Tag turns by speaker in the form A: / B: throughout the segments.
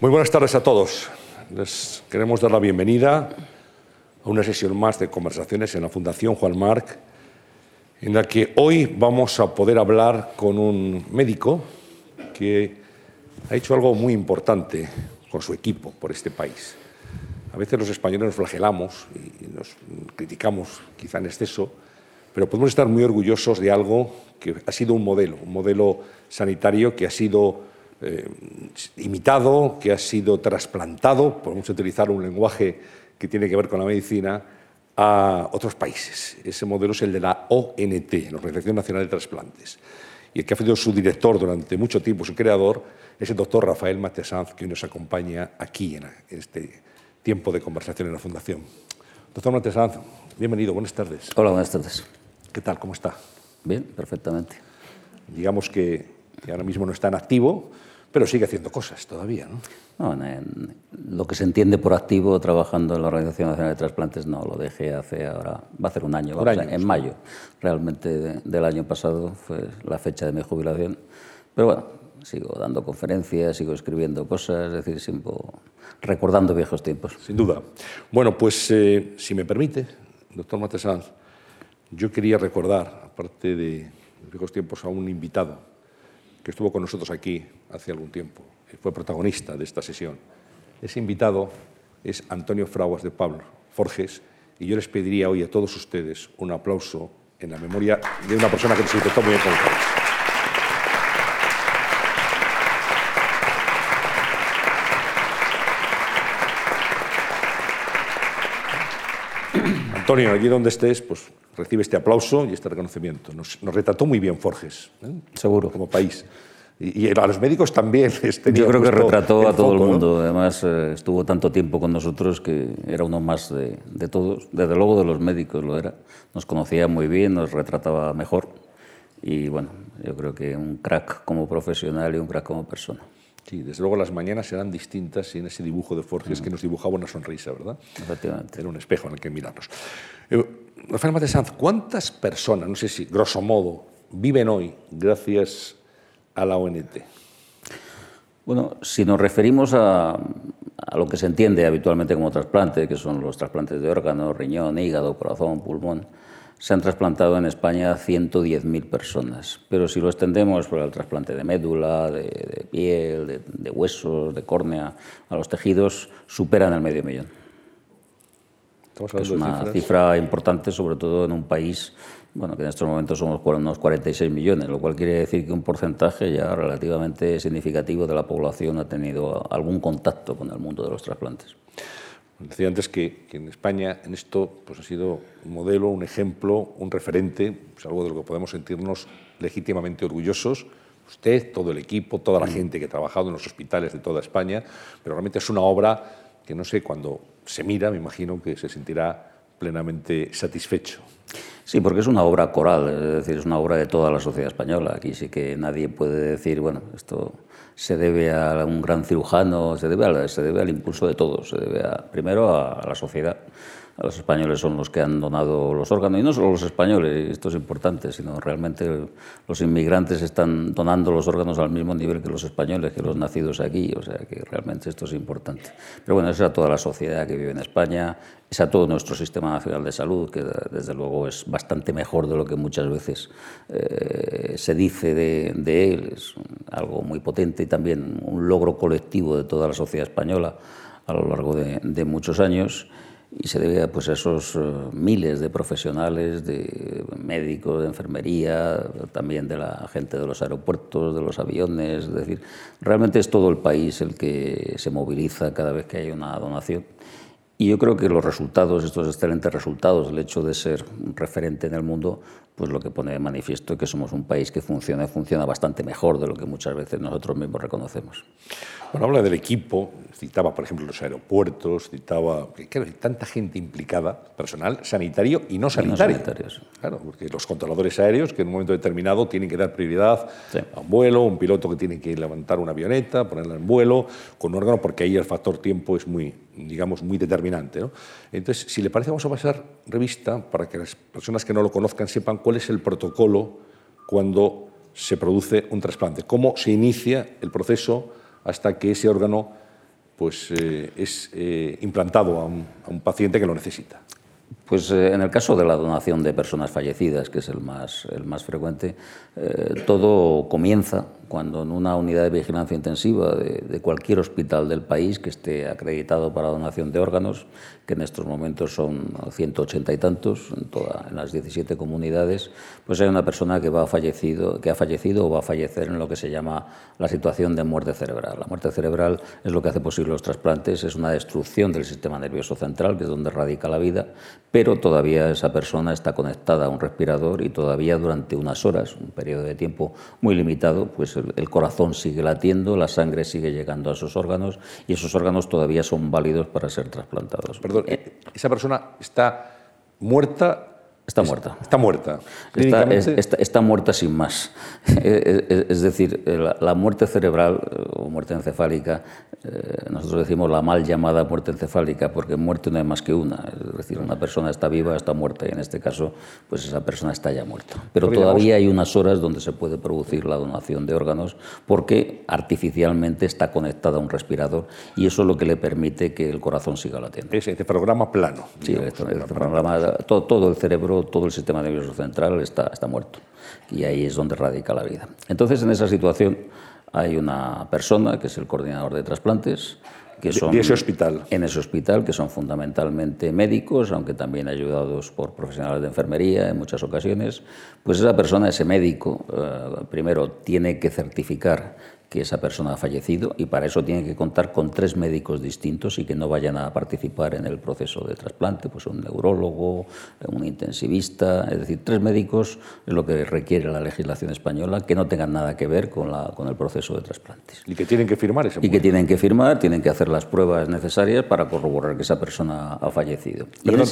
A: Muy buenas tardes a todos. Les queremos dar la bienvenida a una sesión más de conversaciones en la Fundación Juan Marc, en la que hoy vamos a poder hablar con un médico que ha hecho algo muy importante con su equipo por este país. A veces los españoles nos flagelamos y nos criticamos quizá en exceso, pero podemos estar muy orgullosos de algo que ha sido un modelo, un modelo sanitario que ha sido eh, imitado, que ha sido trasplantado, podemos utilizar un lenguaje que tiene que ver con la medicina, a otros países. Ese modelo es el de la ONT, la Organización Nacional de Trasplantes. Y el que ha sido su director durante mucho tiempo, su creador, es el doctor Rafael Matesanz, que hoy nos acompaña aquí en este tiempo de conversación en la Fundación. Doctor Matesanz, bienvenido, buenas tardes.
B: Hola, buenas tardes.
A: ¿Qué tal? ¿Cómo está?
B: Bien, perfectamente.
A: Digamos que, que ahora mismo no está en activo, pero sigue haciendo cosas todavía, ¿no?
B: No, en, lo que se entiende por activo trabajando en la Organización Nacional de Trasplantes no, lo dejé hace ahora, va a ser un año,
A: Un año,
B: en
A: sí.
B: mayo realmente de- del año pasado fue la fecha de mi jubilación. Pero bueno, sigo dando conferencias, sigo escribiendo cosas, es decir, sigo recordando viejos tiempos.
A: Sin duda. Bueno, pues eh, si me permite, doctor Matesanz, yo quería recordar, aparte de viejos tiempos, a un invitado que estuvo con nosotros aquí hace algún tiempo, fue protagonista de esta sesión. Ese invitado es Antonio Fraguas de Pablo Forges, y yo les pediría hoy a todos ustedes un aplauso en la memoria de una persona que nos intentó muy bien con Antonio, allí donde estés, pues recibe este aplauso y este reconocimiento. Nos, nos retrató muy bien Forges, ¿eh?
B: Seguro.
A: como país. Y, y a los médicos también. les tenía
B: Yo creo que retrató a todo el mundo. Además, eh, estuvo tanto tiempo con nosotros que era uno más de, de todos. Desde luego de los médicos lo era. Nos conocía muy bien, nos retrataba mejor. Y bueno, yo creo que un crack como profesional y un crack como persona.
A: Sí, desde luego las mañanas serán distintas sin ese dibujo de Forges que nos dibujaba una sonrisa, ¿verdad?
B: Efectivamente.
A: Era un espejo en el que mirarnos. Eh, Rafael Mate Sanz, ¿cuántas personas, no sé si grosso modo, viven hoy gracias a la ONT?
B: Bueno, si nos referimos a, a lo que se entiende habitualmente como trasplante, que son los trasplantes de órganos, riñón, hígado, corazón, pulmón, se han trasplantado en España 110.000 personas. Pero si lo extendemos por el trasplante de médula, de, de piel, de, de huesos, de córnea, a los tejidos, superan el medio millón. Es una cifra importante, sobre todo en un país bueno, que en estos momentos somos unos 46 millones, lo cual quiere decir que un porcentaje ya relativamente significativo de la población ha tenido algún contacto con el mundo de los trasplantes.
A: Decía antes que, que en España en esto pues, ha sido un modelo, un ejemplo, un referente, pues, algo de lo que podemos sentirnos legítimamente orgullosos. Usted, todo el equipo, toda la gente que ha trabajado en los hospitales de toda España, pero realmente es una obra que no sé, cuando se mira, me imagino que se sentirá plenamente satisfecho.
B: Sí, porque es una obra coral, es decir, es una obra de toda la sociedad española. Aquí sí que nadie puede decir, bueno, esto se debe a un gran cirujano, se debe, al- se debe al impulso de todos, se debe a- primero a, a la sociedad. Los españoles son los que han donado los órganos, y no solo los españoles, esto es importante, sino realmente los inmigrantes están donando los órganos al mismo nivel que los españoles, que los nacidos aquí, o sea que realmente esto es importante. Pero bueno, es a toda la sociedad que vive en España, es a todo nuestro sistema nacional de salud, que desde luego es bastante mejor de lo que muchas veces eh, se dice de, de él, es algo muy potente y también un logro colectivo de toda la sociedad española a lo largo de, de muchos años y se debe pues, a esos eh, miles de profesionales, de médicos, de enfermería, también de la gente de los aeropuertos, de los aviones, es decir, realmente es todo el país el que se moviliza cada vez que hay una donación. Y yo creo que los resultados, estos excelentes resultados, el hecho de ser referente en el mundo, pues lo que pone de manifiesto es que somos un país que funciona y funciona bastante mejor de lo que muchas veces nosotros mismos reconocemos.
A: Bueno, habla del equipo, citaba, por ejemplo, los aeropuertos, citaba. Claro, hay tanta gente implicada, personal, sanitario y no sanitario.
B: sanitarios.
A: Claro, porque los controladores aéreos, que en un momento determinado tienen que dar prioridad
B: Sí.
A: a un vuelo, un piloto que tiene que levantar una avioneta, ponerla en vuelo, con un órgano, porque ahí el factor tiempo es muy, digamos, muy determinante. ¿no? Entonces, si le parece, vamos a pasar revista para que las personas que no lo conozcan sepan cuál es el protocolo cuando se produce un trasplante, cómo se inicia el proceso hasta que ese órgano pues, eh, es eh, implantado a un, paciente que lo necesita?
B: Pues en el caso de la donación de personas fallecidas, que es el más, el más frecuente, todo comienza cuando en una unidad de vigilancia intensiva de, cualquier hospital del país que esté acreditado para donación de órganos, que en estos momentos son 180 y tantos en, toda, en las 17 comunidades, pues hay una persona que, va fallecido, que ha fallecido o va a fallecer en lo que se llama la situación de muerte cerebral. La muerte cerebral es lo que hace posible los trasplantes, es una destrucción del sistema nervioso central, que es donde radica la vida, pero todavía esa persona está conectada a un respirador y todavía durante unas horas, un periodo de tiempo muy limitado, pues el, corazón sigue latiendo, la sangre sigue llegando a esos órganos y esos órganos todavía son válidos para ser trasplantados.
A: Eh, esa persona está muerta
B: Está muerta.
A: Está muerta.
B: Está, muerta sin más. Es decir, la, muerte cerebral o muerte encefálica, eh, nosotros decimos la mal llamada muerte encefálica porque muerte no hay más que una. Es decir, una persona está viva, está muerta y en este caso, pues esa persona está ya muerta. Pero todavía hay unas horas donde se puede producir la donación de órganos porque artificialmente está conectada a un respirador y eso es lo que le permite que el corazón siga latiendo.
A: Ese programa plano.
B: Sí, este programa, todo, todo el cerebro todo, el sistema nervioso central está, está muerto. Y ahí es donde radica la vida. Entonces, en esa situación hay una persona que es el coordinador de trasplantes, que son
A: ese hospital.
B: En ese hospital, que son fundamentalmente médicos, aunque también ayudados por profesionales de enfermería en muchas ocasiones, pues esa persona, ese médico, eh, primero tiene que certificar que esa persona ha fallecido y para eso tiene que contar con tres médicos distintos y que no vayan a participar en el proceso de trasplante, pues un neurólogo, un intensivista, es decir, tres médicos es lo que requiere la legislación española que no tengan nada que ver con, la, con el proceso de trasplantes.
A: Y que tienen que firmar ese
B: Y que tienen que firmar, tienen que hacer las pruebas necesarias para corroborar que esa persona ha fallecido.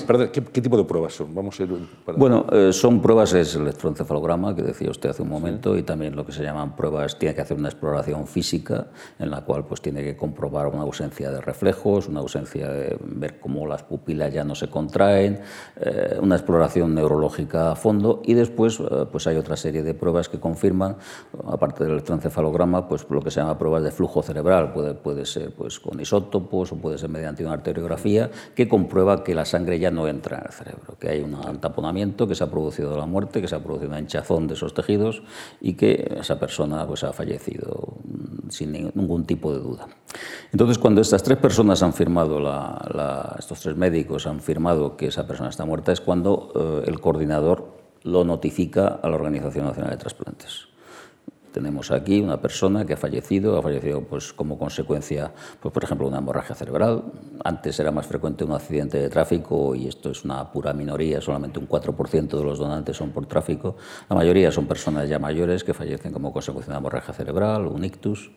A: Perdón, ¿qué, tipo de pruebas son? Vamos a ir
B: Bueno, eh, son pruebas, es el electroencefalograma que decía usted hace un momento y también lo que se llaman pruebas, tiene que hacer una exploración física en la cual pues tiene que comprobar una ausencia de reflejos, una ausencia de ver cómo las pupilas ya no se contraen, eh, una exploración neurológica a fondo y después eh, pues hay otra serie de pruebas que confirman, aparte del electroencefalograma, pues lo que se llama pruebas de flujo cerebral, puede, puede ser pues con isótopos o puede ser mediante una arteriografía que comprueba que la sangre ya no entra en el cerebro, que hay un taponamiento, que se ha producido la muerte, que se ha producido una hinchazón de esos tejidos y que esa persona pues ha fallecido sin ningún tipo de duda. Entonces, cuando estas tres personas han firmado, estos tres médicos han firmado que esa persona está muerta, es cuando eh, el coordinador lo notifica a la Organización Nacional de Trasplantes. Tenemos aquí una persona que ha fallecido, ha fallecido pues, como consecuencia, pues, por ejemplo, una hemorragia cerebral. Antes era más frecuente un accidente de tráfico y esto es una pura minoría, solamente un 4% de los donantes son por tráfico. La mayoría son personas ya mayores que fallecen como consecuencia de una hemorragia cerebral, un ictus.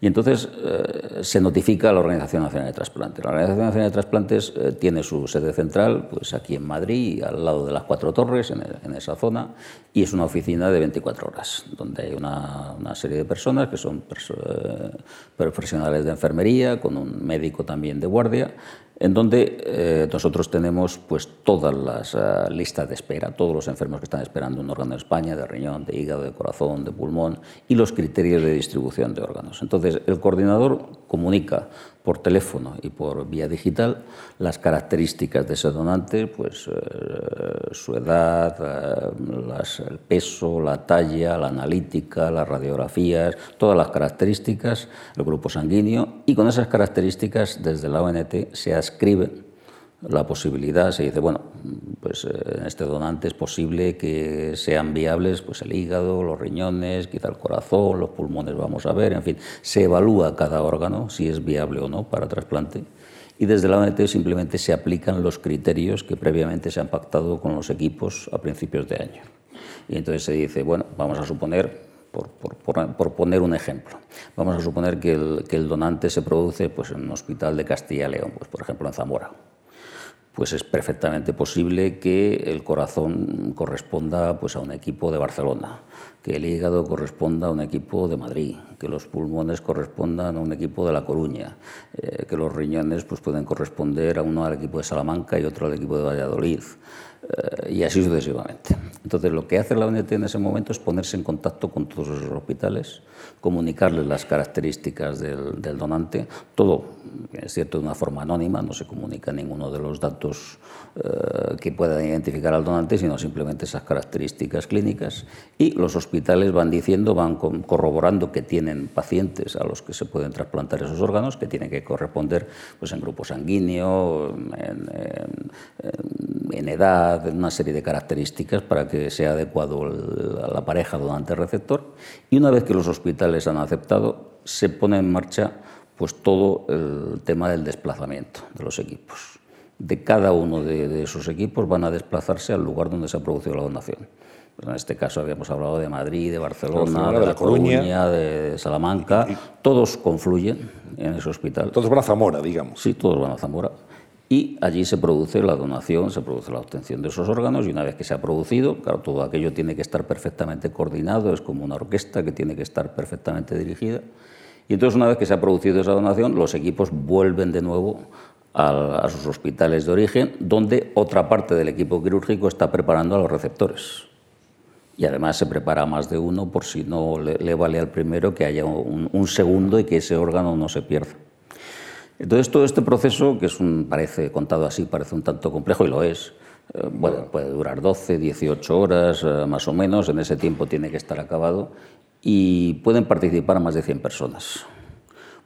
B: Y entonces eh, se notifica a la Organización Nacional de Trasplantes. La Organización Nacional de Trasplantes eh, tiene su sede central pues aquí en Madrid, al lado de las Cuatro Torres, en, esa zona, y es una oficina de 24 horas, donde hay una, una serie de personas que son eh, profesionales de enfermería, con un médico también de guardia, en donde eh, nosotros tenemos pues, todas las eh, listas de espera, todos los enfermos que están esperando un órgano en España, de riñón, de hígado, de corazón, de pulmón, y los criterios de distribución de órganos. Entonces, el coordinador comunica por teléfono y por vía digital las características de ese donante, pues eh, su edad, eh, el peso, la talla, la analítica, las radiografías, todas las características, el grupo sanguíneo, y con esas características desde la ONT se ascribe la posibilidad, se dice, bueno, pues eh, en este donante es posible que sean viables pues el hígado, los riñones, quizá el corazón, los pulmones, vamos a ver, en fin, se evalúa cada órgano si es viable o no para trasplante y desde la ONT simplemente se aplican los criterios que previamente se han pactado con los equipos a principios de año. Y entonces se dice, bueno, vamos a suponer por, por, poner un ejemplo. Vamos a suponer que el, que el donante se produce pues, en un hospital de Castilla y León, pues, por ejemplo en Zamora pues es perfectamente posible que el corazón corresponda pues, a un equipo de Barcelona, que el hígado corresponda a un equipo de Madrid, que los pulmones correspondan a un equipo de La Coruña, eh, que los riñones pues, pueden corresponder a uno al equipo de Salamanca y otro al equipo de Valladolid, y así sucesivamente. Entonces, lo que hace la ONT en ese momento es ponerse en contacto con todos esos hospitales, comunicarles las características del, del donante, todo es cierto, de una forma anónima, no se comunica ninguno de los datos eh, que puedan identificar al donante, sino simplemente esas características clínicas. Y los hospitales van diciendo, van corroborando que tienen pacientes a los que se pueden trasplantar esos órganos, que tienen que corresponder pues, en grupo sanguíneo, en, en, edad, una serie de características para que sea adecuado a la pareja donante-receptor. Y una vez que los hospitales han aceptado, se pone en marcha pues todo el tema del desplazamiento de los equipos. De cada uno de, esos equipos van a desplazarse al lugar donde se ha producido la donación. Pues en este caso habíamos hablado de Madrid, de Barcelona, de, La Coruña, de Salamanca. todos confluyen en ese hospital.
A: Todos van a Zamora, digamos.
B: Sí, todos van a Zamora. Y allí se produce la donación, se produce la obtención de esos órganos y una vez que se ha producido, claro, todo aquello tiene que estar perfectamente coordinado, es como una orquesta que tiene que estar perfectamente dirigida y entonces una vez que se ha producido esa donación, los equipos vuelven de nuevo a, sus hospitales de origen, donde otra parte del equipo quirúrgico está preparando a los receptores. Y además se prepara más de uno por si no le, vale al primero que haya un, segundo y que ese órgano no se pierda. Entonces todo este proceso, que es un, parece contado así, parece un tanto complejo y lo es, eh, puede durar 12, 18 horas eh, más o menos, en ese tiempo tiene que estar acabado y pueden participar más de 100 personas.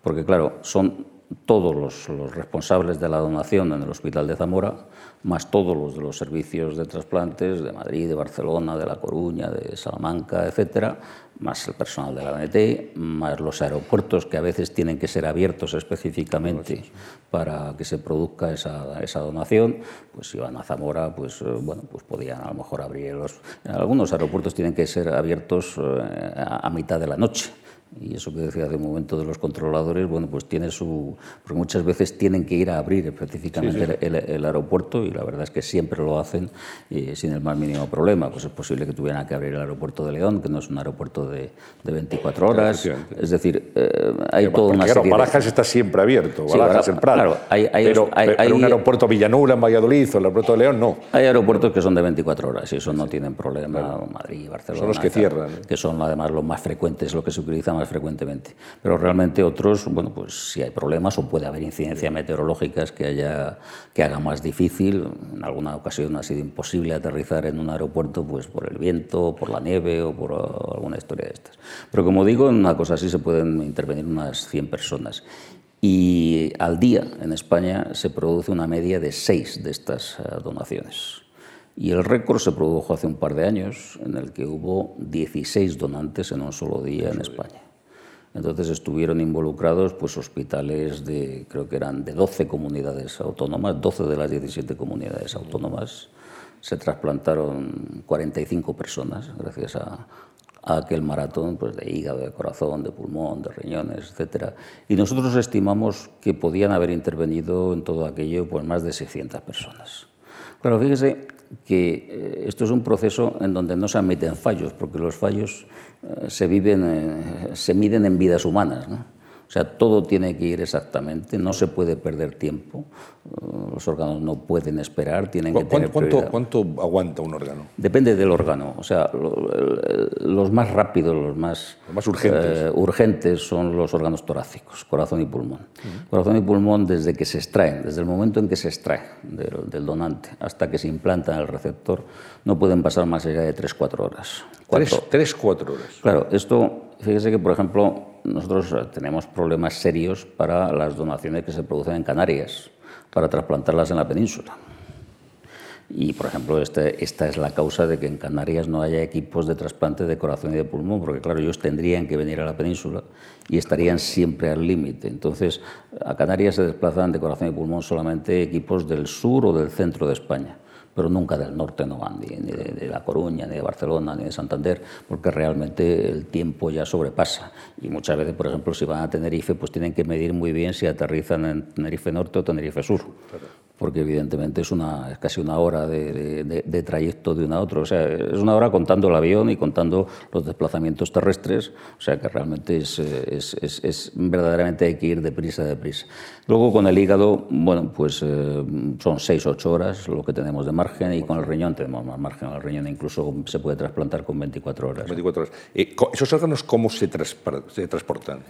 B: Porque claro, son todos los, responsables de la donación en el Hospital de Zamora, más todos los de los servicios de trasplantes de Madrid, de Barcelona, de La Coruña, de Salamanca, etcétera, más el personal de la ONT, más los aeropuertos que a veces tienen que ser abiertos específicamente para que se produzca esa, esa donación, pues si van a Zamora, pues eh, bueno, pues podían a lo mejor abrir los... Algunos aeropuertos tienen que ser abiertos eh, a mitad de la noche y eso que decía de un momento de los controladores, bueno, pues tiene su... porque muchas veces tienen que ir a abrir específicamente El, aeropuerto y la verdad es que siempre lo hacen y sin el más mínimo problema. Pues es posible que tuvieran que abrir el aeropuerto de León, que no es un aeropuerto de, de 24 horas. Es decir, eh, hay toda una
A: serie Barajas está siempre abierto, Barajas en Prado. Claro, hay, pero, un aeropuerto Villanueva en Valladolid o el aeropuerto de León no.
B: Hay aeropuertos que son de 24 horas y eso no tienen problema. Madrid, Barcelona.
A: Son los que cierran.
B: Que son además los más frecuentes, lo que se utiliza más frecuentemente. Pero realmente otros, bueno, pues si hay problemas o puede haber incidencias meteorológicas que, haya, que haga más difícil, en alguna ocasión ha sido imposible aterrizar en un aeropuerto pues por el viento, por la nieve o por alguna historia de estas. Pero como digo, en una cosa así se pueden intervenir unas 100 personas. Y al día en España se produce una media de 6 de estas eh, donaciones. Y el récord se produjo hace un par de años, en el que hubo 16 donantes en un solo día en España. Entonces estuvieron involucrados pues, hospitales de, creo que eran de 12 comunidades autónomas, 12 de las 17 comunidades autónomas. Se trasplantaron 45 personas gracias a, aquel maratón pues, de hígado, de corazón, de pulmón, de riñones, etc. Y nosotros estimamos que podían haber intervenido en todo aquello pues, más de 600 personas. Pero fíjese que eh, esto es un proceso en donde no se admiten fallos, porque los fallos se, viven, eh, se miden en vidas humanas. ¿no? O sea, todo tiene que ir exactamente, no se puede perder tiempo, los órganos no pueden esperar, tienen que tener
A: ¿cuánto, ¿Cuánto aguanta un órgano?
B: Depende del órgano, o sea, los más rápidos, los más,
A: más urgentes.
B: Eh, urgentes son los órganos torácicos, corazón y pulmón. Corazón y pulmón desde que se extraen, desde el momento en que se extrae del, del donante hasta que se implanta en el receptor, no pueden pasar más allá de 3-4 horas.
A: 3-4 horas.
B: Claro, esto Fíjese que, por ejemplo, nosotros eh, tenemos problemas serios para las donaciones que se producen en Canarias, para trasplantarlas en la península. Y, por ejemplo, este, esta es la causa de que en Canarias no haya equipos de trasplante de corazón y de pulmón, porque, claro, ellos tendrían que venir a la península y estarían siempre al límite. Entonces, a Canarias se desplazan de corazón y pulmón solamente equipos del sur o del centro de España pero nunca del norte no van, ni, de, La Coruña, ni de Barcelona, ni de Santander, porque realmente el tiempo ya sobrepasa. Y muchas veces, por ejemplo, si van a Tenerife, pues tienen que medir muy bien si aterrizan en Tenerife Norte o Tenerife Sur porque evidentemente es, una, es casi una hora de, de, trayecto de una a otra. O sea, es una hora contando el avión y contando los desplazamientos terrestres, o sea que realmente es, es, es, verdaderamente hay que ir deprisa, deprisa. Luego con el hígado, bueno, pues eh, son 6 ocho horas lo que tenemos de margen y con el riñón tenemos más margen. El riñón incluso se puede trasplantar con 24 horas.
A: 24 horas. ¿Esos órganos cómo se, se transportan?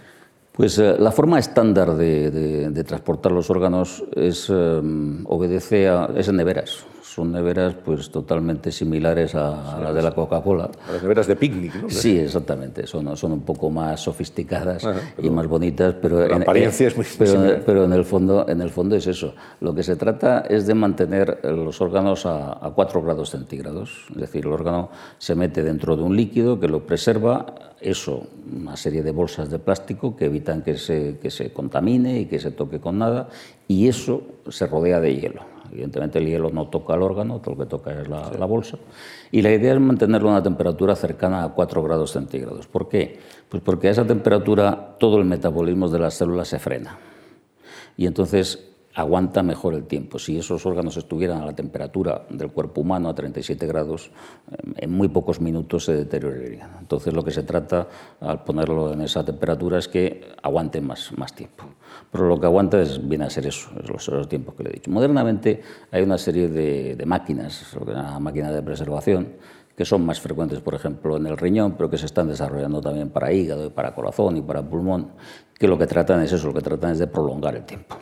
B: Pues eh, la forma estándar de, transportar los órganos es, eh, obedece a, es en neveras son neveras pues totalmente similares a, las de la Coca-Cola.
A: Las neveras de picnic, ¿no?
B: Sí, exactamente. Son, son un poco más sofisticadas y más bonitas, pero,
A: la apariencia es muy
B: pero, pero, en el fondo en el fondo es eso. Lo que se trata es de mantener los órganos a, a 4 grados centígrados. Es decir, el órgano se mete dentro de un líquido que lo preserva. Eso, una serie de bolsas de plástico que evitan que se, que se contamine y que se toque con nada, y eso se rodea de hielo. Evidentemente el hielo no toca el órgano, todo lo que toca es la, bolsa. Y la idea es mantenerlo a una temperatura cercana a 4 grados centígrados. ¿Por qué? Pues porque a esa temperatura todo el metabolismo de las células se frena. Y entonces aguanta mejor el tiempo. Si esos órganos estuvieran a la temperatura del cuerpo humano, a 37 grados, en muy pocos minutos se deteriorarían. Entonces lo que se trata al ponerlo en esa temperatura es que aguante más, tiempo. Pero lo que aguanta es, viene a ser eso, es los, tiempos que le he dicho. Modernamente hay una serie de, máquinas, máquinas de preservación, que son más frecuentes, por ejemplo, en el riñón, pero que se están desarrollando también para hígado y para corazón y para pulmón, que lo que tratan es eso, lo que tratan es de prolongar el tiempo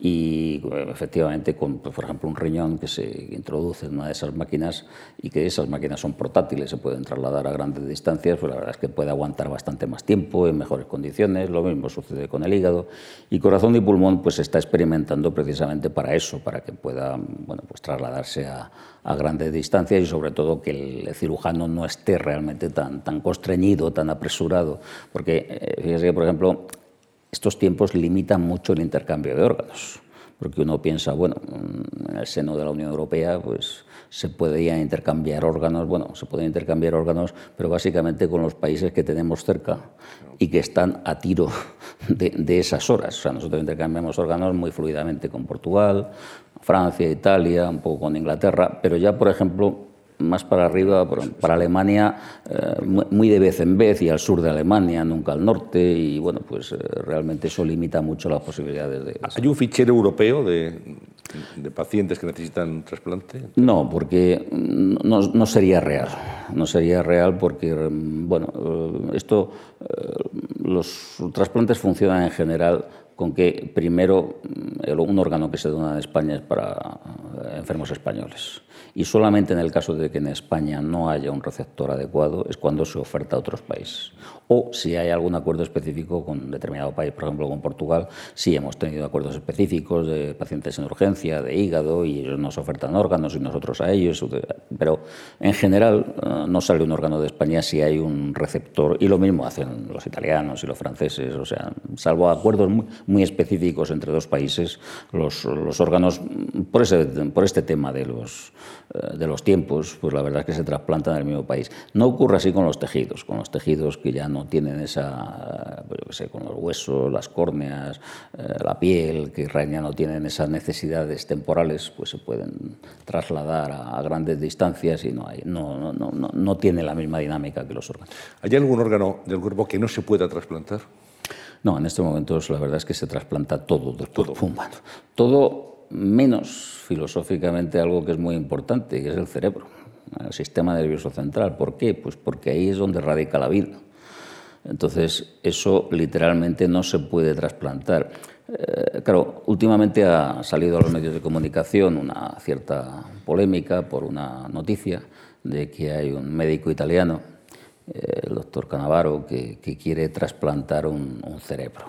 B: y efectivamente con, pues, por ejemplo, un riñón que se introduce en una de esas máquinas y que esas máquinas son portátiles, se pueden trasladar a grandes distancias, pues la verdad es que puede aguantar bastante más tiempo, en mejores condiciones, lo mismo sucede con el hígado. Y corazón y pulmón pues se está experimentando precisamente para eso, para que pueda bueno, pues trasladarse a, a grandes distancias y sobre todo que el cirujano no esté realmente tan, tan constreñido, tan apresurado, porque eh, fíjese que, por ejemplo, estos tiempos limitan mucho el intercambio de órganos, porque uno piensa, bueno, en el seno de la Unión Europea, pues se podían intercambiar órganos, bueno, se pueden intercambiar órganos, pero básicamente con los países que tenemos cerca y que están a tiro de, de esas horas. O sea, nosotros intercambiamos órganos muy fluidamente con Portugal, Francia, Italia, un poco con Inglaterra, pero ya, por ejemplo, más para arriba, para Alemania, eh, muy de vez en vez y al sur de Alemania, nunca al norte, y bueno, pues eh, realmente eso limita mucho las posibilidades de...
A: ¿Hay un fichero europeo de, de pacientes que necesitan trasplante?
B: No, porque no, no, sería real, no sería real porque, bueno, eh, esto, los trasplantes funcionan en general con que primero un órgano que se dona en España es para enfermos españoles y solamente en el caso de que en España no haya un receptor adecuado es cuando se oferta a otros países. O si hay algún acuerdo específico con determinado país, por ejemplo con Portugal, sí hemos tenido acuerdos específicos de pacientes en urgencia, de hígado, y ellos nos ofertan órganos y nosotros a ellos, pero en general eh, no sale un órgano de España si hay un receptor, y lo mismo hacen los italianos y los franceses, o sea, salvo acuerdos muy, específicos entre dos países, los, órganos, por, ese, por este tema de los de los tiempos, pues la verdad es que se trasplantan en el mismo país. No ocurre así con los tejidos, con los tejidos que ya no tienen esa, pues yo qué sé, con los huesos, las córneas, eh, la piel, que ya no tienen esas necesidades temporales, pues se pueden trasladar a, grandes distancias y no, hay, no, no, no, no tiene la misma dinámica que los órganos.
A: ¿Hay algún órgano del cuerpo que no se pueda trasplantar?
B: No, en este momento la verdad es que se trasplanta todo del cuerpo todo. humano. Todo menos filosóficamente algo que es muy importante, que es el cerebro, el sistema nervioso central. ¿Por qué? Pues porque ahí es donde radica la vida. Entonces, eso literalmente no se puede trasplantar. Eh, claro, últimamente ha salido a los medios de comunicación una cierta polémica por una noticia de que hay un médico italiano, eh, el doctor Canavaro, que, quiere trasplantar un, un cerebro.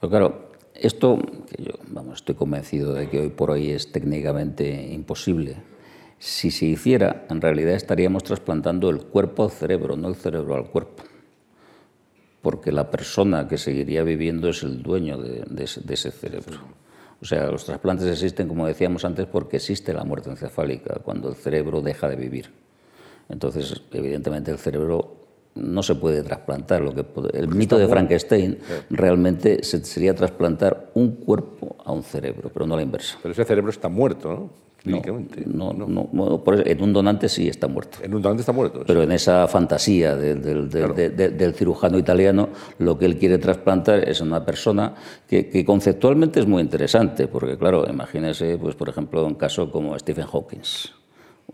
B: Pero claro, esto, que yo vamos, estoy convencido de que hoy por hoy es técnicamente imposible, si se hiciera, en realidad estaríamos trasplantando el cuerpo al cerebro, no el cerebro al cuerpo. Porque la persona que seguiría viviendo es el dueño de, ese, cerebro. O sea, los trasplantes existen, como decíamos antes, porque existe la muerte encefálica, cuando el cerebro deja de vivir. Entonces, evidentemente, el cerebro no se puede trasplantar. Lo que, el mito de Frankenstein realmente sería trasplantar un cuerpo a un cerebro, pero no la inversa.
A: Pero ese cerebro está muerto, ¿no?
B: No, no, no, en un donante sí está muerto.
A: En un donante está muerto.
B: Pero en esa fantasía del, cirujano italiano, lo que él quiere trasplantar es una persona que, que, conceptualmente es muy interesante, porque claro, imagínese, pues por ejemplo, un caso como Stephen Hawking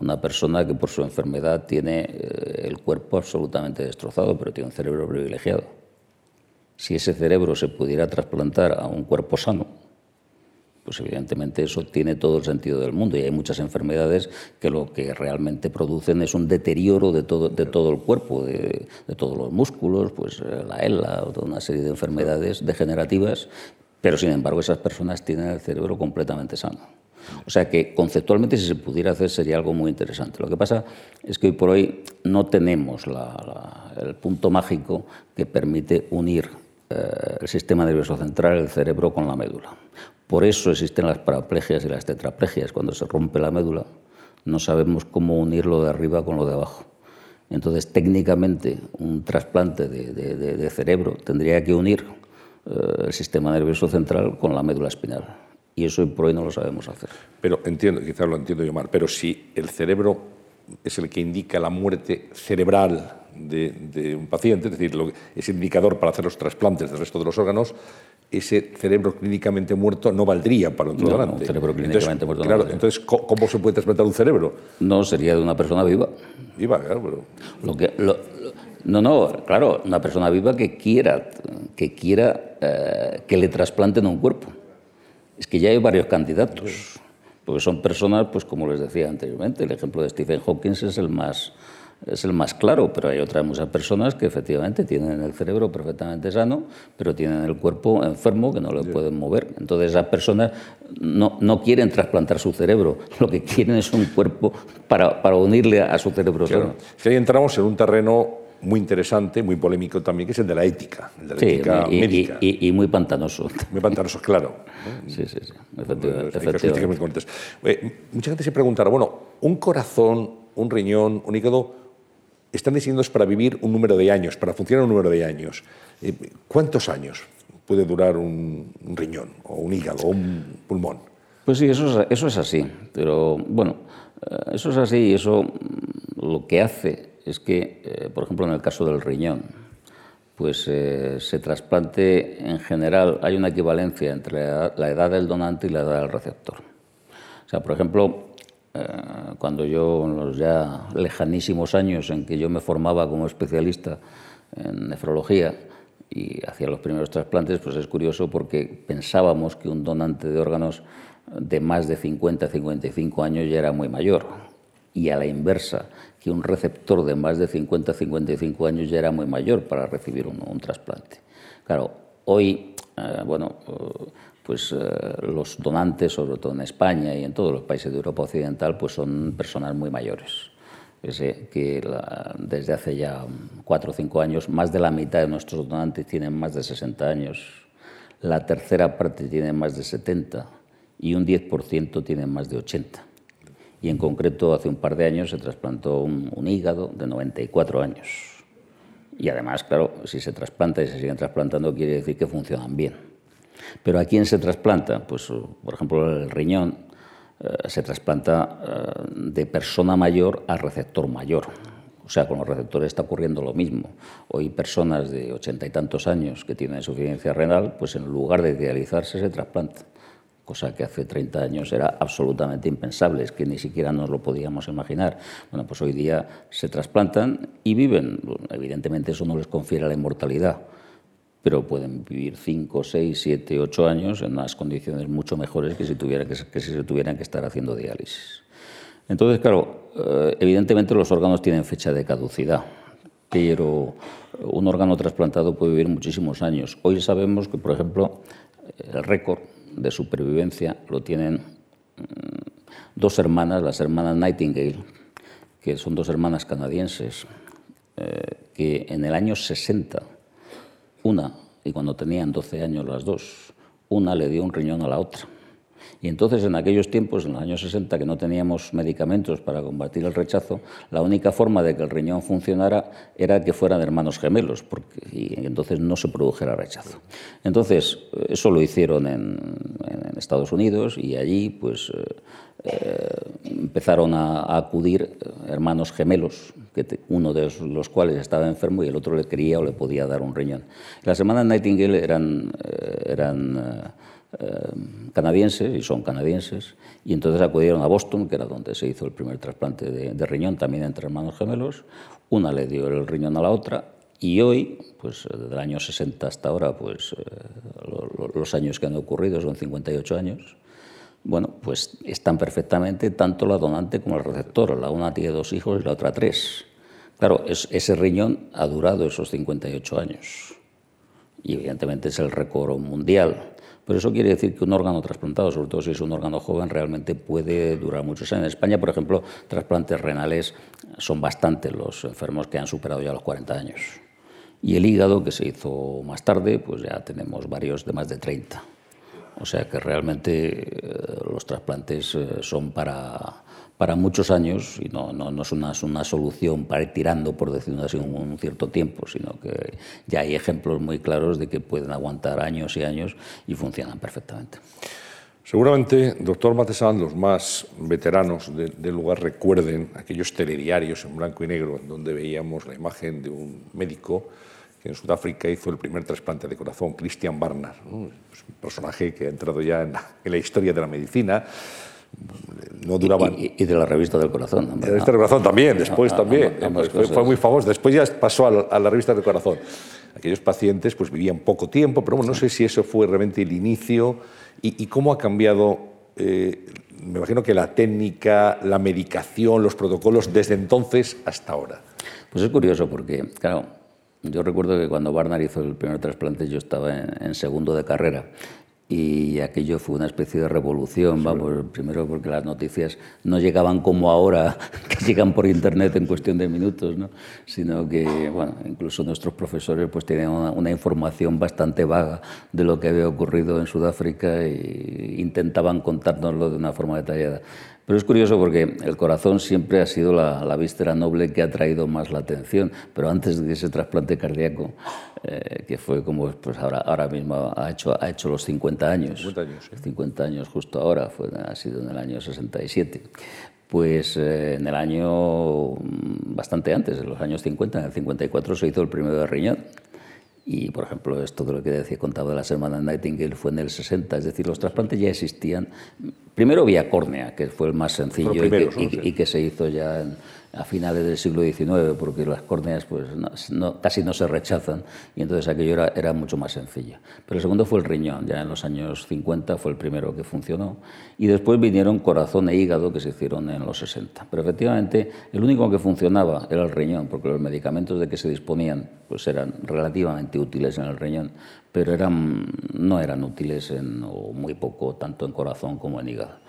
B: una persona que por su enfermedad tiene eh, el cuerpo absolutamente destrozado, pero tiene un cerebro privilegiado. Si ese cerebro se pudiera trasplantar a un cuerpo sano, pues evidentemente eso tiene todo el sentido del mundo y hay muchas enfermedades que lo que realmente producen es un deterioro de todo, de todo el cuerpo, de, todos los músculos, pues eh, la ELA, una serie de enfermedades degenerativas, pero sin embargo esas personas tienen el cerebro completamente sano. O sea que conceptualmente si se pudiera hacer sería algo muy interesante. Lo que pasa es que hoy por hoy no tenemos el punto mágico que permite unir eh, el sistema nervioso central, el cerebro, con la médula. Por eso existen las paraplegias y las tetraplegias. Cuando se rompe la médula, no sabemos cómo unirlo de arriba con lo de abajo. Entonces, técnicamente, un trasplante de, cerebro tendría que unir eh, el sistema nervioso central con la médula espinal. Y eso por hoy no lo sabemos hacer.
A: Pero entiendo, quizás lo entiendo yo mal, pero si el cerebro es el que indica la muerte cerebral de, un paciente, es decir, lo, es indicador para hacer los trasplantes del resto de los órganos, ese cerebro clínicamente muerto no valdría para un trasplante.
B: un cerebro clínicamente entonces, muerto
A: claro, entonces, ¿cómo se puede trasplantar un cerebro?
B: No, sería de una persona viva.
A: Viva, claro, pero...
B: Lo que, no, no, claro, una persona viva que quiera, que, quiera eh, que le trasplanten un cuerpo. Es que ya hay varios candidatos, porque son personas, pues como les decía anteriormente, el ejemplo de Stephen Hawking es el más es el más claro, pero hay otras muchas personas que efectivamente tienen el cerebro perfectamente sano, pero tienen el cuerpo enfermo que no lo pueden mover. Entonces esas personas no, no, quieren trasplantar su cerebro, lo que quieren es un cuerpo para, para unirle a su cerebro sano.
A: Si ahí entramos en un terreno muy interesante, muy polémico también, que es el de la ética, el de la ética
B: y,
A: médica.
B: Y, muy pantanoso.
A: Muy pantanoso, claro.
B: Sí, sí, sí, efectivamente.
A: Eh, mucha gente se preguntará, bueno, un corazón, un riñón, un hígado están diseñados para vivir un número de años, para funcionar un número de años. Eh, ¿Cuántos años puede durar un, riñón o un hígado o un pulmón?
B: Pues sí, eso es, eso es así. Pero bueno, eh, eso es así y eso mm, lo que hace es que, eh, por ejemplo, en el caso del riñón, pues se trasplante en general, hay una equivalencia entre la edad del donante y la edad del receptor. O sea, por ejemplo, eh, cuando yo, en los ya lejanísimos años en que yo me formaba como especialista en nefrología y hacía los primeros trasplantes, pues es curioso porque pensábamos que un donante de órganos de más de 50, 55 años ya era muy mayor. Y a la inversa, que un receptor de más de 50, 55 años ya era muy mayor para recibir un, trasplante. Claro, hoy, eh, bueno, pues eh, los donantes, sobre todo en España y en todos los países de Europa Occidental, pues son personas muy mayores. que desde hace ya cuatro o cinco años, más de la mitad de nuestros donantes tienen más de 60 años, la tercera parte tiene más de 70 y un 10% tienen más de 80. Y en concreto, hace un par de años se trasplantó un, hígado de 94 años. Y además, claro, si se trasplanta y se siguen trasplantando, quiere decir que funcionan bien. Pero ¿a quién se trasplanta? Pues, por ejemplo, el riñón eh, se trasplanta eh, de persona mayor a receptor mayor. O sea, con los receptores está ocurriendo lo mismo. Hoy personas de ochenta y tantos años que tienen insuficiencia renal, pues en lugar de dializarse se trasplantan cosa que hace 30 años era absolutamente impensable, es que ni siquiera nos lo podíamos imaginar. Bueno, pues hoy día se trasplantan y viven. Evidentemente eso no les confiere la inmortalidad, pero pueden vivir 5, 6, 7, 8 años en unas condiciones mucho mejores que si, tuviera que, se tuvieran que estar haciendo diálisis. Entonces, claro, eh, evidentemente los órganos tienen fecha de caducidad, pero un órgano trasplantado puede vivir muchísimos años. Hoy sabemos que, por ejemplo, el récord de supervivencia lo tienen mm, dos hermanas, las hermanas Nightingale, que son dos hermanas canadienses, eh, que en el año 60 una, y cuando tenían 12 años las dos, una le dio un riñón a la otra. Y entonces en aquellos tiempos, en los años 60, que no teníamos medicamentos para combatir el rechazo, la única forma de que el riñón funcionara era que fueran hermanos gemelos, porque, y entonces no se produjera rechazo. Entonces, eso lo hicieron en, Estados Unidos y allí pues eh, eh, empezaron a, acudir hermanos gemelos, que uno de los cuales estaba enfermo y el otro le quería o le podía dar un riñón. Las hermanas Nightingale eran, eh, eran canadienses, y son canadienses, y entonces acudieron a Boston, que era donde se hizo el primer trasplante de, de riñón, también entre hermanos gemelos. Una le dio el riñón a la otra Y hoy, pues desde el año 60 hasta ahora, pues los años que han ocurrido son 58 años, bueno, pues están perfectamente tanto la donante como el receptor. La una tiene dos hijos y la otra tres. Claro, ese riñón ha durado esos 58 años y evidentemente es el récord mundial. Pero eso quiere decir que un órgano trasplantado, sobre todo si es un órgano joven, realmente puede durar muchos años. En España, por ejemplo, trasplantes renales son bastantes los enfermos que han superado ya los 40 años. Y el hígado, que se hizo más tarde, pues ya tenemos varios de más de 30. O sea que realmente eh, los trasplantes eh, son para, para muchos años y no, no, no es una, una, solución para ir tirando, por decirlo así, un, un, cierto tiempo, sino que ya hay ejemplos muy claros de que pueden aguantar años y años y funcionan perfectamente.
A: Seguramente, doctor Matesan, los más veteranos de, del lugar recuerden aquellos telediarios en blanco y negro en donde veíamos la imagen de un médico que en Sudáfrica hizo el primer trasplante de corazón, Christian Barnard, ¿no? un personaje que ha entrado ya en la, en la historia de la medicina no duraban.
B: Y, y, de la revista del corazón.
A: Hombre, de la revista del corazón también, después
B: a,
A: también.
B: a,
A: fue, fue, muy famoso. Después ya pasó a la, a la, revista del corazón. Aquellos pacientes pues vivían poco tiempo, pero bueno, no sé si eso fue realmente el inicio y, y cómo ha cambiado. Eh, me imagino que la técnica, la medicación, los protocolos desde entonces hasta ahora.
B: Pues es curioso porque, claro, yo recuerdo que cuando Barnard hizo el primer trasplante yo estaba en, en segundo de carrera y aquello fue una especie de revolución, vamos, primero porque las noticias no llegaban como ahora, que llegan por internet en cuestión de minutos, ¿no? sino que, bueno, incluso nuestros profesores pues tenían una, una, información bastante vaga de lo que había ocurrido en Sudáfrica e intentaban contárnoslo de una forma detallada. Pero es curioso porque el corazón siempre ha sido la, la víscera noble que ha traído más la atención, pero antes de ese trasplante cardíaco, eh, que fue como pues ahora, ahora mismo ha hecho, ha hecho los 50 años,
A: 50 años, ¿sí?
B: 50 años justo ahora, fue, ha sido en el año 67. Pues eh, en el año bastante antes, en los años 50, en el 54 se hizo el primero de riñón. Y, por ejemplo, esto de lo que decía, contaba de la semana Nightingale fue en el 60, es decir, los trasplantes ya existían. Primero vía córnea, que fue el más sencillo primeros, y, que, y, y, que, se hizo ya en, a finales del siglo XIX, porque las córneas pues, casi no se rechazan, y entonces aquello era, era, mucho más sencillo. Pero el segundo fue el riñón, ya en los años 50 fue el primero que funcionó, y después vinieron corazón e hígado, que se hicieron en los 60. Pero efectivamente, el único que funcionaba era el riñón, porque los medicamentos de que se disponían pues, eran relativamente útiles en el riñón, pero eran, no eran útiles en, o muy poco, tanto en corazón como en hígado.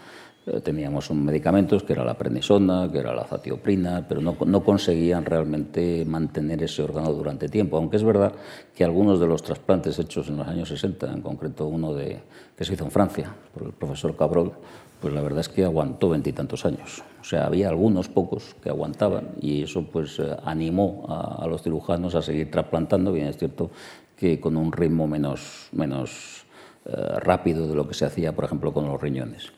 B: Eh, teníamos un medicamentos que era la prednisona, que era la zatioprina, pero no, no, conseguían realmente mantener ese órgano durante tiempo, aunque es verdad que algunos de los trasplantes hechos en los años 60, en concreto uno de, que se hizo en Francia por el profesor Cabrol, pues la verdad es que aguantó veintitantos años. O sea, había algunos pocos que aguantaban y eso pues eh, animó a, los cirujanos a seguir trasplantando, bien es cierto que con un ritmo menos, menos eh, rápido de lo que se hacía, por ejemplo, con los riñones.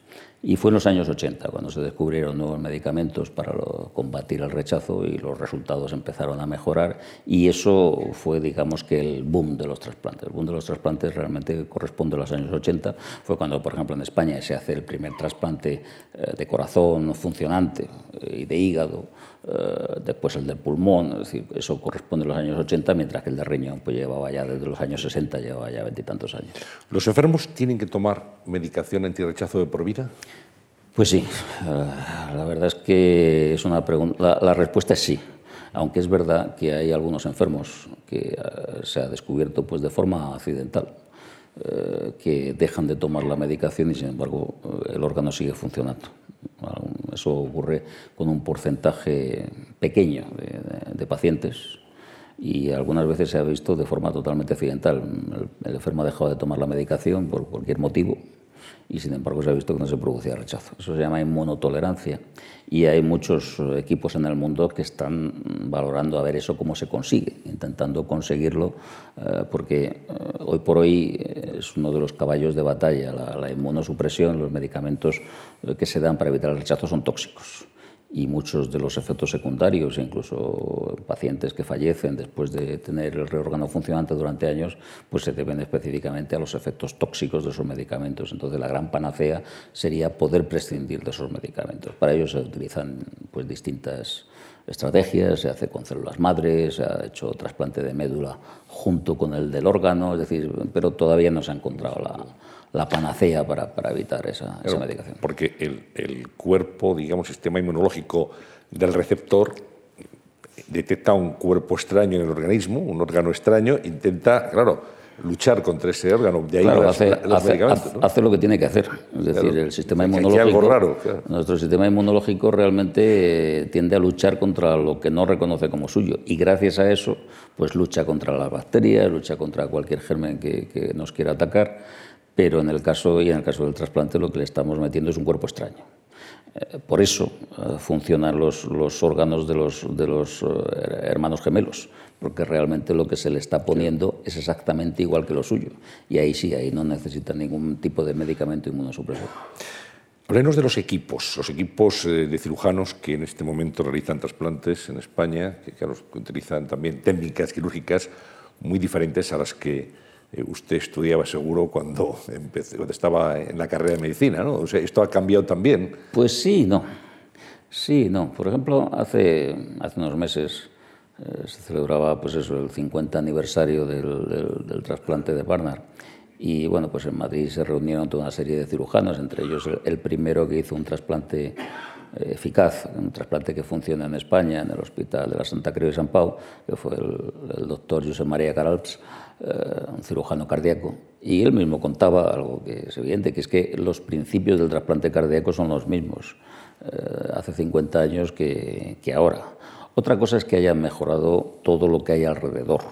B: Y fue en los años 80 cuando se descubrieron nuevos medicamentos para combatir el rechazo y los resultados empezaron a mejorar y eso fue, digamos, que el boom de los trasplantes. El boom de los trasplantes realmente corresponde a los años 80. Fue cuando, por ejemplo, en España se hace el primer trasplante eh, de corazón funcionante eh, y de hígado, después el de pulmón, es decir, eso corresponde a los años 80, mientras que el de riñón pues llevaba ya desde los años 60, llevaba ya veintitantos años.
A: ¿Los enfermos tienen que tomar medicación antirrechazo de por vida?
B: Pues sí, uh, la verdad es que es una pregunta. La, la, respuesta es sí, aunque es verdad que hay algunos enfermos que uh, se ha descubierto pues de forma accidental uh, que dejan de tomar la medicación y sin embargo el órgano sigue funcionando. Eso ocurre con un porcentaje pequeño de, de, de pacientes y algunas veces se ha visto de forma totalmente accidental. El, el enfermo ha dejado de tomar la medicación por cualquier motivo y sin embargo se ha visto que no se producía rechazo. Eso se llama inmunotolerancia. Y hay muchos equipos en el mundo que están valorando a ver eso cómo se consigue, intentando conseguirlo eh, porque eh, hoy por hoy es uno de los caballos de batalla, la, la inmunosupresión, los medicamentos que se dan para evitar el rechazo son tóxicos y muchos de los efectos secundarios, incluso pacientes que fallecen después de tener el reórgano funcionante durante años, pues se deben específicamente a los efectos tóxicos de esos medicamentos. Entonces, la gran panacea sería poder prescindir de esos medicamentos. Para ello se utilizan pues, distintas estrategias, se hace con células madres, se ha hecho trasplante de médula junto con el del órgano, es decir, pero todavía no se ha encontrado la, la panacea para, para evitar esa, esa, medicación.
A: Porque el, el cuerpo, digamos, sistema inmunológico del receptor detecta un cuerpo extraño en el organismo, un órgano extraño, intenta, claro, luchar contra ese órgano. De ahí
B: claro,
A: las,
B: hace, hace,
A: medicamentos, ¿no?
B: hace, lo que tiene que hacer. Es decir,
A: Claro.
B: el sistema
A: hay
B: inmunológico.
A: algo raro, claro.
B: Nuestro sistema inmunológico realmente eh, tiende a luchar contra lo que no reconoce como suyo. Y gracias a eso, pues lucha contra las bacterias, lucha contra cualquier germen que, que nos quiera atacar. Pero en el caso y en el caso del trasplante, lo que le estamos metiendo es un cuerpo extraño. Eh, Por eso eh, funcionan los, los órganos de los, de los eh, hermanos gemelos, porque realmente lo que se le está poniendo es exactamente igual que lo suyo. Y ahí sí, ahí no necesita ningún tipo de medicamento inmunosupresor.
A: Háblenos de los equipos, los equipos de cirujanos que en este momento realizan trasplantes en España, que utilizan también técnicas quirúrgicas muy diferentes a las que usted estudiaba seguro cuando, estaba en la carrera de medicina, ¿no? O sea, esto ha cambiado también.
B: Pues sí, no. Sí, no. Por ejemplo, hace, hace unos meses eh, se celebraba pues eso, el 50 aniversario del, trasplante de Barnard. Y bueno, pues en Madrid se reunieron toda una serie de cirujanos, entre ellos el, primero que hizo un trasplante eh, eficaz, un trasplante que funciona en España, en el Hospital de la Santa Creu de San Pau, que fue el, doctor José María Caralps, eh, un cirujano cardíaco. Y él mismo contaba algo que es evidente, que es que los principios del trasplante cardíaco son los mismos eh, hace 50 años que, ahora. Otra cosa es que haya mejorado todo lo que hay alrededor.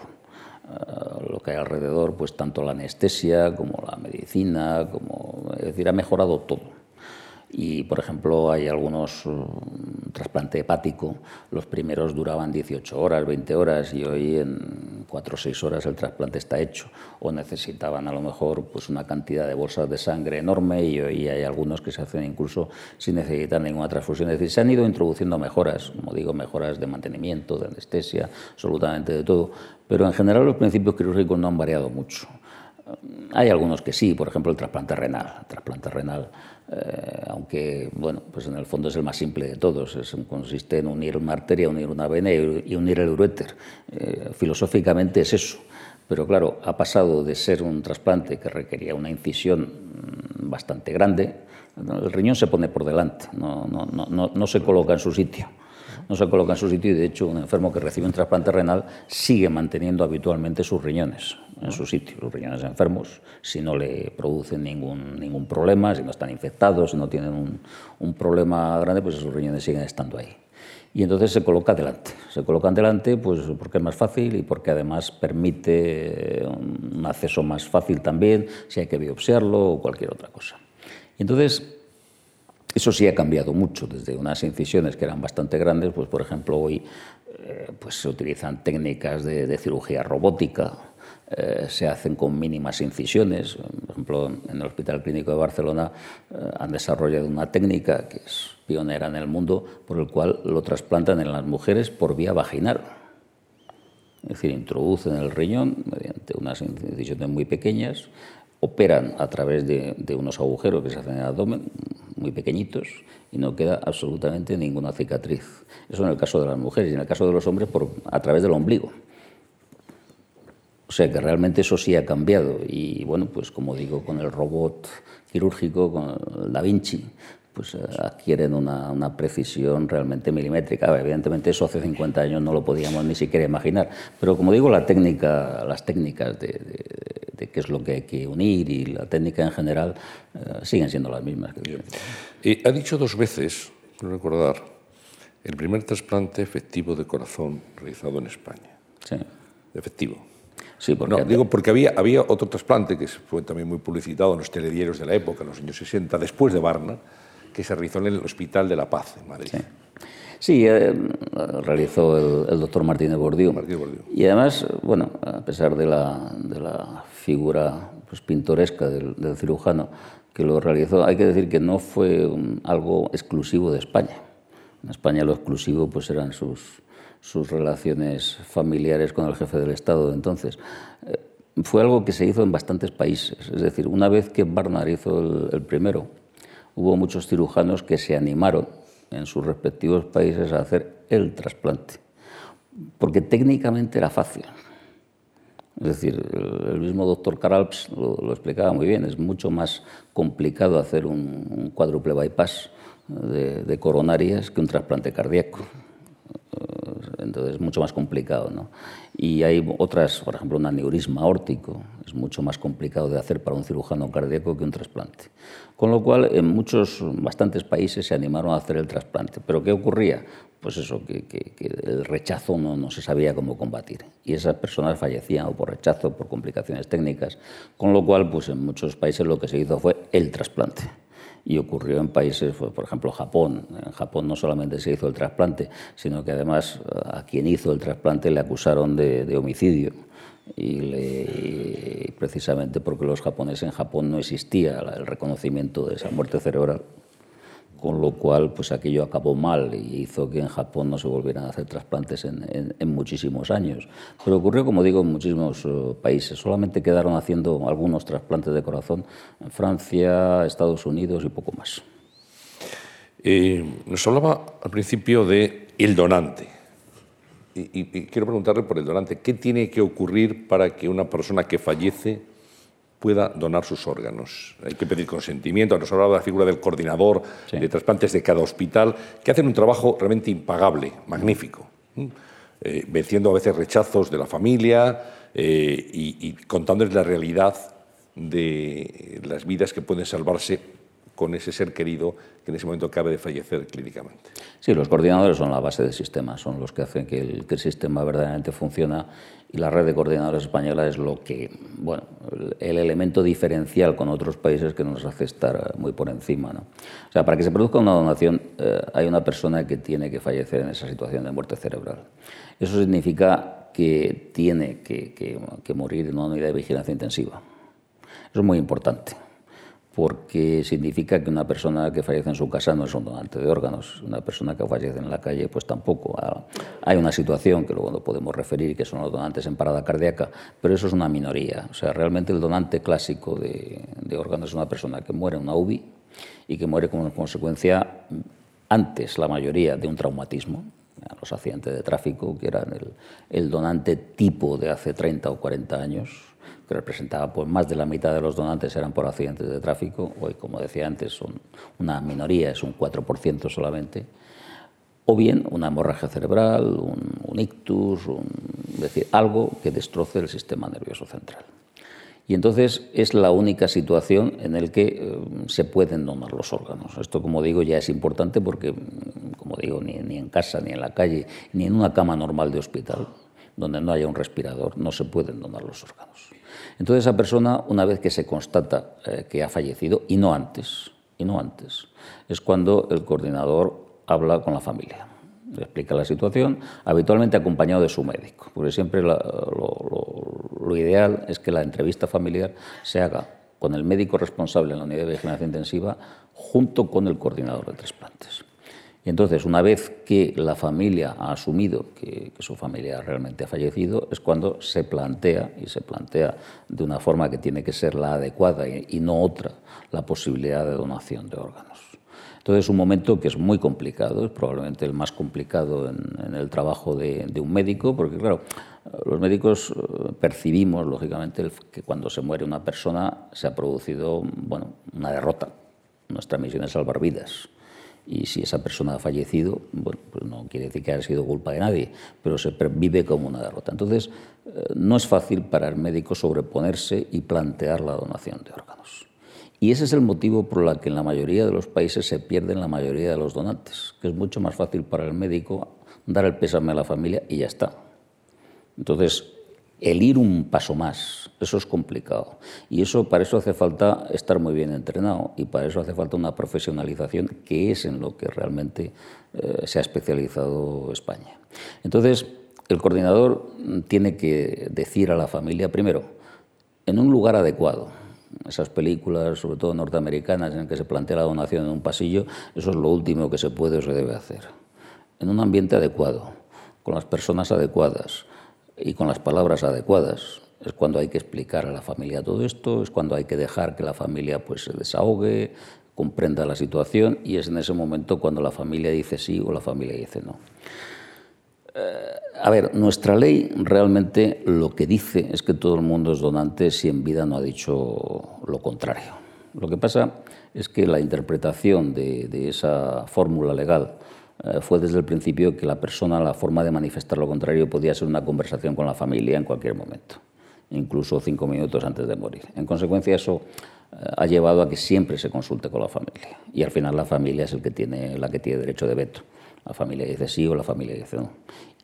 B: Uh, lo que hay alrededor, pues tanto la anestesia como la medicina, como, es decir, ha mejorado todo. Y, por ejemplo, hay algunos um, trasplante hepático, los primeros duraban 18 horas, 20 horas y hoy en 4 o 6 horas el trasplante está hecho. O necesitaban a lo mejor pues, una cantidad de bolsas de sangre enorme y hoy hay algunos que se hacen incluso sin necesitar ninguna transfusión. Es decir, se han ido introduciendo mejoras, como digo, mejoras de mantenimiento, de anestesia, absolutamente de todo. Pero en general los principios quirúrgicos no han variado mucho. Hay algunos que sí, por ejemplo el trasplante renal. El trasplante renal, eh, aunque bueno, pues en el fondo es el más simple de todos, consiste en unir una arteria, unir una vena y unir el uréter. Eh, filosóficamente es eso. Pero claro, ha pasado de ser un trasplante que requería una incisión mm, bastante grande, el riñón se pone por delante, no, no, no, no se coloca en su sitio no se coloca en su sitio y de hecho un enfermo que recibe un trasplante renal sigue manteniendo habitualmente sus riñones en su sitio, los riñones enfermos, si no le producen ningún, ningún problema, si no están infectados, si no tienen un, un problema grande, pues esos riñones siguen estando ahí. Y entonces se coloca delante. Se colocan delante pues, porque es más fácil y porque además permite un acceso más fácil también, si hay que biopsiarlo o cualquier otra cosa. Y entonces eso sí ha cambiado mucho, desde unas incisiones que eran bastante grandes, pues por ejemplo hoy eh, pues se utilizan técnicas de cirugía robótica, eh, se hacen con mínimas incisiones. Por ejemplo, en el Hospital Clínico de Barcelona eh, han desarrollado una técnica que es pionera en el mundo, por el cual lo trasplantan en las mujeres por vía vaginal. Es decir, introducen el riñón mediante unas incisiones muy pequeñas, operan a través de, unos agujeros que se hacen en el abdomen, muy pequeñitos, y no queda absolutamente ninguna cicatriz. Eso en el caso de las mujeres, y en el caso de los hombres por, a través del ombligo. O sea que realmente eso sí ha cambiado. Y bueno, pues como digo, con el robot quirúrgico, con Da Vinci, pues adquieren una, una, precisión realmente milimétrica. Evidentemente eso hace 50 años no lo podíamos ni siquiera imaginar. Pero como digo, la técnica, las técnicas de, de, de qué es lo que hay que unir y la técnica en general eh, siguen siendo las mismas.
A: Ha dicho dos veces, quiero recordar, el primer trasplante efectivo de corazón realizado en España.
B: Sí.
A: Efectivo.
B: Sí, porque
A: no, digo porque había, había otro trasplante que fue también muy publicitado en los telediarios de la época, en los años 60, después de Barna, que se realizó en el Hospital de la Paz, en Madrid.
B: Sí. Sí, eh, realizó el, el, doctor Martínez Bordiú.
A: Martínez Bordiú.
B: Y además, bueno, a pesar de la, de la figura pues, pintoresca del, del, cirujano que lo realizó, hay que decir que no fue un, algo exclusivo de España. En España lo exclusivo pues eran sus, sus relaciones familiares con el jefe del Estado de entonces. Eh, fue algo que se hizo en bastantes países. Es decir, una vez que Barnard hizo el, primero, hubo muchos cirujanos que se animaron en sus respectivos países a hacer el trasplante, porque técnicamente era fácil. Es decir, el mismo doctor Caralps lo, explicaba muy bien, es mucho más complicado hacer un, cuádruple bypass de, coronarias que un trasplante cardíaco. Entonces es mucho más complicado. ¿no? Y hay otras, por ejemplo, un aneurisma aórtico, es mucho más complicado de hacer para un cirujano cardíaco que un trasplante. Con lo cual, en muchos, bastantes países se animaron a hacer el trasplante. ¿Pero qué ocurría? Pues eso, que, el rechazo no, no, se sabía cómo combatir. Y esas personas fallecían o por rechazo, por complicaciones técnicas. Con lo cual, pues en muchos países lo que se hizo fue el trasplante y ocurrió en países, por ejemplo, Japón. En Japón no solamente se hizo el trasplante, sino que además a quien hizo el trasplante le acusaron de, homicidio. Y, precisamente porque los japoneses en Japón no existía el reconocimiento de esa muerte cerebral con lo cual pues aquello acabó mal y hizo que en Japón no se volvieran a hacer trasplantes en, muchísimos años. Pero ocurrió, como digo, en muchísimos eh, países. Solamente quedaron haciendo algunos trasplantes de corazón en Francia, Estados Unidos y poco más.
A: Eh, nos hablaba al principio de el donante. y quiero preguntarle por el donante. ¿Qué tiene que ocurrir para que una persona que fallece pueda donar sus órganos. Hay que pedir consentimiento. Nos hablaba de la figura del coordinador de trasplantes de cada hospital, que hacen un trabajo realmente impagable, magnífico, eh, venciendo a veces rechazos de la familia eh, y, y contándoles la realidad de las vidas que pueden salvarse con ese ser querido que en ese momento acabe de fallecer clínicamente.
B: Sí, los coordinadores son la base del sistema, son los que hacen que el, que el sistema verdaderamente funcione y la red de coordinadores española es lo que, bueno, el, elemento diferencial con otros países que nos hace estar muy por encima. ¿no? O sea, para que se produzca una donación eh, hay una persona que tiene que fallecer en esa situación de muerte cerebral. Eso significa que tiene que, que, que morir en una unidad de vigilancia intensiva. Eso es muy importante porque significa que una persona que fallece en su casa no es un donante de órganos, una persona que fallece en la calle pues tampoco. Ah, hay una situación que luego no podemos referir, que son los donantes en parada cardíaca, pero eso es una minoría. O sea, realmente el donante clásico de, órganos es una persona que muere en una UBI y que muere como consecuencia antes, la mayoría, de un traumatismo, los accidentes de tráfico, que eran el, el donante tipo de hace 30 o 40 años, que representaba pues, más de la mitad de los donantes eran por accidentes de tráfico, hoy, como decía antes, son una minoría, es un 4% solamente, o bien una hemorragia cerebral, un, ictus, es decir, algo que destroce el sistema nervioso central. Y entonces es la única situación en la que eh, se pueden donar los órganos. Esto, como digo, ya es importante porque, como digo, ni, ni en casa, ni en la calle, ni en una cama normal de hospital, donde no haya un respirador, no se pueden donar los órganos. Entonces esa persona, una vez que se constata eh, que ha fallecido, y no antes, y no antes, es cuando el coordinador habla con la familia. Le explica la situación, habitualmente acompañado de su médico, porque siempre lo, lo ideal es que la entrevista familiar se haga con el médico responsable en la unidad de vigilancia intensiva junto con el coordinador de trasplantes. Y entonces, una vez que la familia ha asumido que, su familia realmente ha fallecido, es cuando se plantea, y se plantea de una forma que tiene que ser la adecuada y, no otra, la posibilidad de donación de órganos. Entonces es un momento que es muy complicado, es probablemente el más complicado en, el trabajo de, un médico, porque claro, los médicos eh, percibimos, lógicamente, que cuando se muere una persona se ha producido bueno, una derrota. Nuestra misión es salvar vidas y si esa persona ha fallecido, bueno, pues no quiere decir que haya sido culpa de nadie, pero se vive como una derrota. Entonces, eh, no es fácil para el médico sobreponerse y plantear la donación de órganos. Y ese es el motivo por el que en la mayoría de los países se pierden la mayoría de los donantes, que es mucho más fácil para el médico dar el pésame a la familia y ya está. Entonces, el ir un paso más, eso es complicado. Y eso, para eso hace falta estar muy bien entrenado y para eso hace falta una profesionalización que es en lo que realmente eh, se ha especializado España. Entonces, el coordinador tiene que decir a la familia, primero, en un lugar adecuado, esas películas, sobre todo norteamericanas, en que se plantea la donación en un pasillo, eso es lo último que se puede o se debe hacer. en un ambiente adecuado, con las personas adecuadas y con las palabras adecuadas, es cuando hay que explicar a la familia todo esto, es cuando hay que dejar que la familia pues, se desahogue, comprenda la situación y es en ese momento cuando la familia dice sí o la familia dice no. Eh, a ver, nuestra ley realmente lo que dice es que todo el mundo es donante si en vida no ha dicho lo contrario. Lo que pasa es que la interpretación de, esa fórmula legal eh, fue desde el principio que la persona, la forma de manifestar lo contrario podía ser una conversación con la familia en cualquier momento, incluso cinco minutos antes de morir. En consecuencia, eso eh, ha llevado a que siempre se consulte con la familia y al final la familia es el que tiene, la que tiene derecho de veto. La familia dice sí o la familia dice no.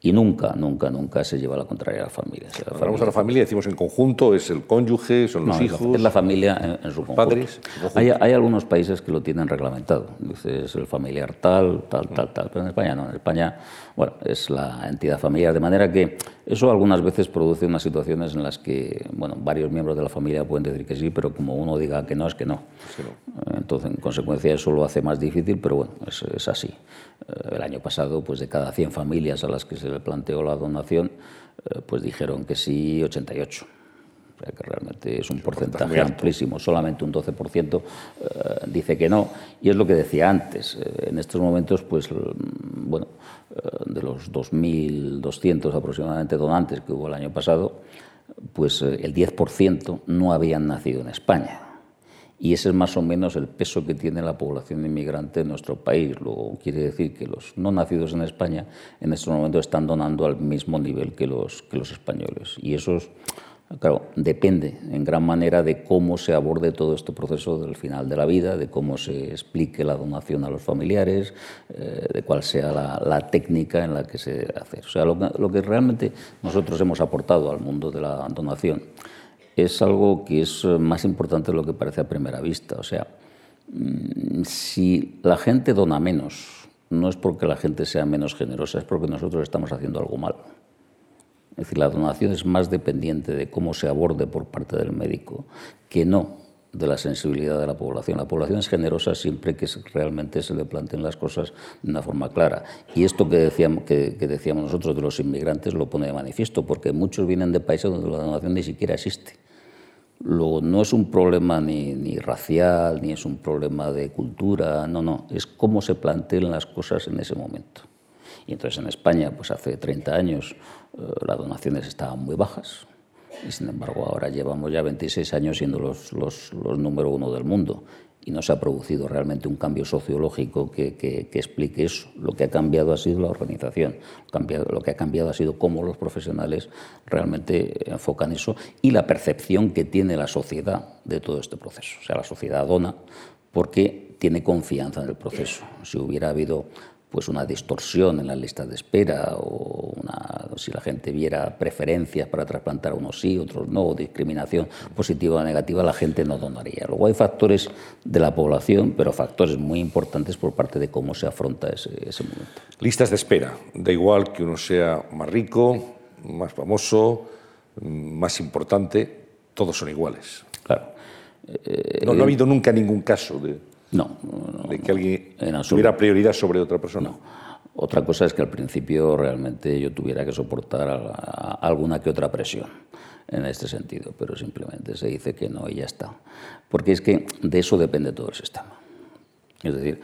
B: Y nunca, nunca, nunca se lleva la contraria a la familia.
A: la Hablamos de la familia, decimos en conjunto, es el cónyuge, son los hijos.
B: Es la familia en, su conjunto.
A: Padres.
B: Hay, hay, algunos países que lo tienen reglamentado. Dices el familiar tal, tal, tal, tal. Pero en España no. En España, bueno, es la entidad familiar. De manera que eso algunas veces produce unas situaciones en las que, bueno, varios miembros de la familia pueden decir que sí, pero como uno diga que no, es que no. Entonces, en consecuencia, eso lo hace más difícil, pero bueno, es, es así. Eh, el año pasado, pues de cada 100 familias a las que se le planteó la donación, eh, pues dijeron que sí 88. O sea que realmente es un porcentaje amplísimo. Solamente un 12% eh, dice que no. Y es lo que decía antes. en estos momentos, pues, bueno, de los 2.200 aproximadamente donantes que hubo el año pasado, pues el 10% no habían nacido en España y ese es más o menos el peso que tiene la población inmigrante en nuestro país. Luego quiere decir que los no nacidos en España en estos momentos están donando al mismo nivel que los, españoles. Y eso, claro, depende en gran manera de cómo se aborde todo este proceso del final de la vida, de cómo se explique la donación a los familiares, eh, de cuál sea la, técnica en la que se hace. O sea, lo que realmente nosotros hemos aportado al mundo de la donación es algo que es eh, más importante de lo que parece a primera vista. O sea, mm, si la gente dona menos, no es porque la gente sea menos generosa, es porque nosotros estamos haciendo algo mal. Es decir, la donación es más dependiente de cómo se aborde por parte del médico que no de la sensibilidad de la población. La población es generosa siempre que realmente se le planteen las cosas de una forma clara. Y esto que decíamos, que, que decíamos nosotros de los inmigrantes lo pone de manifiesto, porque muchos vienen de países donde la donación ni siquiera existe. Luego, no es un problema ni, ni, racial, ni es un problema de cultura, no, no, es cómo se plantean las cosas en ese momento. Y entonces en España, pues hace 30 años, eh, las donaciones estaban muy bajas, y sin embargo ahora llevamos ya 26 años siendo los, los, los número uno del mundo y no se ha producido realmente un cambio sociológico que, que, explique eso. Lo que ha cambiado ha sido la organización, lo que ha cambiado ha sido cómo los profesionales realmente enfocan eso y la percepción que tiene la sociedad de todo este proceso. O sea, la sociedad dona porque tiene confianza en el proceso. Si hubiera habido pues una distorsión en la lista de espera o una, si la gente viera preferencias para trasplantar unos sí, otros no, o discriminación positiva o negativa, la gente no donaría. Luego hay factores de la población, pero factores muy importantes por parte de cómo se afronta ese, ese momento.
A: Listas de espera. Da igual que uno sea más rico, más famoso, más importante, todos son iguales.
B: Claro.
A: no, no ha habido nunca ningún caso de
B: no,
A: de que alguien tuviera prioridad sobre otra persona.
B: Otra cosa es que al principio realmente yo tuviera que soportar alguna que otra presión en este sentido, pero simplemente se dice que no y ya está. Porque es que de eso depende todo el sistema. Es decir,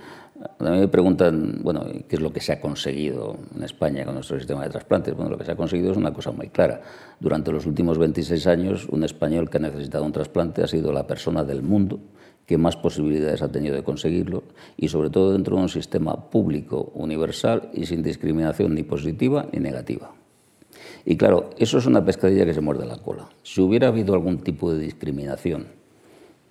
B: a mí me preguntan, bueno, ¿qué es lo que se ha conseguido en España con nuestro sistema de trasplantes? Bueno, lo que se ha conseguido es una cosa muy clara. Durante los últimos 26 años, un español que ha necesitado un trasplante ha sido la persona del mundo que más posibilidades ha tenido de conseguirlo y sobre todo dentro de un sistema público, universal y sin discriminación ni positiva ni negativa. Y claro, eso es una pescadilla que se muerde la cola. Si hubiera habido algún tipo de discriminación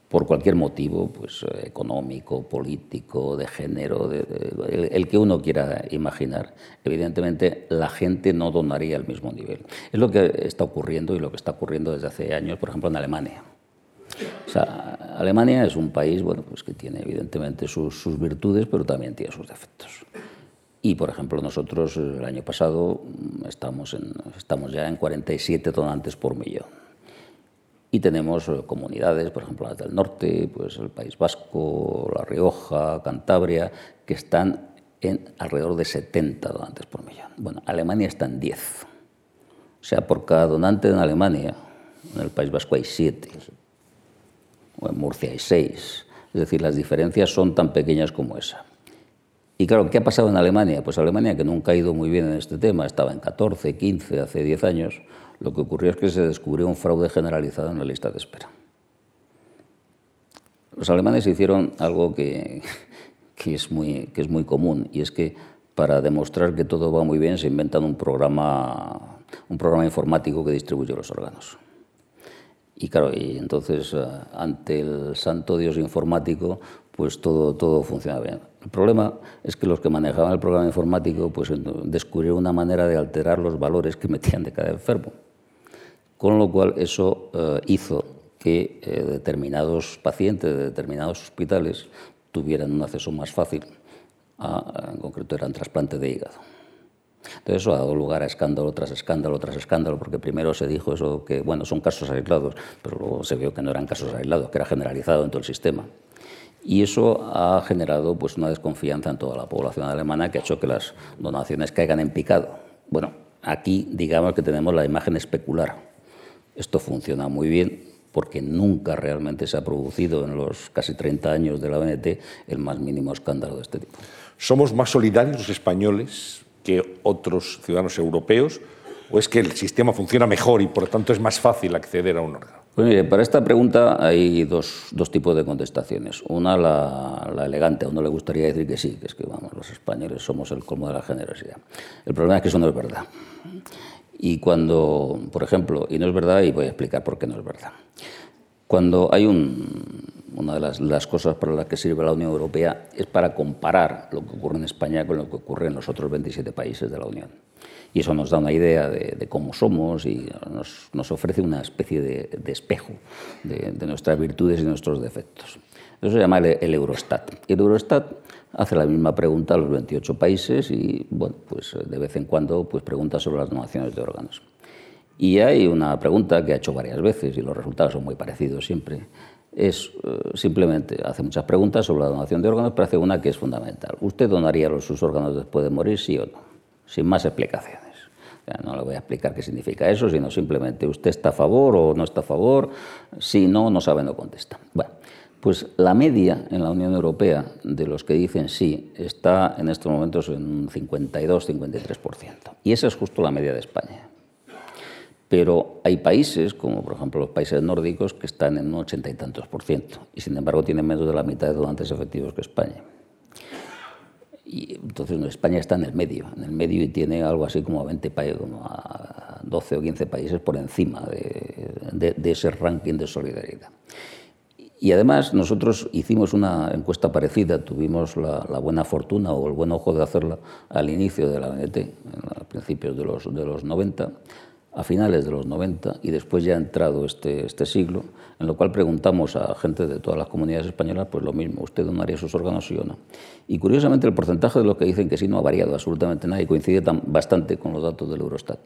B: por cualquier motivo, pues eh, económico, político, de género, el, que uno quiera imaginar, evidentemente la gente no donaría al mismo nivel. Es lo que está ocurriendo y lo que está ocurriendo desde hace años, por ejemplo, en Alemania. O sea, Alemania es un país bueno, pues que tiene evidentemente sus, sus, virtudes, pero también tiene sus defectos. Y, por ejemplo, nosotros el año pasado estamos, en, estamos ya en 47 donantes por millón. Y tenemos eh, comunidades, por ejemplo, las del norte, pues el País Vasco, La Rioja, Cantabria, que están en alrededor de 70 donantes por millón. Bueno, Alemania está en 10. O sea, por cada donante en Alemania, en el País Vasco hay 7, o en Murcia hay 6. Es decir, las diferencias son tan pequeñas como esa. Y claro, ¿qué ha pasado en Alemania? Pues Alemania, que nunca ha ido muy bien en este tema, estaba en 14, 15, hace 10 años, lo que ocurrió es que se descubrió un fraude generalizado en la lista de espera. Los alemanes hicieron algo que, que, es muy, que es muy común, y es que para demostrar que todo va muy bien se inventan un programa un programa informático que distribuye los órganos. Y claro, y entonces eh, ante el santo Dios informático, pues todo, todo funciona bien. El problema es que los que manejaban el programa informático pues descubrieron una manera de alterar los valores que metían de cada enfermo. Con lo cual eso eh, hizo que eh, determinados pacientes de determinados hospitales tuvieran un acceso más fácil, a, en concreto eran trasplantes de hígado. Entonces eso ha dado lugar a escándalo tras escándalo tras escándalo, porque primero se dijo eso que, bueno, son casos aislados, pero luego se vio que no eran casos aislados, que era generalizado en todo el sistema. Y eso ha generado pues, una desconfianza en toda la población alemana que ha hecho que las donaciones caigan en picado. Bueno, aquí digamos que tenemos la imagen especular. Esto funciona muy bien porque nunca realmente se ha producido en los casi 30 años de la ONT el más mínimo escándalo de este tipo.
A: ¿Somos más solidarios los españoles que otros ciudadanos europeos? ¿O es que el sistema funciona mejor y por lo tanto es más fácil acceder a un órgano?
B: Pues mire, para esta pregunta hay dos, dos tipos de contestaciones. Una, la, la, elegante, a uno le gustaría decir que sí, que es que vamos, los españoles somos el colmo de la generosidad. El problema es que eso no es verdad. Y cuando, por ejemplo, y no es verdad, y voy a explicar por qué no es verdad. Cuando hay un, una de las, las, cosas para las que sirve la Unión Europea es para comparar lo que ocurre en España con lo que ocurre en los otros 27 países de la Unión. Y eso nos da una idea de, de cómo somos y nos, nos, ofrece una especie de, de espejo de, de, nuestras virtudes y nuestros defectos. Eso se llama el, el Eurostat. El Eurostat hace la misma pregunta a los 28 países y, bueno, pues de vez en cuando pues pregunta sobre las donaciones de órganos. Y hay una pregunta que ha hecho varias veces y los resultados son muy parecidos siempre. Es uh, simplemente, hace muchas preguntas sobre la donación de órganos, pero hace una que es fundamental. ¿Usted donaría sus órganos después de morir, sí o no? Sin más explicaciones. No le voy a explicar qué significa eso, sino simplemente usted está a favor o no está a favor. Si no, no sabe, no contesta. Bueno, pues la media en la Unión Europea de los que dicen sí está en estos momentos en un 52-53%. Y esa es justo la media de España. Pero hay países, como por ejemplo los países nórdicos, que están en un ochenta y tantos por ciento y sin embargo tienen menos de la mitad de donantes efectivos que España. Y entonces España está en el medio, en el medio y tiene algo así como a 20 países, como a 12 o 15 países por encima de, de, de ese ranking de solidaridad. Y además nosotros hicimos una encuesta parecida, tuvimos la, la, buena fortuna o el buen ojo de hacerla al inicio de la ONT, a principios de los, de los 90, a finales de los 90 y después ya ha entrado este, este siglo, en lo cual preguntamos a gente de todas las comunidades españolas, pues lo mismo, ¿usted donaría sus órganos sí o no? Y curiosamente el porcentaje de los que dicen que sí no ha variado absolutamente nada y coincide tan, bastante con los datos del Eurostat.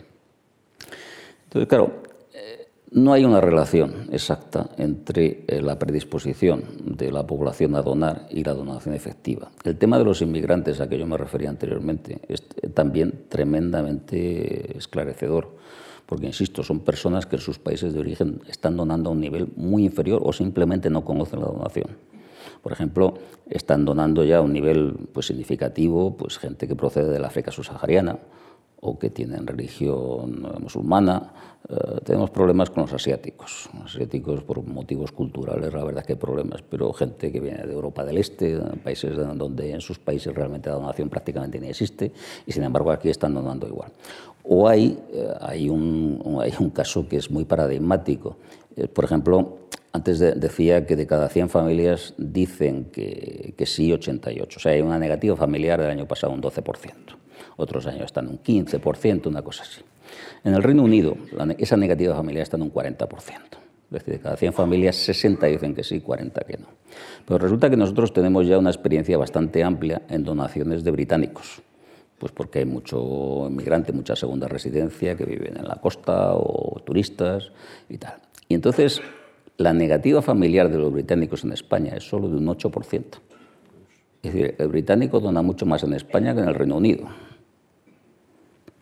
B: Entonces, claro, eh, no hay una relación exacta entre eh, la predisposición de la población a donar y la donación efectiva. El tema de los inmigrantes a que yo me refería anteriormente es también tremendamente esclarecedor porque, insisto, son personas que en sus países de origen están donando a un nivel muy inferior o simplemente no conocen la donación. Por ejemplo, están donando ya a un nivel pues, significativo pues, gente que procede del África subsahariana o que tienen religión musulmana. Eh, tenemos problemas con los asiáticos. Asiáticos, por motivos culturales, la verdad que hay problemas, pero gente que viene de Europa del Este, países donde en sus países realmente la donación prácticamente ni existe, y sin embargo aquí están donando igual. O hay, eh, hay, un, hay un caso que es muy paradigmático. Eh, por ejemplo, antes de, decía que de cada 100 familias dicen que, que sí 88. O sea, hay una negativa familiar del año pasado un 12%. Otros años están un 15%, una cosa así. En el Reino Unido, la, esa negativa familiar está en un 40%. Es decir, de cada 100 familias, 60 dicen que sí, 40 que no. Pero resulta que nosotros tenemos ya una experiencia bastante amplia en donaciones de británicos pues porque hay mucho inmigrante, mucha segunda residencia que viven en la costa o turistas y tal. Y entonces la negativa familiar de los británicos en España es solo de un 8%. Es decir, el británico dona mucho más en España que en el Reino Unido.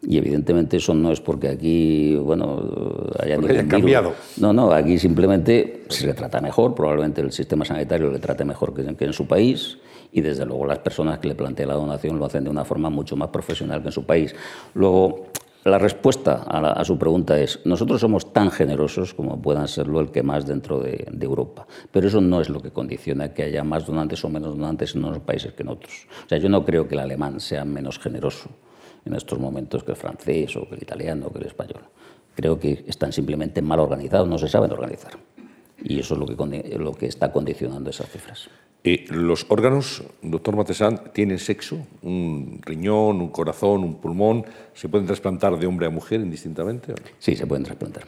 B: Y evidentemente eso no es porque aquí, bueno,
A: haya cambiado.
B: No, no, aquí simplemente se le trata mejor, probablemente el sistema sanitario le trate mejor que, en su país y desde luego las personas que le plantean la donación lo hacen de una forma mucho más profesional que en su país. Luego, la respuesta a, su pregunta es, nosotros somos tan generosos como puedan serlo el que más dentro de, Europa, pero eso no es lo que condiciona que haya más donantes o menos donantes en unos países que en otros. O sea, yo no creo que el alemán sea menos generoso en estos momentos que el francés o que el italiano o que el español. Creo que están simplemente mal organizados, no se saben organizar. Y eso es lo que, lo que está condicionando esas cifras.
A: ¿Los órganos, doctor Matesán, tienen sexo? ¿Un riñón, un corazón, un pulmón? ¿Se pueden trasplantar de hombre a mujer indistintamente?
B: Sí, se pueden trasplantar.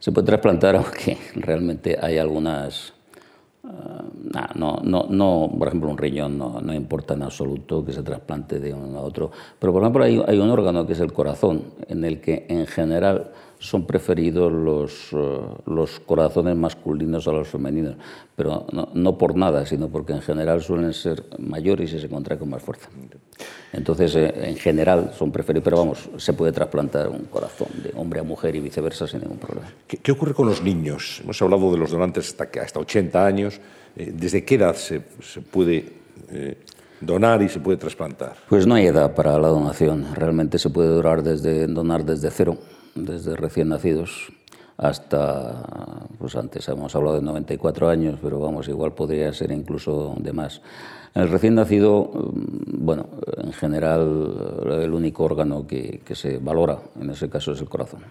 B: Se pueden trasplantar, aunque realmente hay algunas... Ah, no, no, no, por ejemplo, un riñón no, no, importa en absoluto que se trasplante de uno a otro. Pero, por ejemplo, hay un órgano que es el corazón, en el que en general son preferidos los, eh, los corazones masculinos a los femeninos, pero no, por nada, sino porque en general suelen ser mayores y se contraen con más fuerza. Entonces, eh, en general son preferidos, pero vamos, se puede trasplantar un corazón de hombre a mujer y viceversa sin ningún problema.
A: ¿Qué, ocurre con los niños? Hemos hablado de los donantes hasta, hasta 80 años. Eh, ¿Desde qué edad se, se puede donar y se puede trasplantar?
B: Pues no hay edad para la donación. Realmente se puede donar desde, donar desde cero desde recién nacidos hasta, pues antes hemos hablado de 94 años, pero vamos, igual podría ser incluso de más. El recién nacido, mm, bueno, en general el único órgano que, que se valora en ese caso es el corazón.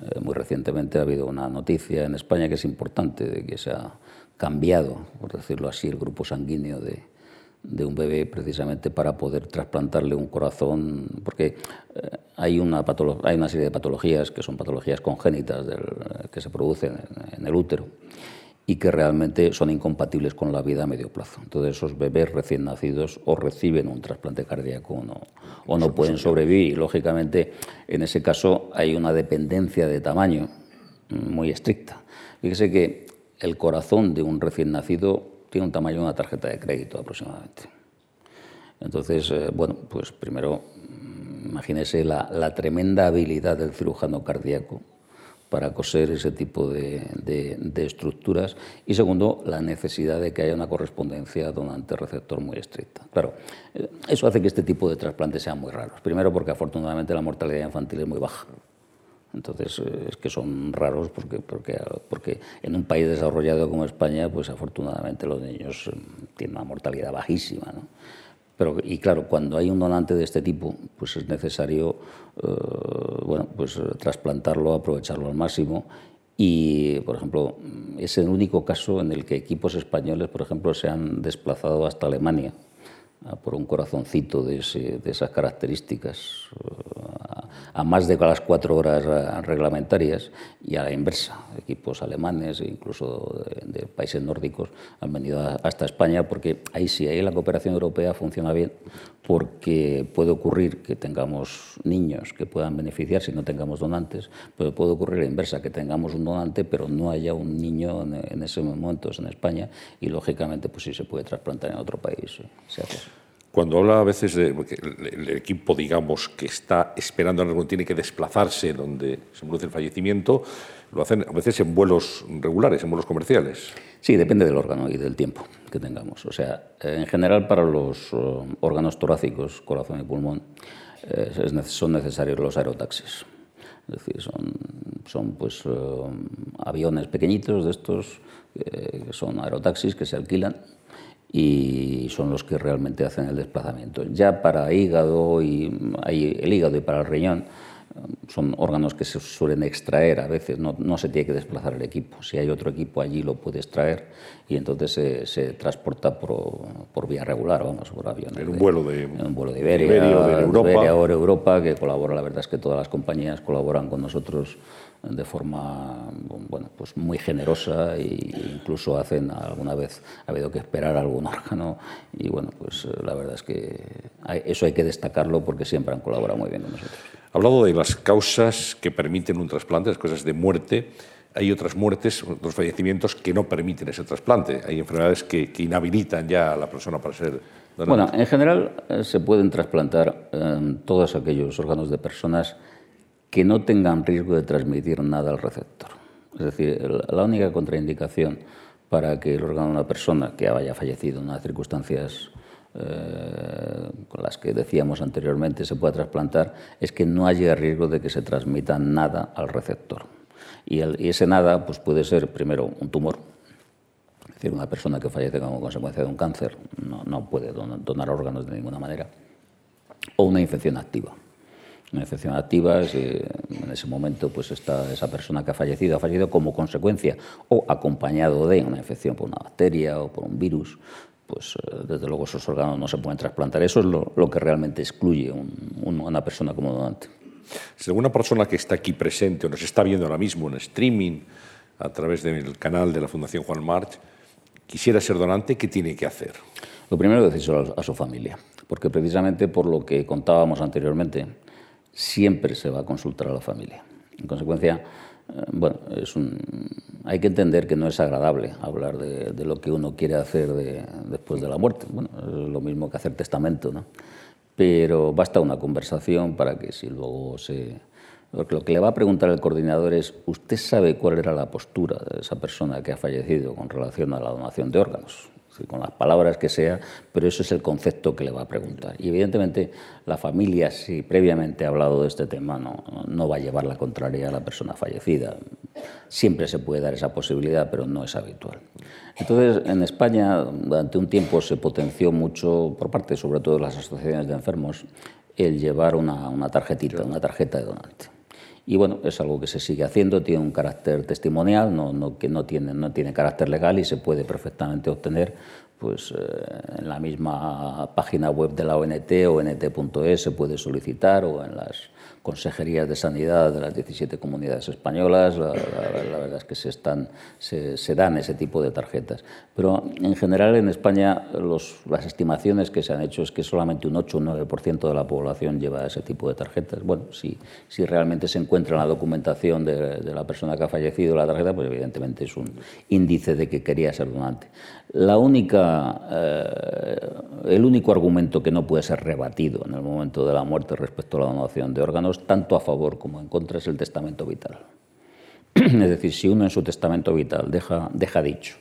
B: Eh, muy recientemente ha habido una noticia en España que es importante, de que se ha cambiado, por decirlo así, el grupo sanguíneo de, de un bebé precisamente para poder trasplantarle un corazón, porque eh, hay, una hay una serie de patologías que son patologías congénitas que se producen en, el útero y que realmente son incompatibles con la vida a medio plazo. Entonces esos bebés recién nacidos o reciben un trasplante cardíaco o no, o no pueden sobrevivir. Y lógicamente en ese caso hay una dependencia de tamaño muy estricta. Fíjese que el corazón de un recién nacido tiene un tamaño de una tarjeta de crédito aproximadamente. Entonces, eh, bueno, pues primero, mm, imagínese la, tremenda habilidad del cirujano cardíaco para coser ese tipo de, estructuras y segundo, la necesidad de que haya una correspondencia donante-receptor muy estricta. Claro, eh, eso hace que este tipo de trasplantes sean muy raros. Primero porque afortunadamente la mortalidad infantil es muy baja. Entonces, eh, es que son raros porque, porque, porque en un país desarrollado como España, pues afortunadamente los niños eh, tienen una mortalidad bajísima. ¿no? Pero, y claro, cuando hay un donante de este tipo, pues es necesario eh, bueno, pues, trasplantarlo, aprovecharlo al máximo. Y, por ejemplo, es el único caso en el que equipos españoles, por ejemplo, se han desplazado hasta Alemania por un corazoncito de, de esas características a más de las cuatro horas eh, reglamentarias y a la inversa. Equipos alemanes e incluso de, países nórdicos han venido hasta España porque ahí sí, ahí la cooperación europea funciona bien porque puede ocurrir que tengamos niños que puedan beneficiar si no tengamos donantes, pero puede ocurrir la inversa, que tengamos un donante pero no haya un niño en, ese momento en España y lógicamente pues sí se puede trasplantar en otro país. Se hace.
A: Cuando habla a veces de el, equipo, digamos, que está esperando algo, tiene que desplazarse donde se produce el fallecimiento, lo hacen a veces en vuelos regulares, en vuelos comerciales.
B: Sí, depende del órgano y del tiempo que tengamos. O sea, en general para los uh, órganos torácicos, corazón y pulmón, eh, son necesarios los aerotaxis. Es decir, son, son pues, uh, aviones pequeñitos de estos, que son aerotaxis que se alquilan y son los que realmente hacen el desplazamiento. Ya para hígado y el hígado y para el riñón son órganos que se suelen extraer a veces, no, no, se tiene que desplazar el equipo. Si hay otro equipo allí lo puede extraer y entonces se, se transporta por, por, vía regular, vamos, por avión.
A: En un vuelo de,
B: en un vuelo de Iberia, de Europa. Iberia o Europa, que colabora, la verdad es que todas las compañías colaboran con nosotros de forma bueno, pues muy generosa e incluso hacen alguna vez ha habido que esperar algún órgano y bueno pues eh, la verdad es que eso hay que destacarlo porque siempre han colaborado muy bien con nosotros.
A: Ha hablado de las causas que permiten un trasplante, las causas de muerte. Hay otras muertes, otros fallecimientos que no permiten ese trasplante. Hay enfermedades que, inhabilitan ya a la persona para ser donante.
B: Bueno, en general eh, se pueden trasplantar eh, todos aquellos órganos de personas que no tengan riesgo de transmitir nada al receptor. Es decir, la única contraindicación para que el órgano de una persona que haya fallecido en unas circunstancias eh, con las que decíamos anteriormente se pueda trasplantar es que no haya riesgo de que se transmita nada al receptor. Y, ese nada pues puede ser primero un tumor, es decir, una persona que fallece como consecuencia de un cáncer no, no puede donar órganos de ninguna manera, o una infección activa. Una infección activa es, en ese momento pues está esa persona que ha fallecido, ha fallecido como consecuencia o acompañado de una infección por una bacteria o por un virus, pues eh, desde luego esos órganos no se pueden trasplantar. Eso es lo, que realmente excluye un, una persona como donante.
A: Si alguna persona que está aquí presente o nos está viendo ahora mismo en streaming a través del canal de la Fundación Juan March quisiera ser donante, ¿qué tiene que hacer?
B: Lo primero es decirlo a su familia, porque precisamente por lo que contábamos anteriormente, siempre se va a consultar a la familia. En consecuencia, eh, bueno, hay que entender que no es agradable hablar de, lo que uno quiere hacer de, después de la muerte. Bueno, es lo mismo que hacer testamento, ¿no? Pero basta una conversación para que si luego se... Lo que le va a preguntar el coordinador es, ¿usted sabe cuál era la postura de esa persona que ha fallecido con relación a la donación de órganos? Con las palabras que sea, pero eso es el concepto que le va a preguntar. Y evidentemente la familia, si previamente ha hablado de este tema, no, no va a llevar la contraria a la persona fallecida. Siempre se puede dar esa posibilidad, pero no es habitual. Entonces, en España, durante un tiempo se potenció mucho, por parte sobre todo de las asociaciones de enfermos, el llevar una, una tarjetita, una tarjeta de donante. Y bueno, es algo que se sigue haciendo, tiene un carácter testimonial, no, no, que no tiene, no tiene carácter legal y se puede perfectamente obtener pues, eh, en la misma página web de la ONT, ont.es, se puede solicitar o en las consejerías de sanidad de las 17 comunidades españolas, la, verdad es que se, están, se, dan ese tipo de tarjetas. Pero en general en España las estimaciones que se han hecho es que solamente un 8 o 9% de la población lleva ese tipo de tarjetas. Bueno, si, si realmente se encuentra en la documentación de, la persona que ha fallecido la tarjeta, pues evidentemente es un índice de que quería ser donante. La única, eh, el único argumento que no puede ser rebatido en el momento de la muerte respecto a la donación de órganos tanto a favor como en contra, es el testamento vital. es decir, si uno en su testamento vital deja, deja dicho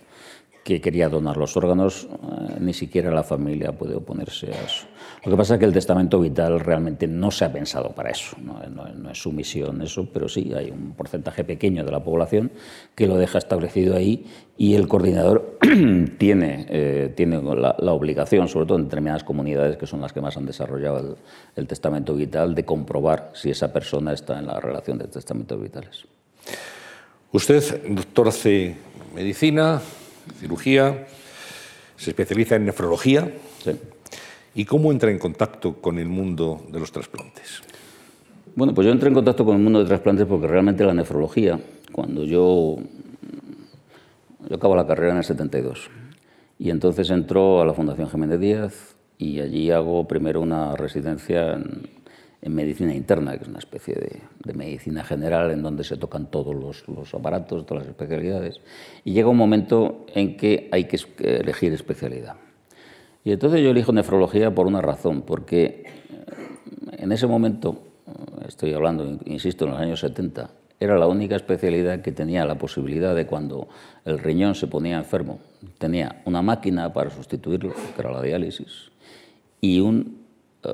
B: que quería donar los órganos, eh, ni siquiera la familia puede oponerse a eso. Lo que pasa es que el testamento vital realmente no se ha pensado para eso, no, es su misión eso, pero sí hay un porcentaje pequeño de la población que lo deja establecido ahí y el coordinador tiene, eh, tiene la, obligación, sobre todo en determinadas comunidades que son las que más han desarrollado el, el testamento vital, de comprobar si esa persona está en la relación de testamentos vitales.
A: Usted, doctor, hace medicina, cirugía, se especializa en nefrología. ¿Y cómo entra en contacto con el mundo de los trasplantes?
B: Bueno, pues yo entré en contacto con el mundo de trasplantes porque realmente la nefrología, cuando yo, yo acabo la carrera en el 72, y entonces entró a la Fundación Jiménez Díaz y allí hago primero una residencia en, en medicina interna, que es una especie de, medicina general en donde se tocan todos los, aparatos, todas las especialidades, y llega un momento en que hay que elegir especialidad. Y entonces yo elijo nefrología por una razón, porque eh, en ese momento, estoy hablando, insisto, en los años 70, era la única especialidad que tenía la posibilidad de cuando el riñón se ponía enfermo, tenía una máquina para sustituirlo, que era la diálisis, y un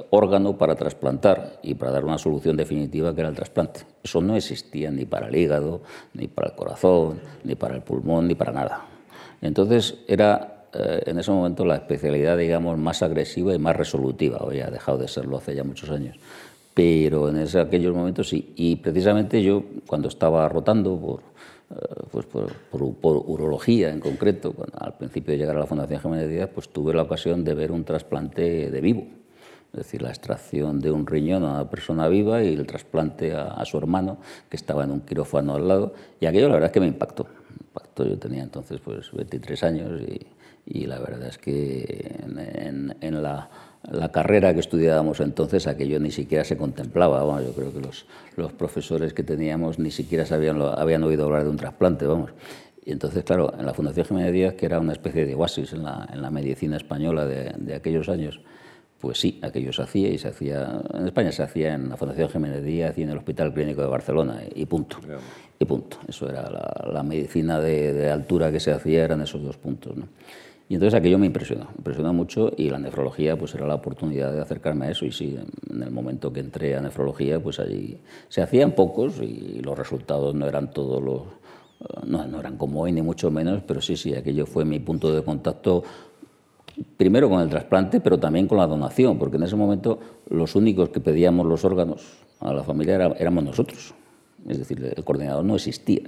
B: órgano para trasplantar y para dar una solución definitiva que era el trasplante. Eso no existía ni para el hígado, ni para el corazón, ni para el pulmón, ni para nada. Entonces era eh, en ese momento la especialidad, digamos, más agresiva y más resolutiva. Hoy ha dejado de serlo hace ya muchos años. Pero en ese, aquellos momentos sí. Y precisamente yo, cuando estaba rotando por, eh, pues por, por, urología en concreto, al principio de llegar a la Fundación Jiménez Díaz, pues tuve la ocasión de ver un trasplante de vivo es decir, la extracción de un riñón a una persona viva y el trasplante a, su hermano, que estaba en un quirófano al lado, y aquello la verdad es que me impactó. impactó. Yo tenía entonces pues 23 años y, y la verdad es que en, en, la, la carrera que estudiábamos entonces, aquello ni siquiera se contemplaba. Vamos, yo creo que los, los profesores que teníamos ni siquiera sabían, habían oído hablar de un trasplante. Vamos. Y entonces, claro, en la Fundación Jiménez Díaz, que era una especie de oasis en la, en la medicina española de, de, aquellos años, pues sí, aquello se hacía y se hacía, en España se hacía en la Fundación Jiménez Díaz y en el Hospital Clínico de Barcelona, y punto. Y punto. Eso era la, la medicina de, de, altura que se hacía, eran esos dos puntos. ¿no? Y entonces aquello me impresionó, me impresionó mucho y la nefrología pues era la oportunidad de acercarme a eso y sí, en el momento que entré a nefrología pues allí se hacían pocos y los resultados no eran todos los, no, no eran como hoy ni mucho menos, pero sí, sí, aquello fue mi punto de contacto primero con el trasplante, pero también con la donación, porque en ese momento los únicos que pedíamos los órganos a la familia era, éramos nosotros. Es decir, el coordinador no existía.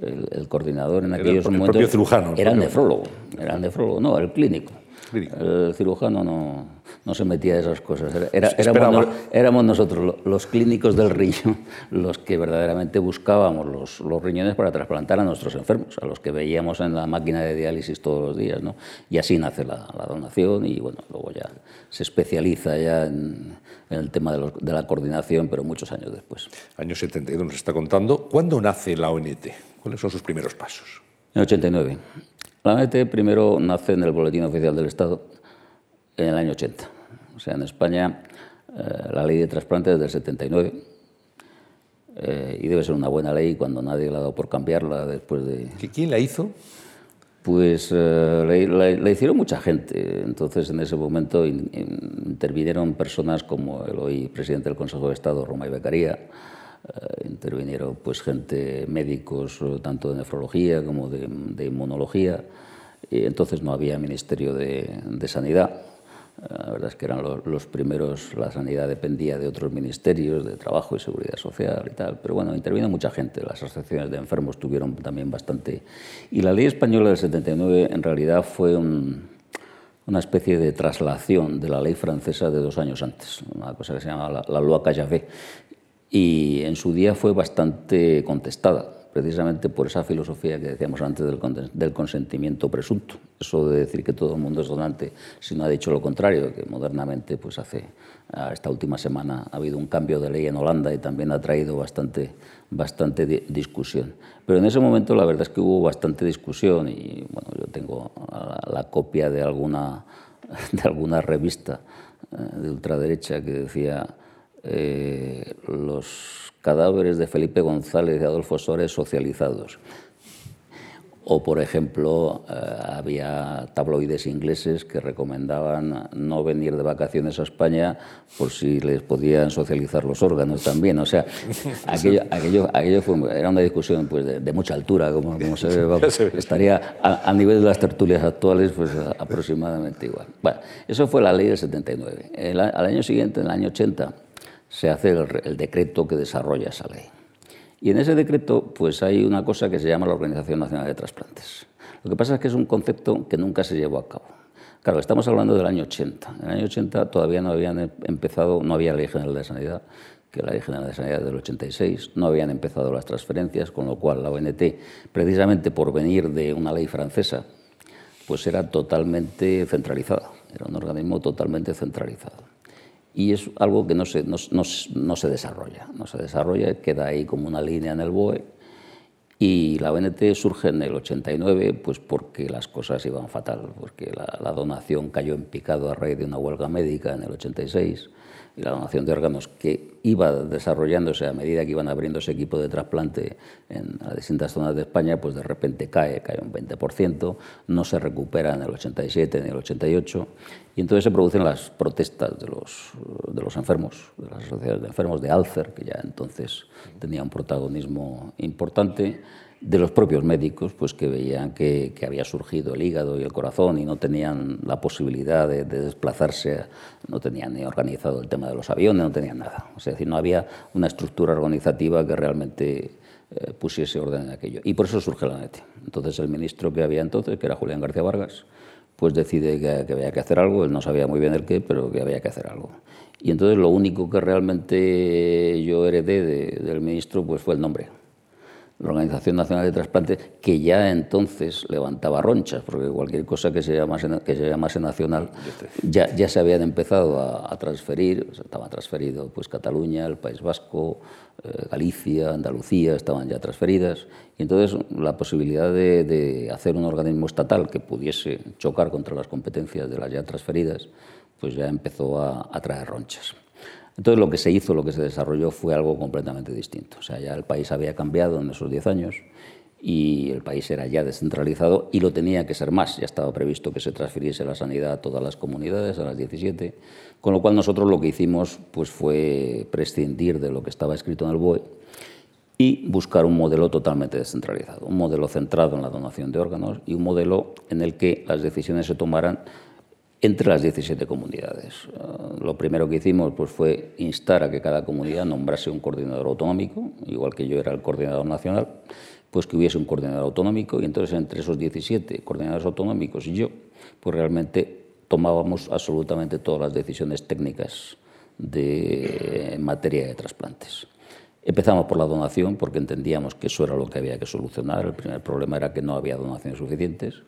B: El, el coordinador en aquellos
A: el, el
B: momentos
A: cirujano,
B: era el nefrólogo, era el nefrólogo, no, el clínico. El cirujano no, no se metía a esas cosas. Era, éramos, éramos, nosotros, los clínicos del riñón, los que verdaderamente buscábamos los, los, riñones para trasplantar a nuestros enfermos, a los que veíamos en la máquina de diálisis todos los días. ¿no? Y así nace la, la donación y bueno, luego ya se especializa ya en, en el tema de, los, de, la coordinación, pero muchos años después.
A: Año 72 nos está contando. ¿Cuándo nace la ONT? ¿Cuáles son sus primeros pasos?
B: En 89. La ONT primero nace en el Boletín Oficial del Estado en el año 80. O sea, en España eh, la ley de trasplante es del 79 eh, y debe ser una buena ley cuando nadie la ha dado por cambiarla después de...
A: ¿Quién la hizo?
B: Pues eh, la, la, la, hicieron mucha gente. Entonces, en ese momento in, in, intervinieron personas como el hoy presidente del Consejo de Estado, Roma y Becaría, intervinieron pues gente, médicos, tanto de nefrología como de, de inmunología, y entonces no había Ministerio de, de Sanidad. Uh, la verdad es que eran los, los, primeros, la sanidad dependía de otros ministerios, de Trabajo y Seguridad Social y tal, pero bueno, intervino mucha gente, las asociaciones de enfermos tuvieron también bastante. Y la ley española del 79 en realidad fue un, una especie de traslación de la ley francesa de dos años antes, una cosa que se llama la, la Loi Cajavé, y en su día fue bastante contestada, precisamente por esa filosofía que decíamos antes del, consentimiento presunto. Eso de decir que todo el mundo es donante, si no ha dicho lo contrario, que modernamente, pues hace esta última semana ha habido un cambio de ley en Holanda y también ha traído bastante, bastante di discusión. Pero en ese momento la verdad es que hubo bastante discusión y bueno, yo tengo la, la copia de alguna, de alguna revista eh, de ultraderecha que decía eh, los cadáveres de Felipe González y de Adolfo Sores socializados. O, por ejemplo, eh, había tabloides ingleses que recomendaban no venir de vacaciones a España por si les podían socializar los órganos también. O sea, aquello, aquello, aquello fue, era una discusión pues, de, de mucha altura, como, como se ve. Estaría a, a, nivel de las tertulias actuales pues, aproximadamente igual. Bueno, eso fue la ley del 79. El, al año siguiente, en el año 80, se hace el, decreto que desarrolla esa ley. Y en ese decreto pues hay una cosa que se llama la Organización Nacional de Trasplantes. Lo que pasa es que es un concepto que nunca se llevó a cabo. Claro, estamos hablando del año 80. En el año 80 todavía no habían em, empezado, no había ley general de sanidad, que la ley general de sanidad del 86, no habían empezado las transferencias, con lo cual la ONT, precisamente por venir de una ley francesa, pues era totalmente centralizada, era un organismo totalmente centralizado y es algo que no se, no, se desarrolla, no se desarrolla, queda ahí como una línea en el BOE y la BNT surge en el 89 pues porque las cosas iban fatal, porque la, donación cayó en picado a raíz de una huelga médica en el 86 y la donación de órganos que iba desarrollándose a medida que iban abriendo ese equipo de trasplante en las distintas zonas de España, pues de repente cae, cae un 20%, no se recupera en el 87 ni el 88, y entonces se producen las protestas de los, de los enfermos, de las asociaciones de enfermos de Alcer, que ya entonces tenía un protagonismo importante, de los propios médicos, pues que veían que, que, había surgido el hígado y el corazón y no tenían la posibilidad de, de, desplazarse, no tenían ni organizado el tema de los aviones, no tenían nada. O sea, es decir, no había una estructura organizativa que realmente eh, pusiese orden en aquello. Y por eso surge la NET. Entonces el ministro que había entonces, que era Julián García Vargas, pues decide que, que había que hacer algo, él no sabía muy bien el qué, pero que había que hacer algo. Y entonces lo único que realmente yo heredé de, del ministro pues fue el nombre la Organización Nacional de Trasplantes, que ya entonces levantaba ronchas, porque cualquier cosa que se llamase, que se nacional ya, ya se habían empezado a, transferir, estaba transferido pues Cataluña, el País Vasco, eh, Galicia, Andalucía, estaban ya transferidas, y entonces la posibilidad de, hacer un organismo estatal que pudiese chocar contra las competencias de las ya transferidas, pues ya empezó a traer ronchas. Entonces lo que se hizo, lo que se desarrolló fue algo completamente distinto. O sea, ya el país había cambiado en esos 10 años y el país era ya descentralizado y lo tenía que ser más. Ya estaba previsto que se transfiriese la sanidad a todas las comunidades, a las 17, con lo cual nosotros lo que hicimos pues, fue prescindir de lo que estaba escrito en el BOE y buscar un modelo totalmente descentralizado, un modelo centrado en la donación de órganos y un modelo en el que las decisiones se tomaran entre las 17 comunidades. Eh, lo primero que hicimos pues, fue instar a que cada comunidad nombrase un coordinador autonómico, igual que yo era el coordinador nacional, pues que hubiese un coordinador autonómico y entonces entre esos 17 coordinadores autonómicos y yo, pues realmente tomábamos absolutamente todas las decisiones técnicas de, en materia de trasplantes. Empezamos por la donación porque entendíamos que eso era lo que había que solucionar. El primer problema era que no había donaciones suficientes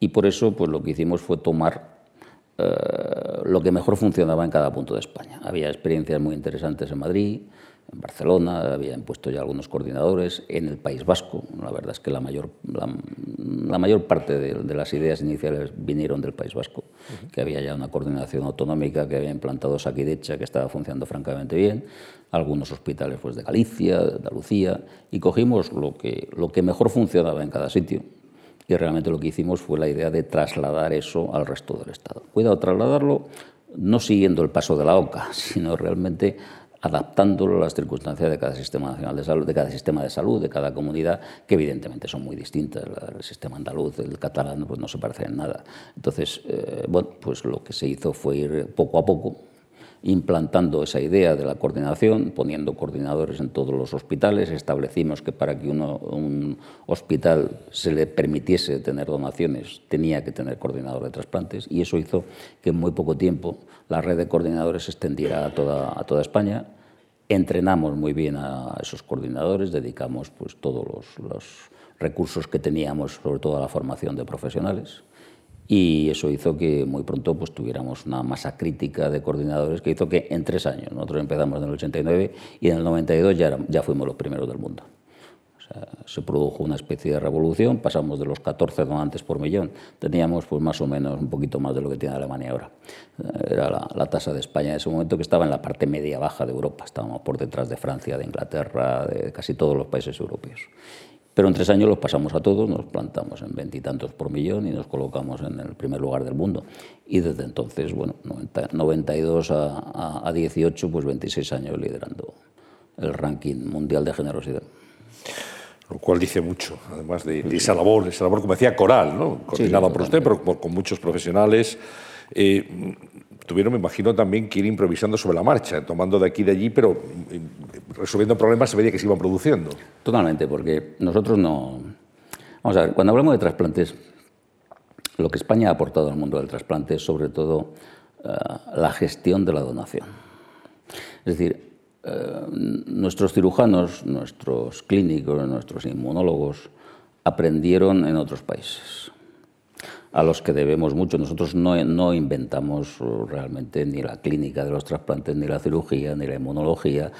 B: y por eso pues, lo que hicimos fue tomar eh, lo que mejor funcionaba en cada punto de España. Había experiencias muy interesantes en Madrid, en Barcelona, habían puesto ya algunos coordinadores, en el País Vasco. La verdad es que la mayor, la, mayor parte de, las ideas iniciales vinieron del País Vasco, que había ya una coordinación autonómica que había implantado Saquidecha, que estaba funcionando francamente bien, algunos hospitales pues, de Galicia, de Andalucía, y cogimos lo que, lo que mejor funcionaba en cada sitio y realmente lo que hicimos fue la idea de trasladar eso al resto del Estado. Cuidado, trasladarlo no siguiendo el paso de la OCA, sino realmente adaptándolo a las circunstancias de cada sistema nacional de salud, de cada sistema de salud, de cada comunidad, que evidentemente son muy distintas. El sistema andaluz, el catalán, pues no se parecen en nada. Entonces, eh, bueno, pues lo que se hizo fue ir poco a poco implantando esa idea de la coordinación, poniendo coordinadores en todos los hospitales. Establecimos que para que un hospital se le permitiese tener donaciones tenía que tener coordinador de trasplantes y eso hizo que en muy poco tiempo la red de coordinadores se extendiera a toda, toda España. Entrenamos muy bien a esos coordinadores, dedicamos pues, todos los, los recursos que teníamos, sobre todo a la formación de profesionales y eso hizo que muy pronto pues, tuviéramos una masa crítica de coordinadores que hizo que en tres años, nosotros empezamos en el 89 y en el 92 ya, ya fuimos los primeros del mundo. O sea, se produjo una especie de revolución, pasamos de los 14 donantes por millón, teníamos pues más o menos un poquito más de lo que tiene Alemania ahora. Era la, la tasa de España en ese momento que estaba en la parte media-baja de Europa, estábamos por detrás de Francia, de Inglaterra, de casi todos los países europeos. Pero en tres años los pasamos a todos, nos plantamos en veintitantos por millón y nos colocamos en el primer lugar del mundo. Y desde entonces, bueno, 92 a, 18, pues 26 años liderando el ranking mundial de generosidad.
A: Lo cual dice mucho, además de, esa labor, esa labor, como decía, coral, ¿no? coordinada por usted, pero con muchos profesionales. Tuvieron, me imagino, también que ir improvisando sobre la marcha, tomando de aquí y de allí, pero resolviendo problemas se veía que se iban produciendo.
B: Totalmente, porque nosotros no... Vamos a ver, cuando hablamos de trasplantes, lo que España ha aportado al mundo del trasplante es sobre todo eh, la gestión de la donación. Es decir, eh, nuestros cirujanos, nuestros clínicos, nuestros inmunólogos aprendieron en otros países a los que debemos mucho. Nosotros no, no, inventamos realmente ni la clínica de los trasplantes, ni la cirugía, ni la inmunología.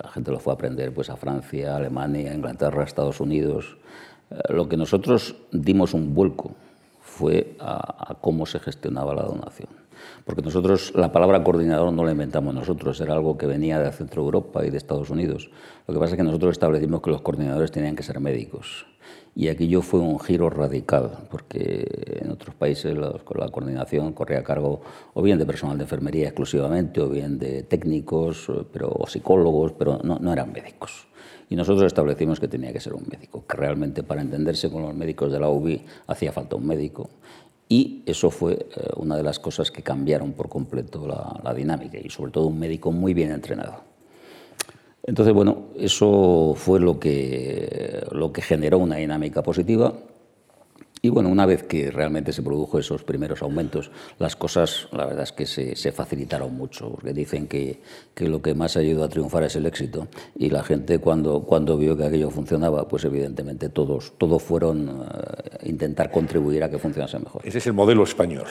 B: La gente lo fue a aprender pues, a Francia, Alemania, Inglaterra, Estados Unidos. Eh, lo que nosotros dimos un vuelco fue a cómo se gestionaba la donación. Porque nosotros la palabra coordinador no la inventamos nosotros, era algo que venía de Centro Europa y de Estados Unidos. Lo que pasa es que nosotros establecimos que los coordinadores tenían que ser médicos y aquello fue un giro radical, porque en otros países la, coordinación corría a cargo o bien de personal de enfermería exclusivamente, o bien de técnicos pero, o psicólogos, pero no, eran médicos. Y nosotros establecimos que tenía que ser un médico, que realmente para entenderse con los médicos de la UBI hacía falta un médico. Y eso fue eh, una de las cosas que cambiaron por completo la dinámica, y sobre todo un médico muy bien entrenado. Entonces, bueno, eso fue lo que, lo que generó una dinámica positiva Y bueno, una vez que realmente se produjo esos primeros aumentos, las cosas, la verdad es que se, facilitaron mucho, porque dicen que, que, lo que más ayudó a triunfar es el éxito. Y la gente cuando, cuando vio que aquello funcionaba, pues evidentemente todos, todos fueron a eh, intentar contribuir a que funcionase mejor.
A: Ese es el modelo español.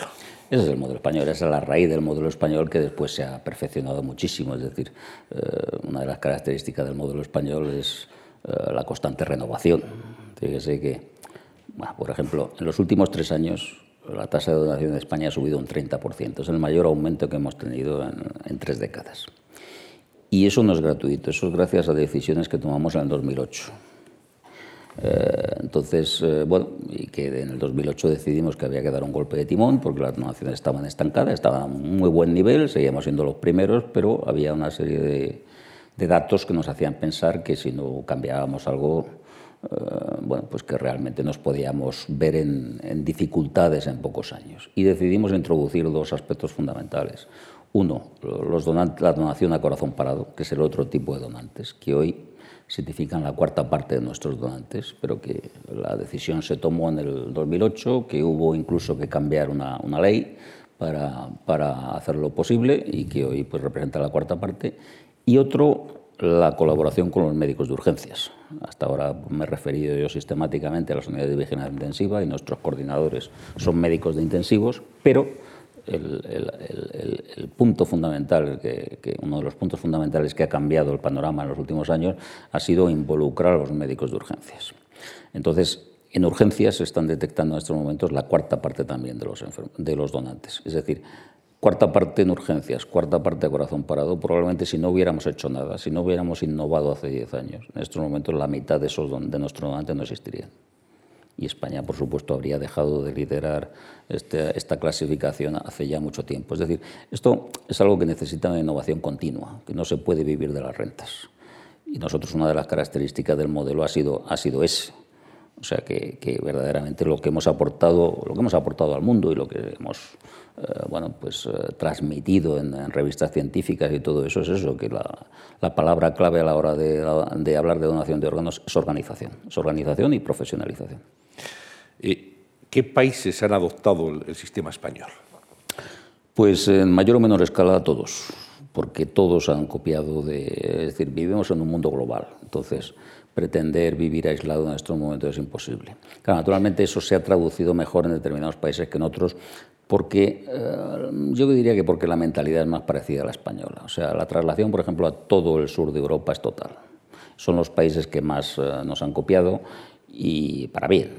B: Ese es el modelo español, esa es la raíz del modelo español que después se ha perfeccionado muchísimo. Es decir, eh, una de las características del modelo español es eh, la constante renovación. Fíjese que por ejemplo, en los últimos tres años la tasa de donación de España ha subido un 30%. Es el mayor aumento que hemos tenido en, tres décadas. Y eso no es gratuito, eso es gracias a decisiones que tomamos en el 2008. Eh, entonces, eh, bueno, y que en el 2008 decidimos que había que dar un golpe de timón porque las donaciones estaban estancadas, estaban a muy buen nivel, seguíamos siendo los primeros, pero había una serie de, de datos que nos hacían pensar que si no cambiábamos algo, bueno, pues que realmente nos podíamos ver en, dificultades en pocos años. Y decidimos introducir dos aspectos fundamentales. Uno, los la donación a corazón parado, que es el otro tipo de donantes, que hoy significan la cuarta parte de nuestros donantes, pero que la decisión se tomó en el 2008, que hubo incluso que cambiar una, una ley para, para, hacerlo posible y que hoy pues, representa la cuarta parte. Y otro, la colaboración con los médicos de urgencias. Hasta ahora me he referido yo sistemáticamente a las unidades de vigilancia intensiva y nuestros coordinadores son médicos de intensivos, pero el, punto fundamental, que, uno de los puntos fundamentales que ha cambiado el panorama en los últimos años ha sido involucrar a los médicos de urgencias. Entonces, en urgencias se están detectando en estos momentos la cuarta parte también de los, de los donantes. Es decir, Cuarta parte en urgencias, cuarta parte a corazón parado. Probablemente si no hubiéramos hecho nada, si no hubiéramos innovado hace 10 años, en estos momentos la mitad de, esos de nuestros donantes no existirían. Y España, por supuesto, habría dejado de liderar este, esta clasificación hace ya mucho tiempo. Es decir, esto es algo que necesita una innovación continua, que no se puede vivir de las rentas. Y nosotros una de las características del modelo ha sido, ha sido ese. O sea, que, que verdaderamente lo que hemos aportado, lo que hemos aportado al mundo y lo que hemos bueno, pues, eh, transmitido en, revistas científicas y todo eso es eso, que la, la palabra clave a la hora de, de, hablar de donación de órganos es organización, es organización y profesionalización.
A: ¿Qué países han adoptado el, el sistema español?
B: Pues en mayor o menor escala todos, porque todos han copiado de... Es decir, vivimos en un mundo global, entonces pretender vivir aislado en estos momentos es imposible. Claro, naturalmente eso se ha traducido mejor en determinados países que en otros, porque eh, yo diría que porque la mentalidad es más parecida a la española. O sea, la traslación, por ejemplo, a todo el sur de Europa es total. Son los países que más eh, nos han copiado y para bien.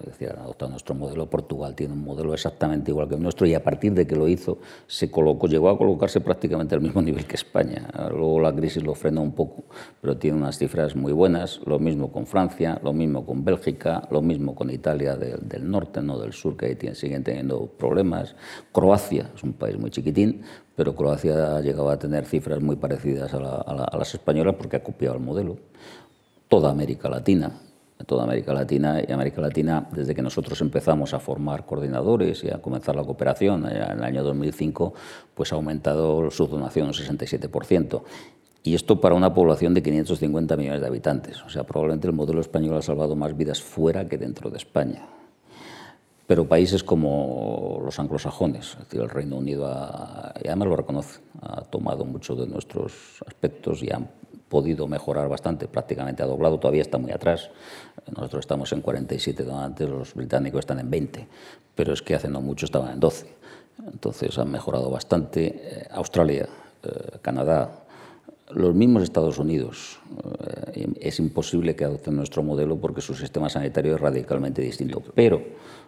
B: Es decir, han adoptado nuestro modelo. Portugal tiene un modelo exactamente igual que el nuestro y a partir de que lo hizo, se colocó, llegó a colocarse prácticamente al mismo nivel que España. Luego la crisis lo frenó un poco, pero tiene unas cifras muy buenas. Lo mismo con Francia, lo mismo con Bélgica, lo mismo con Italia del, norte, no del sur, que ahí siguen teniendo problemas. Croacia es un país muy chiquitín, pero Croacia ha llegado a tener cifras muy parecidas a, a las españolas porque ha copiado el modelo. Toda América Latina toda América Latina y América Latina, desde que nosotros empezamos a formar coordinadores y a comenzar la cooperación en el año 2005, pues ha aumentado su donación un 67%. Y esto para una población de 550 millones de habitantes. O sea, probablemente el modelo español ha salvado más vidas fuera que dentro de España. Pero países como los anglosajones, es decir, el Reino Unido, y además lo reconoce, ha tomado muchos de nuestros aspectos y han podido mejorar bastante, prácticamente ha doblado, todavía está muy atrás. Nosotros estamos en 47 donantes, los británicos están en 20, pero es que hace no mucho estaban en 12. Entonces han mejorado bastante. Eh, Australia, eh, Canadá, los mismos Estados Unidos. Eh, es imposible que adopten nuestro modelo porque su sistema sanitario es radicalmente distinto. Pero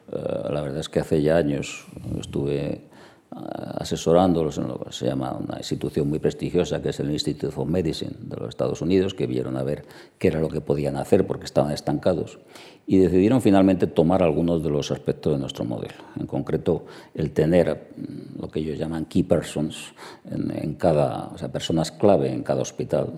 B: la verdad es que hace ya años estuve asesorándolos en lo que se llama una institución muy prestigiosa que es el Institute of Medicine de los Estados Unidos, que vieron a ver qué era lo que podían hacer porque estaban estancados y decidieron finalmente tomar algunos de los aspectos de nuestro modelo. En concreto, el tener mm, lo que ellos llaman key persons en, cada, o sea, personas clave en cada hospital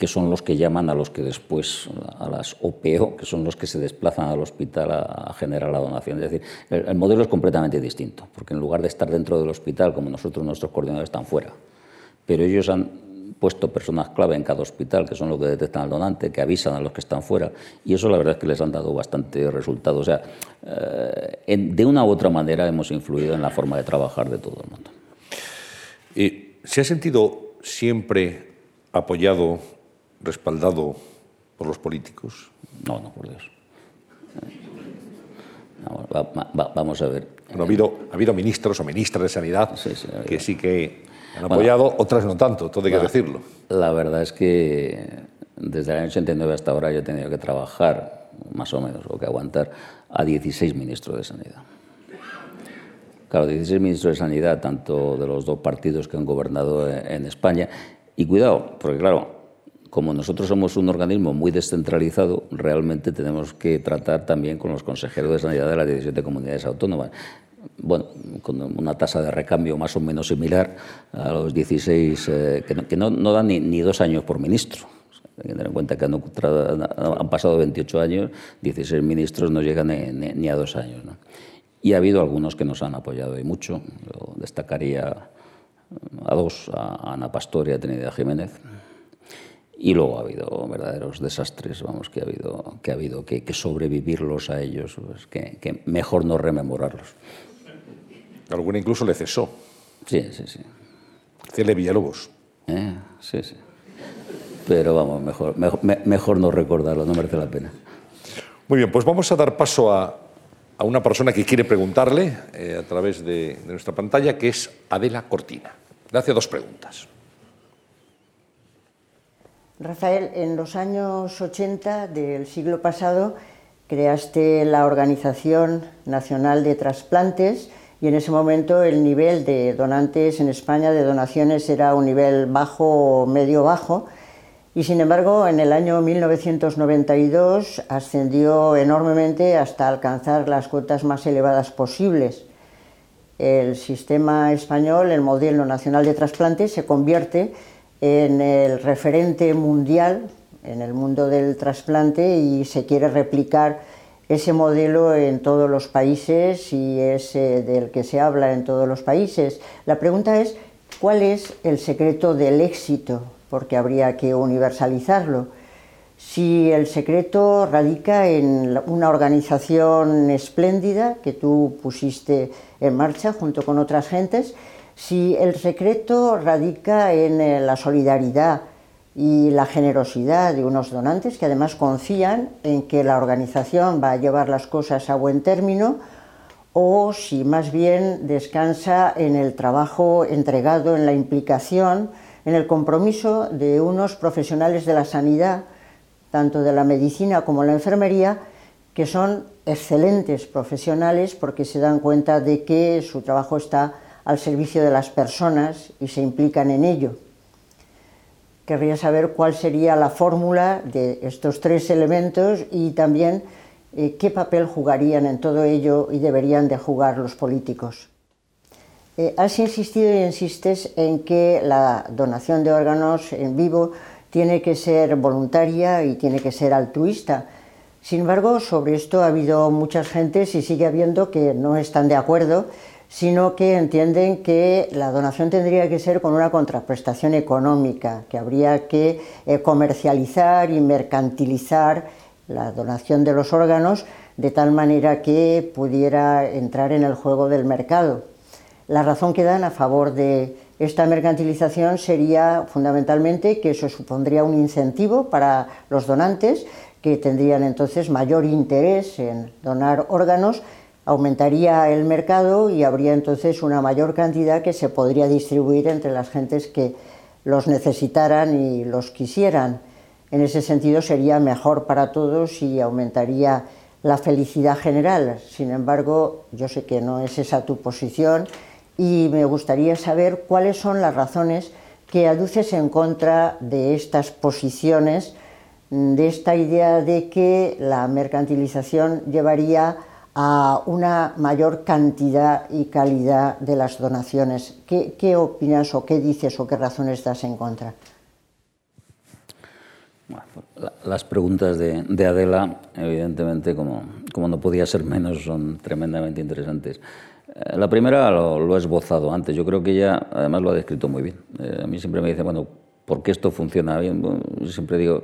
B: que son los que llaman a los que después, a las OPO, que son los que se desplazan al hospital a, generar la donación. Es decir, el, modelo es completamente distinto, porque en lugar de estar dentro del hospital, como nosotros, nuestros coordinadores están fuera, pero ellos han puesto personas clave en cada hospital, que son los que detectan al donante, que avisan a los que están fuera, y eso la verdad es que les han dado bastante resultado. O sea, eh, de una u otra manera hemos influido en la forma de trabajar de todo el mundo.
A: ¿Se ha sentido siempre apoyado, respaldado por los políticos?
B: No, no, por Dios. Vamos, a ver.
A: ha, habido, ha habido ministros o ministras de Sanidad que sí que han apoyado, otras no tanto, todo hay que decirlo.
B: La verdad es que desde el año 89 hasta ahora yo he tenido que trabajar, más o menos, o que aguantar, a 16 ministros de Sanidad. Claro, 16 ministros de Sanidad, tanto de los dos partidos que han gobernado en España. Y cuidado, porque claro, como nosotros somos un organismo muy descentralizado, realmente tenemos que tratar también con los consejeros de sanidad de las 17 comunidades autónomas. Bueno, con una tasa de recambio más o menos similar a los 16, eh, que, no, no, dan ni, dos años por ministro. Hay que tener en cuenta que han, pasado 28 años, 16 ministros no llegan ni, a dos años. Y ha habido algunos que nos han apoyado y mucho. Yo destacaría a dos, a Ana Pastor y a Trinidad Jiménez. Y luego ha habido verdaderos desastres, vamos, que ha habido que, ha habido que, sobrevivirlos a ellos, pues, que, mejor no rememorarlos.
A: Alguna incluso le cesó.
B: Sí, sí, sí.
A: Cele Villalobos.
B: Eh, sí, sí. Pero vamos, mejor, mejor, no recordarlo, no merece la pena.
A: Muy bien, pues vamos a dar paso a, a una persona que quiere preguntarle eh, a través de, de nuestra pantalla, que es Adela Cortina. Le hace dos preguntas.
C: Rafael, en los años 80 del siglo pasado creaste la Organización Nacional de Trasplantes y en ese momento el nivel de donantes en España de donaciones era un nivel bajo o medio bajo y sin embargo en el año 1992 ascendió enormemente hasta alcanzar las cuotas más elevadas posibles. El sistema español, el modelo nacional de trasplantes, se convierte en el referente mundial en el mundo del trasplante y se quiere replicar ese modelo en todos los países y es del que se habla en todos los países. La pregunta es, ¿cuál es el secreto del éxito? Porque habría que universalizarlo. Si el secreto radica en una organización espléndida que tú pusiste en marcha junto con otras gentes, si el secreto radica en eh, la solidaridad y la generosidad de unos donantes que además confían en que la organización va a llevar las cosas a buen término, o si más bien descansa en el trabajo entregado, en la implicación, en el compromiso de unos profesionales de la sanidad, tanto de la medicina como la enfermería, que son excelentes profesionales porque se dan cuenta de que su trabajo está al servicio de las personas y se implican en ello. Querría saber cuál sería la fórmula de estos tres elementos y también eh, qué papel jugarían en todo ello y deberían de jugar los políticos. Eh, has insistido y insistes en que la donación de órganos en vivo tiene que ser voluntaria y tiene que ser altruista. Sin embargo, sobre esto ha habido muchas gentes y sigue habiendo que no están de acuerdo sino que entienden que la donación tendría que ser con una contraprestación económica, que habría que eh, comercializar y mercantilizar la donación de los órganos de tal manera que pudiera entrar en el juego del mercado. La razón que dan a favor de esta mercantilización sería fundamentalmente que eso supondría un incentivo para los donantes que tendrían entonces mayor interés en donar órganos aumentaría el mercado y habría entonces una mayor cantidad que se podría distribuir entre las gentes que los necesitaran y los quisieran. En ese sentido sería mejor para todos y aumentaría la felicidad general. Sin embargo, yo sé que no es esa tu posición y me gustaría saber cuáles son las razones que aduces en contra de estas posiciones, de esta idea de que la mercantilización llevaría a una mayor cantidad y calidad de las donaciones. ¿Qué, opinas o qué dices o qué razones das en contra?
B: las preguntas de, Adela, evidentemente, como, como, no podía ser menos, son tremendamente interesantes. Eh, la primera lo, lo, he esbozado antes, yo creo que ella además lo ha descrito muy bien. Eh, a mí siempre me dice, bueno, porque esto funciona bien. siempre digo,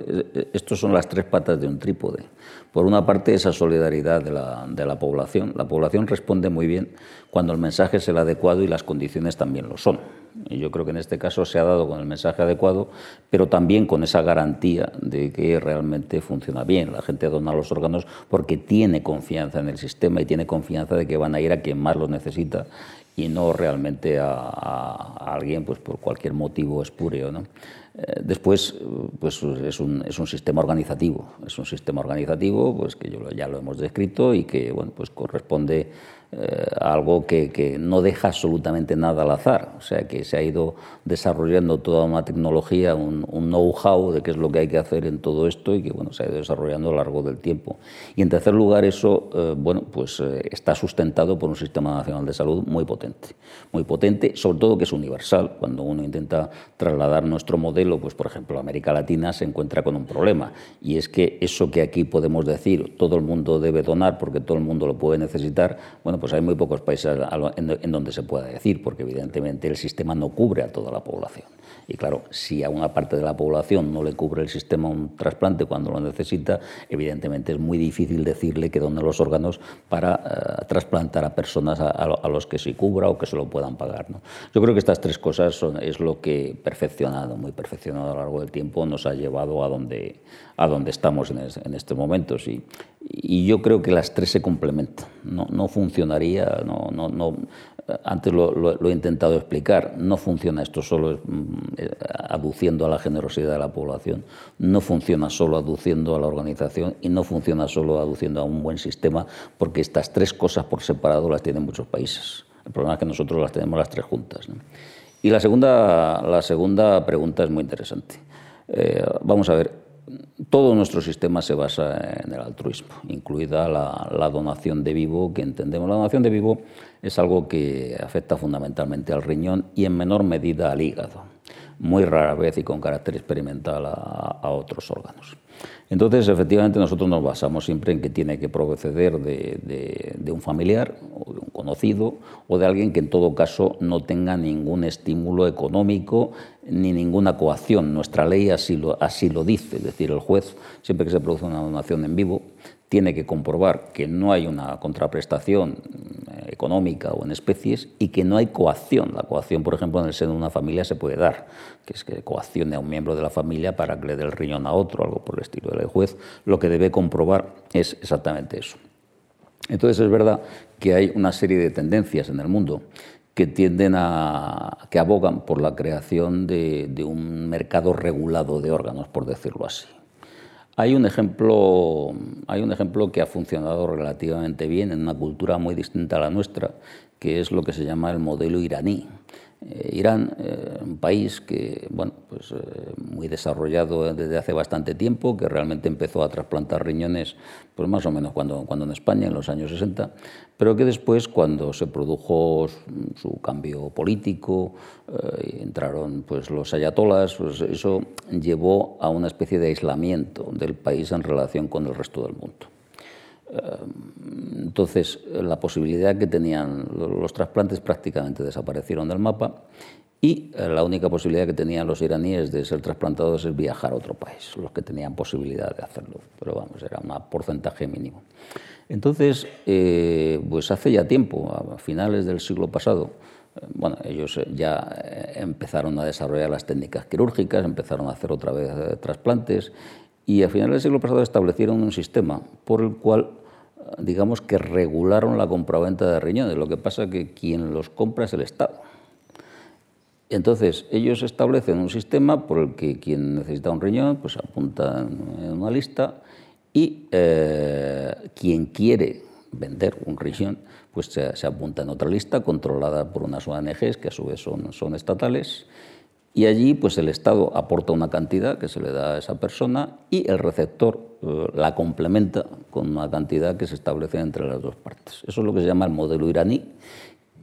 B: estos son las tres patas de un trípode. Por una parte, esa solidaridad de la, de la población. La población responde muy bien cuando el mensaje es el adecuado y las condiciones también lo son. Y yo creo que en este caso se ha dado con el mensaje adecuado, pero también con esa garantía de que realmente funciona bien. La gente dona los órganos porque tiene confianza en el sistema y tiene confianza de que van a ir a quien más lo necesita y no realmente a, alguien pues por cualquier motivo espúreo. ¿no? Eh, después, pues es un, es un, sistema organizativo, es un sistema organizativo pues que ya lo hemos descrito y que bueno, pues corresponde eh, algo que, no deja absolutamente nada al azar, o sea que se ha ido desarrollando toda una tecnología, un, un know-how de qué es lo que hay que hacer en todo esto y que bueno, se ha ido desarrollando a lo largo del tiempo. Y en tercer lugar, eso eh, bueno, pues, eh, está sustentado por un sistema nacional de salud muy potente, muy potente, sobre todo que es universal. Cuando uno intenta trasladar nuestro modelo, pues por ejemplo, a América Latina se encuentra con un problema y es que eso que aquí podemos decir, todo el mundo debe donar porque todo el mundo lo puede necesitar, bueno, pues hay muy pocos países en donde se pueda decir, porque evidentemente el sistema no cubre a toda la población. Y claro, si a una parte de la población no le cubre el sistema un trasplante cuando lo necesita, evidentemente es muy difícil decirle que donen los órganos para eh, trasplantar a personas a, los que se cubra o que se lo puedan pagar. ¿no? Yo creo que estas tres cosas son, es lo que perfeccionado, muy perfeccionado a lo largo del tiempo, nos ha llevado a donde, a donde estamos en, en estos momentos. Y, y yo creo que las tres se complementan. No, no funcionaría, no, no, no, antes lo, he intentado explicar, no funciona esto solo mm, eh, aduciendo a la generosidad de la población, no funciona solo aduciendo a la organización y no funciona solo aduciendo a un buen sistema, porque estas tres cosas por separado las tienen muchos países. El problema es que nosotros las tenemos las tres juntas. Y la segunda, la segunda pregunta es muy interesante. Eh, vamos a ver, todo nuestro sistema se basa en el altruismo, incluida la, donación de vivo, que entendemos. La donación de vivo es algo que afecta fundamentalmente al riñón y en menor medida al hígado, muy rara vez y con carácter experimental a otros órganos. Entonces, efectivamente, nosotros nos basamos siempre en que tiene que proceder de, un familiar o de un conocido o de alguien que en todo caso no tenga ningún estímulo económico ni ninguna coacción. Nuestra ley así lo, así lo dice, es decir, el juez, siempre que se produce una donación en vivo, tiene que comprobar que no hay una contraprestación económica o en especies y que no hay coacción. La coacción, por ejemplo, en el seno de una familia se puede dar, que es que coaccione a un miembro de la familia para que le dé el riñón a otro, algo por el estilo. El juez lo que debe comprobar es exactamente eso. Entonces es verdad que hay una serie de tendencias en el mundo que tienden a que abogan por la creación de un mercado regulado de órganos, por decirlo así. Hay un, ejemplo, hay un ejemplo que ha funcionado relativamente bien en una cultura muy distinta a la nuestra, que es lo que se llama el modelo iraní. Eh, Irán, eh, un país que, bueno, pues, eh, muy desarrollado desde hace bastante tiempo, que realmente empezó a trasplantar riñones pues más o menos cuando, cuando en España, en los años 60, pero que después, cuando se produjo su cambio político, entraron pues, los ayatolas, pues eso llevó a una especie de aislamiento del país en relación con el resto del mundo. Entonces, la posibilidad que tenían los trasplantes prácticamente desaparecieron del mapa y eh, la única posibilidad que tenían los iraníes de ser trasplantados es viajar a otro país, los que tenían posibilidad de hacerlo, pero vamos, era un porcentaje mínimo. Entonces, eh, pues hace ya tiempo, a finales del siglo pasado, eh, bueno, ellos ya empezaron a desarrollar las técnicas quirúrgicas, empezaron a hacer otra vez trasplantes y a finales del siglo pasado establecieron un sistema por el cual, digamos que regularon la compraventa de riñones. Lo que pasa es que quien los compra es el Estado. Entonces, ellos establecen un sistema por el que quien necesita un riñón, pues apunta en una lista y eh, quien quiere vender un riñón, pues se, apunta en otra lista controlada por unas ONGs que a su vez son, son estatales y allí pues el Estado aporta una cantidad que se le da a esa persona y el receptor eh, la complementa con una cantidad que se establece entre las dos partes. Eso es lo que se llama el modelo iraní,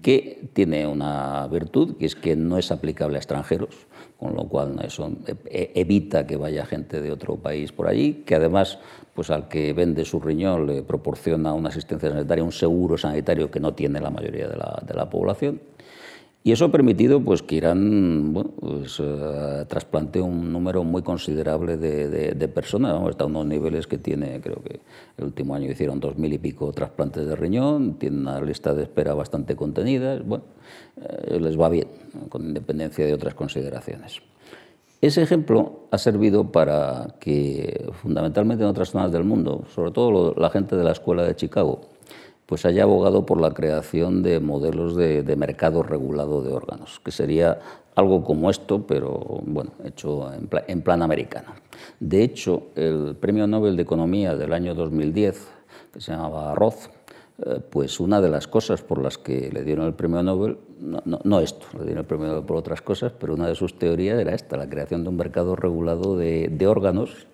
B: que tiene una virtud, que es que no es aplicable a extranjeros, con lo cual eso e, evita que vaya gente de otro país por allí, que además pues al que vende su riñón le proporciona una asistencia sanitaria, un seguro sanitario que no tiene la mayoría de la, de la población Y eso ha permitido pues, que Irán bueno, pues, uh, trasplante un número muy considerable de, de, de personas. Vamos, está a unos niveles que tiene, creo que el último año hicieron dos mil y pico trasplantes de riñón, tiene una lista de espera bastante contenida. Bueno, eh, les va bien, con independencia de otras consideraciones. Ese ejemplo ha servido para que, fundamentalmente en otras zonas del mundo, sobre todo la gente de la Escuela de Chicago, pues haya abogado por la creación de modelos de, mercado regulado de órganos, que sería algo como esto, pero bueno, hecho en, en plan americano. De hecho, el Premio Nobel de Economía del año 2010, que se llamaba Roth, pues una de las cosas por las que le dieron el premio Nobel, no, no, no, esto, le dieron el premio Nobel por otras cosas, pero una de sus teorías era esta, la creación de un mercado regulado de, órganos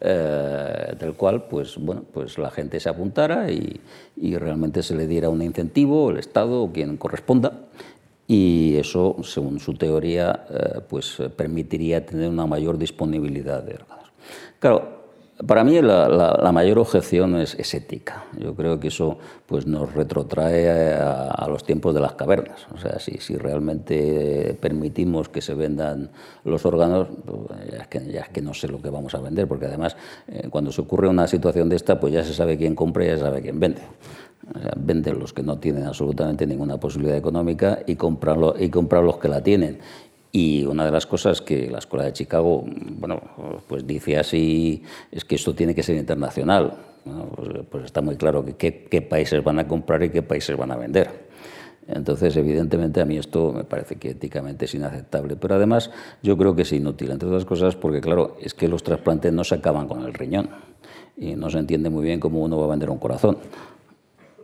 B: eh, del cual pues, bueno, pues la gente se apuntara y, y, realmente se le diera un incentivo, el Estado o quien corresponda, y eso, según su teoría, eh, pues permitiría tener una mayor disponibilidad de órganos. Claro, para mí la, la, la mayor objeción es, es, ética. Yo creo que eso pues, nos retrotrae a, los tiempos de las cavernas. O sea, si, si realmente permitimos que se vendan los órganos, pues, ya, es que, ya, es que, no sé lo que vamos a vender, porque además eh, cuando se ocurre una situación de esta, pues ya se sabe quién compra y ya se sabe quién vende. O sea, venden los que no tienen absolutamente ninguna posibilidad económica y compran, y compran los que la tienen. Y una de las cosas que la Escuela de Chicago, bueno, pues dice así, es que esto tiene que ser internacional. Pues, pues, está muy claro qué, qué, países van a comprar y qué países van a vender. Entonces, evidentemente, a mí esto me parece que éticamente es inaceptable. Pero además, yo creo que es inútil, entre otras cosas, porque, claro, es que los trasplantes no se acaban con el riñón. Y no se entiende muy bien cómo uno va a vender un corazón.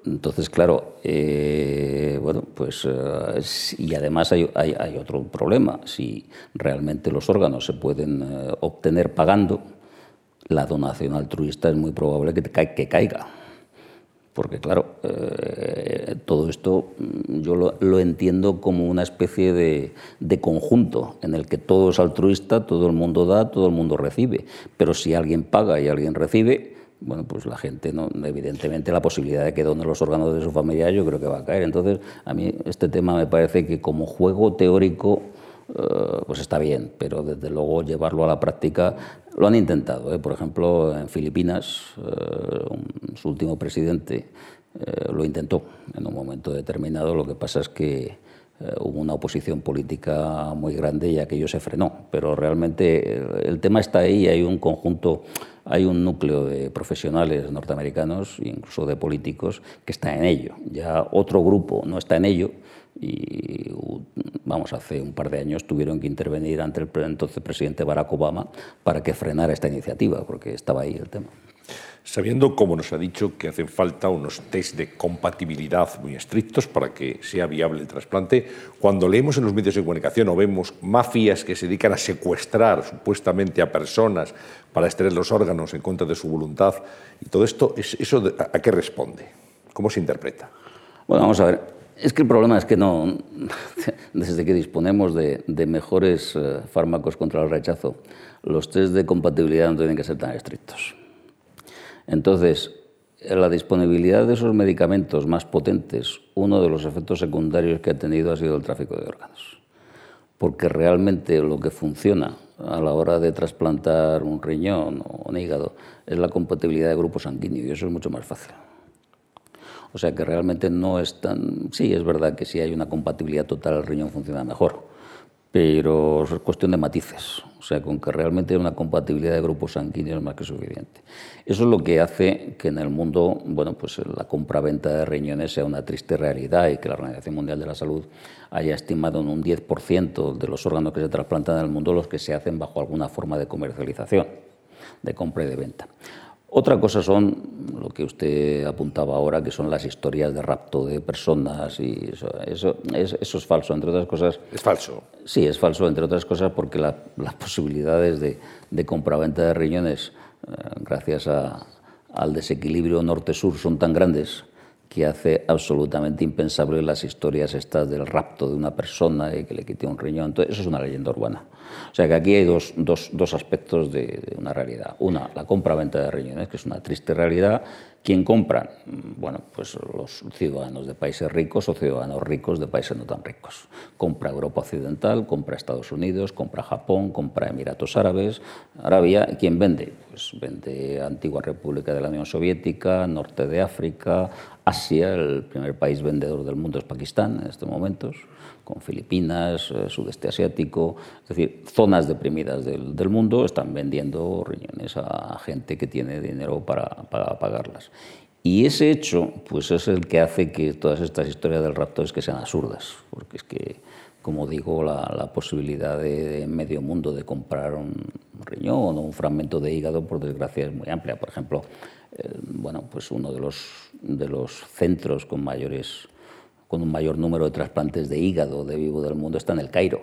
B: Entonces, claro, eh, bueno, pues, uh, y además hay, otro problema. Si realmente los órganos se pueden uh, obtener pagando, la donación altruista es muy probable que, ca que caiga. Porque, claro, eh, todo esto mm, yo lo, lo, entiendo como una especie de conjunto en el que todo es altruista, todo el mundo da, todo el mundo recibe. Pero si alguien paga y alguien recibe, bueno, pues la gente, no, evidentemente, la posibilidad de que donen los órganos de su familia yo creo que va a caer. Entonces, a mí este tema me parece que como juego teórico uh, pues está bien, pero desde luego llevarlo a la práctica lo han intentado. ¿eh? Por ejemplo, en Filipinas, un, su último presidente uh, lo intentó en un momento determinado. Lo que pasa es que hubo una oposición política muy grande y aquello se frenó. Pero realmente el tema está ahí hay un conjunto hay un núcleo de profesionales norteamericanos, incluso de políticos, que está en ello. Ya otro grupo no está en ello y, vamos, hace un par de años tuvieron que intervenir ante el entonces presidente Barack Obama para que frenara esta iniciativa, porque estaba ahí el tema
A: sabiendo, como nos ha dicho, que hacen falta unos test de compatibilidad muy estrictos para que sea viable el trasplante. Cuando leemos en los medios de comunicación o vemos mafias que se dedican a secuestrar supuestamente a personas para extraer los órganos en contra de su voluntad, y todo esto, ¿eso a qué responde? ¿Cómo se interpreta?
B: Bueno, vamos a ver. Es que el problema es que no, desde que disponemos de, de mejores uh, fármacos contra el rechazo, los test de compatibilidad no tienen que ser tan estrictos. Entonces, la disponibilidad de esos medicamentos más potentes, uno de los efectos secundarios que ha tenido ha sido el tráfico de órganos. Porque realmente lo que funciona a la hora de trasplantar un riñón o un hígado es la compatibilidad de grupos sanguíneos y eso es mucho más fácil. O sea que realmente no es tan... Sí, es verdad que si hay una compatibilidad total el riñón funciona mejor, pero es cuestión de matices, o sea, con que realmente hay una compatibilidad de grupos sanguíneos más que suficiente. Eso es lo que hace que en el mundo, bueno, pues la compra-venta de riñones sea una triste realidad y que la Organización Mundial de la Salud haya estimado en un 10% de los órganos que se trasplantan en el mundo los que se hacen bajo alguna forma de comercialización, de compra y de venta. Otra cosa son lo que usted apuntaba ahora, que son las historias de rapto de personas y eso, eso, es, eso es falso, entre otras cosas.
A: Es falso.
B: Sí, es falso, entre otras cosas, porque la, las posibilidades de, de compra-venta de riñones, eh, gracias a, al desequilibrio norte-sur, son tan grandes que hace absolutamente impensable las historias estas del rapto de una persona y que le quite un riñón. Entonces, eso es una leyenda urbana. O sea que aquí hay dos, dos, dos aspectos de, de, una realidad. Una, la compra-venta de riñones, que es una triste realidad. ¿Quién compra? Bueno, pues los ciudadanos de países ricos o ciudadanos ricos de países no tan ricos. Compra Europa Occidental, compra Estados Unidos, compra Japón, compra Emiratos Árabes, Arabia. ¿Quién vende? Pues vende Antigua República de la Unión Soviética, Norte de África, Asia, el primer país vendedor del mundo es Pakistán en estos momentos Filipinas, eh, sudeste asiático, es decir, zonas deprimidas del, del, mundo están vendiendo riñones a gente que tiene dinero para, para, pagarlas. Y ese hecho, pues es el que hace que todas estas historias del rapto es que sean absurdas, porque es que, como digo, la, posibilidad de, de, medio mundo de comprar un riñón o un fragmento de hígado, por desgracia, es muy amplia. Por ejemplo, eh, bueno, pues uno de los, de los centros con mayores con un mayor número de trasplantes de hígado de vivo del mundo está en el Cairo.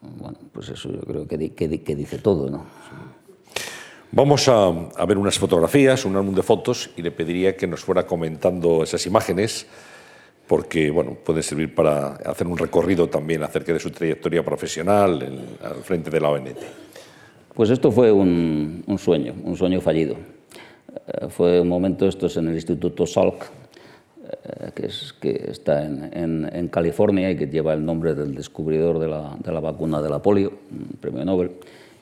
B: Bueno, pues eso yo creo que, que, que dice todo, ¿no?
A: Vamos a, a, ver unas fotografías, un álbum de fotos, y le pediría que nos fuera comentando esas imágenes, porque bueno, puede servir para hacer un recorrido también acerca de su trayectoria profesional en, al frente de la ONT.
B: Pues esto fue un, un sueño, un sueño fallido. Eh, fue un momento, esto es en el Instituto Salk, que, es, que está en, en, California y que lleva el nombre del descubridor de la, de la vacuna de la polio, premio Nobel,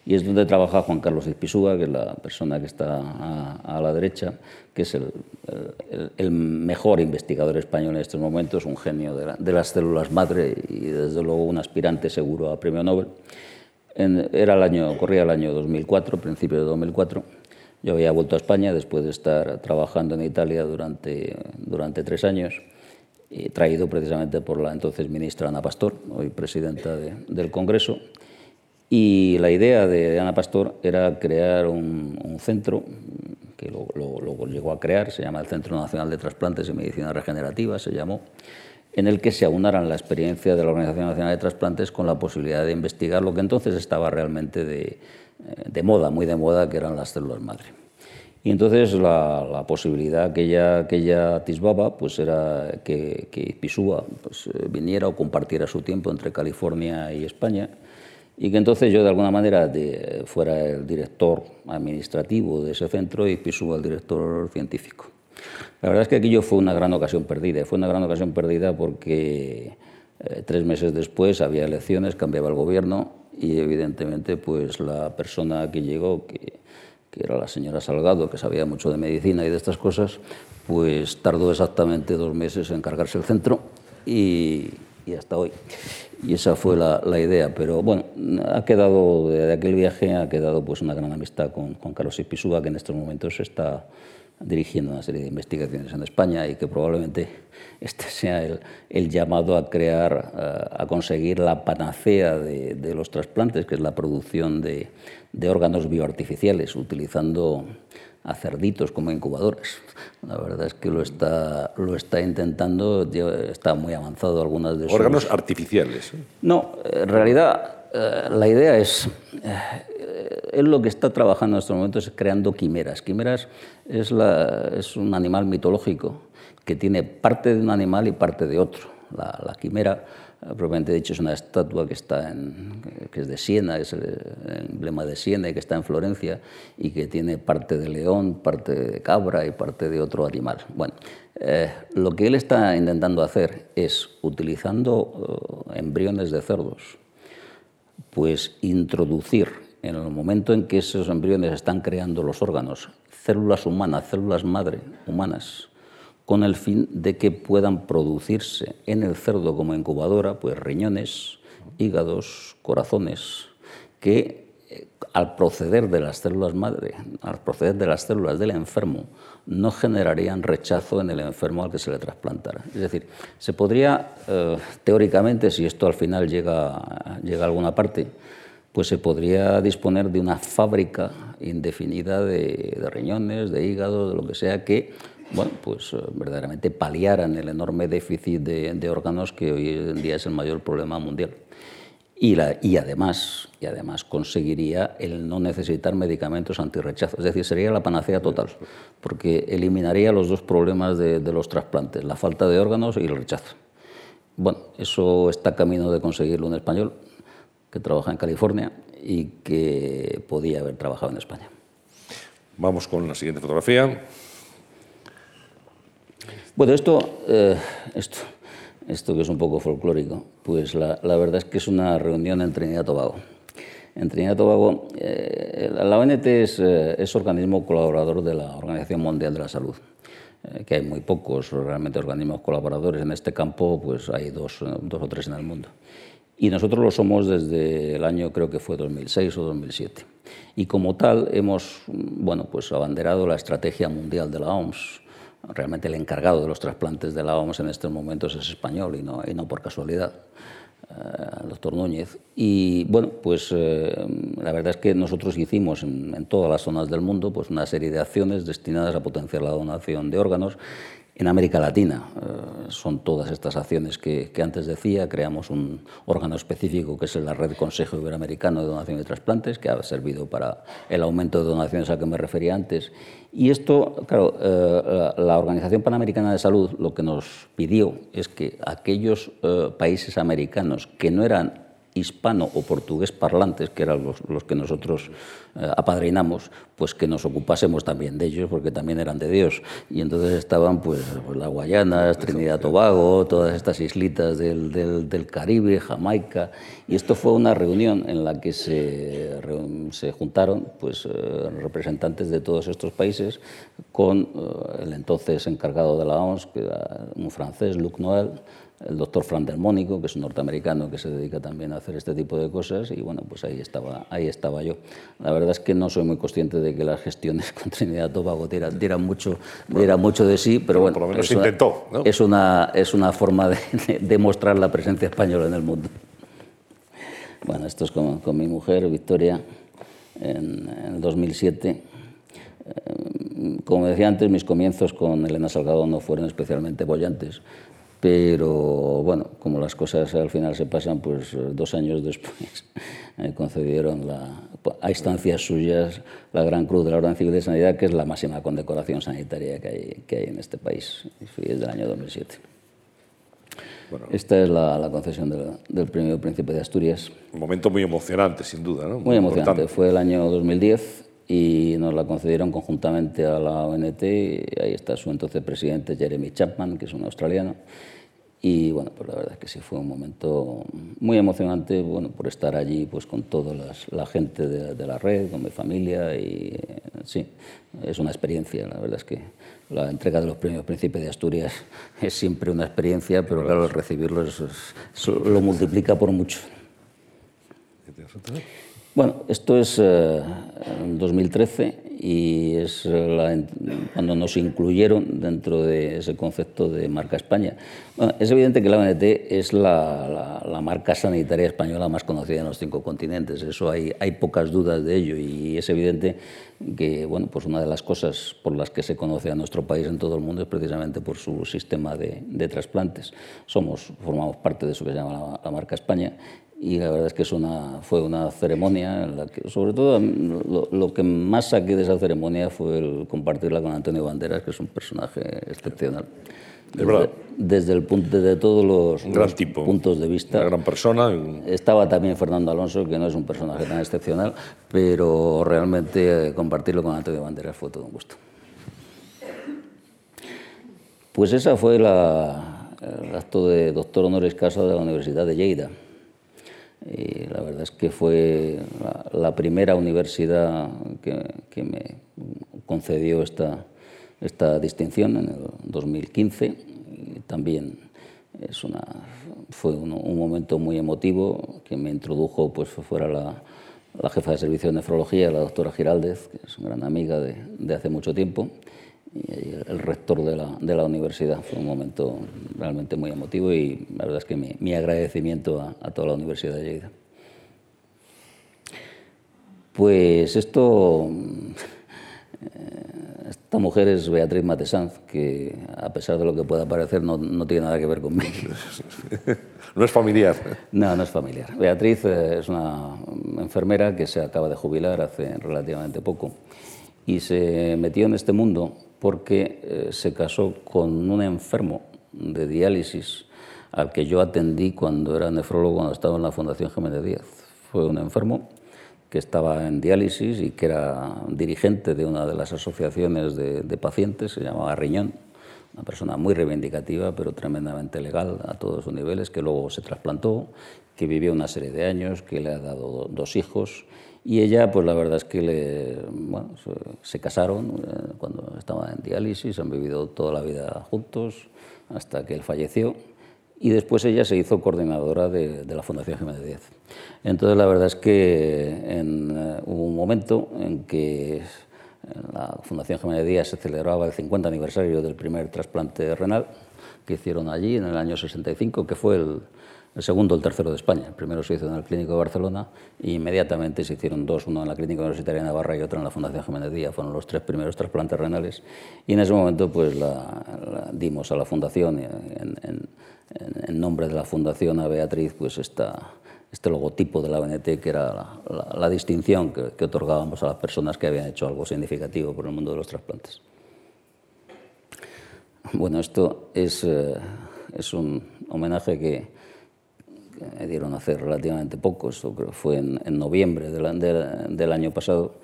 B: y es donde trabaja Juan Carlos Izpisúa, que es la persona que está a, la derecha, que es el, el, el, mejor investigador español en estos momentos, un genio de, la, de, las células madre y desde luego un aspirante seguro a premio Nobel. Era el año, corría el año 2004, principio de 2004, Yo había vuelto a España después de estar trabajando en Italia durante, durante tres años, y traído precisamente por la entonces ministra Ana Pastor, hoy presidenta de, del Congreso. Y la idea de Ana Pastor era crear un, un centro que luego lo, lo, llegó a crear, se llama el Centro Nacional de Trasplantes y Medicina Regenerativa, se llamó, en el que se aunaran la experiencia de la Organización Nacional de Trasplantes con la posibilidad de investigar lo que entonces estaba realmente de, de moda, muy de moda, que eran las células madre. Y entonces la, posibilidad que ella, que ella atisbaba pues era que, que Pisúa pues, eh, viniera o compartiera su tiempo entre California y España y que entonces yo de alguna manera fuera el director administrativo de ese centro y Pisúa el director científico. La verdad es que aquello fue una gran ocasión perdida. Fue una gran ocasión perdida porque eh, tres meses después había elecciones, cambiaba el gobierno y evidentemente pues la persona que llegó, que, que era la señora Salgado, que sabía mucho de medicina y de estas cosas, pues tardó exactamente dos meses en cargarse el centro y, y hasta hoy. Y esa fue la, la, idea, pero bueno, ha quedado, de aquel viaje ha quedado pues una gran amistad con, con Carlos Ipisúa, que en estos momentos está dirigiendo una serie de investigaciones en España y que probablemente este sea el, el llamado a crear, uh, a conseguir la panacea de, de, los trasplantes, que es la producción de, de órganos bioartificiales, utilizando a cerditos como incubadores. La verdad es que lo está, lo está intentando, está muy avanzado algunas de
A: ¿Órganos sus... artificiales?
B: No, en realidad eh, la idea es, eh, él lo que está trabajando en estos momentos es creando quimeras. Quimeras es, la, un animal mitológico que tiene parte de un animal y parte de otro. La, quimera, eh, propiamente dicho, es una estatua que, está en, que es de Siena, es el emblema de Siena y que está en Florencia y que tiene parte de león, parte de cabra y parte de otro animal. Bueno, eh, lo que él está intentando hacer es, utilizando embriones de cerdos, pues introducir en el momento en que esos embriones están creando los órganos, células humanas, células madre humanas, con el fin de que puedan producirse en el cerdo como incubadora, pues riñones, hígados, corazones, que eh, al proceder de las células madre, al proceder de las células del enfermo, no generarían rechazo en el enfermo al que se le trasplantara. Es decir, se podría, eh, teóricamente, si esto al final llega, llega a alguna parte, pues se podría disponer de una fábrica indefinida de, riñones, de hígado, de lo que sea, que bueno, pues, eh, verdaderamente paliaran el enorme déficit de órganos que hoy en día es el mayor problema mundial. Y, la, y, además, y además conseguiría el no necesitar medicamentos antirrechazo. Es decir, sería la panacea total, porque eliminaría los dos problemas de, de los trasplantes, la falta de órganos y el rechazo. Bueno, eso está camino de conseguirlo un español que trabaja en California y que podía haber trabajado en España.
A: Vamos con la siguiente fotografía.
B: Bueno, esto, eh, esto, esto que es un poco folclórico, pues la, la, verdad es que es una reunión en Trinidad y Tobago. En Trinidad y Tobago, eh, la ONT es, eh, es, organismo colaborador de la Organización Mundial de la Salud, eh, que hay muy pocos realmente organismos colaboradores. En este campo pues hay dos, dos o tres en el mundo. Y nosotros lo somos desde el año, creo que fue 2006 o 2007. Y como tal hemos bueno, pues abanderado la estrategia mundial de la OMS, realmente el encargado de los trasplantes de la OMS en estos momentos es español y no, y no por casualidad, eh, el doctor Núñez. Y bueno, pues eh, la verdad es que nosotros hicimos en, en, todas las zonas del mundo pues una serie de acciones destinadas a potenciar la donación de órganos en América Latina. Eh, son todas estas acciones que, antes decía. Creamos un órgano específico que es la Red Consejo Iberoamericano de Donación y Trasplantes, que ha servido para el aumento de donaciones al que me refería antes. Y esto, claro, eh, la Organización Panamericana de Salud lo que nos pidió es que aquellos eh, países americanos que no eran hispano o portugués parlantes, que eran los, los que nosotros eh, apadrinamos, pues que nos ocupásemos también de ellos, porque también eran de Dios. Y entonces estaban pues, pues las Guayanas, Trinidad Tobago, todas estas islitas del, del, del, Caribe, Jamaica. Y esto fue una reunión en la que se, se juntaron pues, eh, representantes de todos estos países con eh, el entonces encargado de la OMS, que era un francés, Luc Noel, el doctor Fran del Mónico, que es un norteamericano que se dedica también a hacer este tipo de cosas, y bueno, pues ahí estaba, ahí estaba yo. La verdad es que no soy muy consciente de que las gestiones con Trinidad y Tobago dieran, dieran, mucho, dieran mucho de sí, pero bueno,
A: por lo menos
B: es,
A: intentó,
B: una, ¿no? es, una, es una forma de, de, de, mostrar la presencia española en el mundo. Bueno, esto es con, con mi mujer, Victoria, en, en el 2007 como decía antes, mis comienzos con Elena Salgado no fueron especialmente bollantes, pero bueno, como las cosas al final se pasan, pues dos años después me concedieron la, a instancias suyas la Gran Cruz de la Orden Civil de Sanidad, que es la máxima condecoración sanitaria que hay, que hay en este país, y fui desde el año 2007. Bueno, Esta es la, la concesión del, del, Premio Príncipe de Asturias.
A: Un momento muy emocionante, sin duda. ¿no?
B: Muy, muy emocionante. Fue el año 2010 y nos la concedieron conjuntamente a la ONT. Y ahí está su entonces presidente, Jeremy Chapman, que es un australiano. Y bueno, pues la verdad es que sí fue un momento muy emocionante, bueno, por estar allí pues con toda la gente de, de, la red, con mi familia y sí, es una experiencia, la verdad es que la entrega de los premios Príncipe de Asturias es siempre una experiencia, pero claro, recibirlo es, es, lo multiplica por mucho. Bueno, esto es eh, en 2013 y es la, cuando nos incluyeron dentro de ese concepto de marca España. Bueno, es evidente que la ONT es la, la, la, marca sanitaria española más conocida en los cinco continentes, eso hay, hay pocas dudas de ello y es evidente que bueno, pues una de las cosas por las que se conoce a nuestro país en todo el mundo es precisamente por su sistema de, de trasplantes. Somos, formamos parte de eso que se llama la, la marca España y la verdad es que es una, fue una ceremonia en la que, sobre todo, lo, lo, que más saqué de esa ceremonia fue el compartirla con Antonio Banderas, que es un personaje excepcional.
A: Desde,
B: desde el punto de todos los,
A: un gran
B: los
A: tipo,
B: puntos de vista.
A: Una gran persona.
B: Estaba también Fernando Alonso, que no es un personaje tan excepcional, pero realmente eh, compartirlo con Antonio Banderas fue todo un gusto. Pues esa fue la, el acto de doctor honoris causa de la Universidad de Lleida. Y la verdad es que fue la, primera universidad que, me concedió esta, esta distinción en el 2015. Y también es una, fue un, momento muy emotivo que me introdujo, pues fuera la, la jefa de servicio de nefrología, la doctora Giraldez, que es una gran amiga de hace mucho tiempo y el rector de la, de la, universidad. Fue un momento realmente muy emotivo y la verdad es que mi, mi agradecimiento a, a, toda la Universidad de Lleida. Pues esto, eh, Esta mujer es Beatriz Matesanz, que a pesar de lo que pueda parecer no, no tiene nada que ver conmigo.
A: no es familiar.
B: No, no es familiar. Beatriz eh, es una enfermera que se acaba de jubilar hace relativamente poco y se metió en este mundo porque eh, se casó con un enfermo de diálisis al que yo atendí cuando era nefrólogo, cuando estaba en la Fundación Jiménez Díaz. Fue un enfermo que estaba en diálisis y que era dirigente de una de las asociaciones de, de pacientes, se llamaba Riñón, una persona muy reivindicativa, pero tremendamente legal a todos los niveles, que luego se trasplantó, que vivió una serie de años, que le ha dado dos hijos y ella, pues la verdad es que le, bueno, se, casaron eh, cuando estaban en diálisis, han vivido toda la vida juntos hasta que él falleció. Y después ella se hizo coordinadora de, la Fundación Jiménez Díaz. Entonces la verdad es que en, eh, hubo un momento en que en la Fundación Jiménez Díaz se celebraba el 50 aniversario del primer trasplante renal que hicieron allí en el año 65, que fue el, el segundo, el tercero de España. El primero se hizo en el Clínico de Barcelona e inmediatamente se hicieron dos, uno en la Clínica Universitaria de Navarra y otro en la Fundación Jiménez Díaz. Fueron los tres primeros trasplantes renales y en ese momento pues la, dimos a la Fundación, en, en, nombre de la Fundación a Beatriz, pues esta, este logotipo de la BNT que era la, distinción que, que, otorgábamos a las personas que habían hecho algo significativo por el mundo de los trasplantes. Bueno, esto es, eh, es un homenaje que, me dieron hace relativamente poco, esto creo que fue en, noviembre del, del, año pasado,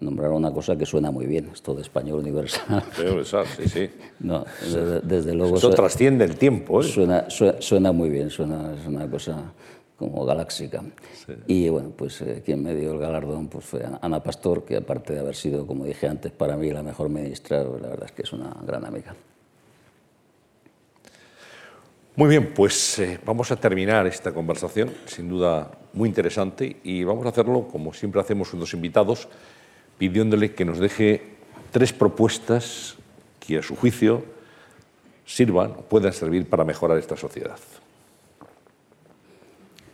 B: nombraron una cosa que suena muy bien, esto de español universal.
A: sí, sí.
B: No, desde, luego...
A: Eso trasciende el tiempo. ¿eh?
B: Suena, suena, muy bien, suena, es una cosa como galáxica. Y bueno, pues eh, quien me dio el galardón pues fue Ana Pastor, que aparte de haber sido, como dije antes, para mí la mejor ministra, la verdad es que es una gran amiga.
A: Muy bien, pues eh, vamos a terminar esta conversación, sin duda muy interesante, y vamos a hacerlo como siempre hacemos con los invitados, pidiéndole que nos deje tres propuestas que a su juicio sirvan o puedan servir para mejorar esta sociedad.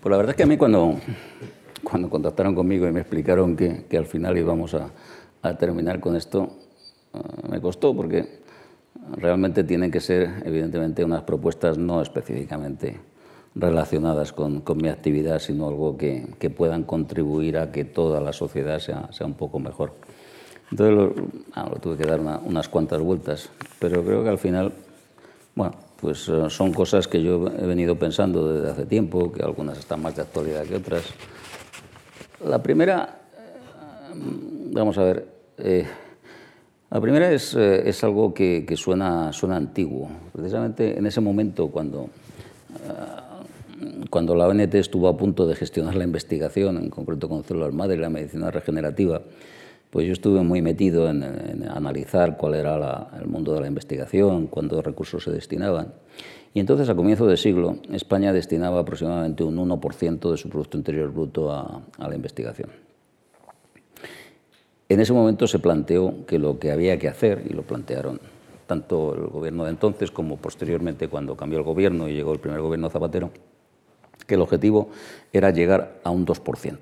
B: Pues la verdad es que a mí cuando, cuando contactaron conmigo y me explicaron que, que al final íbamos a, terminar con esto, eh, me costó porque realmente tienen que ser, evidentemente, unas propuestas no específicamente relacionadas con, con mi actividad, sino algo que, que, puedan contribuir a que toda la sociedad sea, sea un poco mejor. Entonces, lo, ah, lo tuve que dar una, unas cuantas vueltas, pero creo que al final, bueno, pues eh, son cosas que yo he venido pensando desde hace tiempo, que algunas están más de actualidad que otras. La primera, eh, vamos a ver, eh, la primera es, eh, es algo que, que, suena, suena antiguo. Precisamente en ese momento, cuando, uh, cuando la ONT estuvo a punto de gestionar la investigación, en concreto con células madre y la medicina regenerativa, pues yo estuve muy metido en, en analizar cuál era la, el mundo de la investigación, cuántos recursos se destinaban. Y entonces, a comienzo del siglo, España destinaba aproximadamente un 1% de su Producto Interior Bruto a, a la investigación. En ese momento se planteó que lo que había que hacer, y lo plantearon tanto el gobierno de entonces como posteriormente cuando cambió el gobierno y llegó el primer gobierno Zapatero, que el objetivo era llegar a un 2%.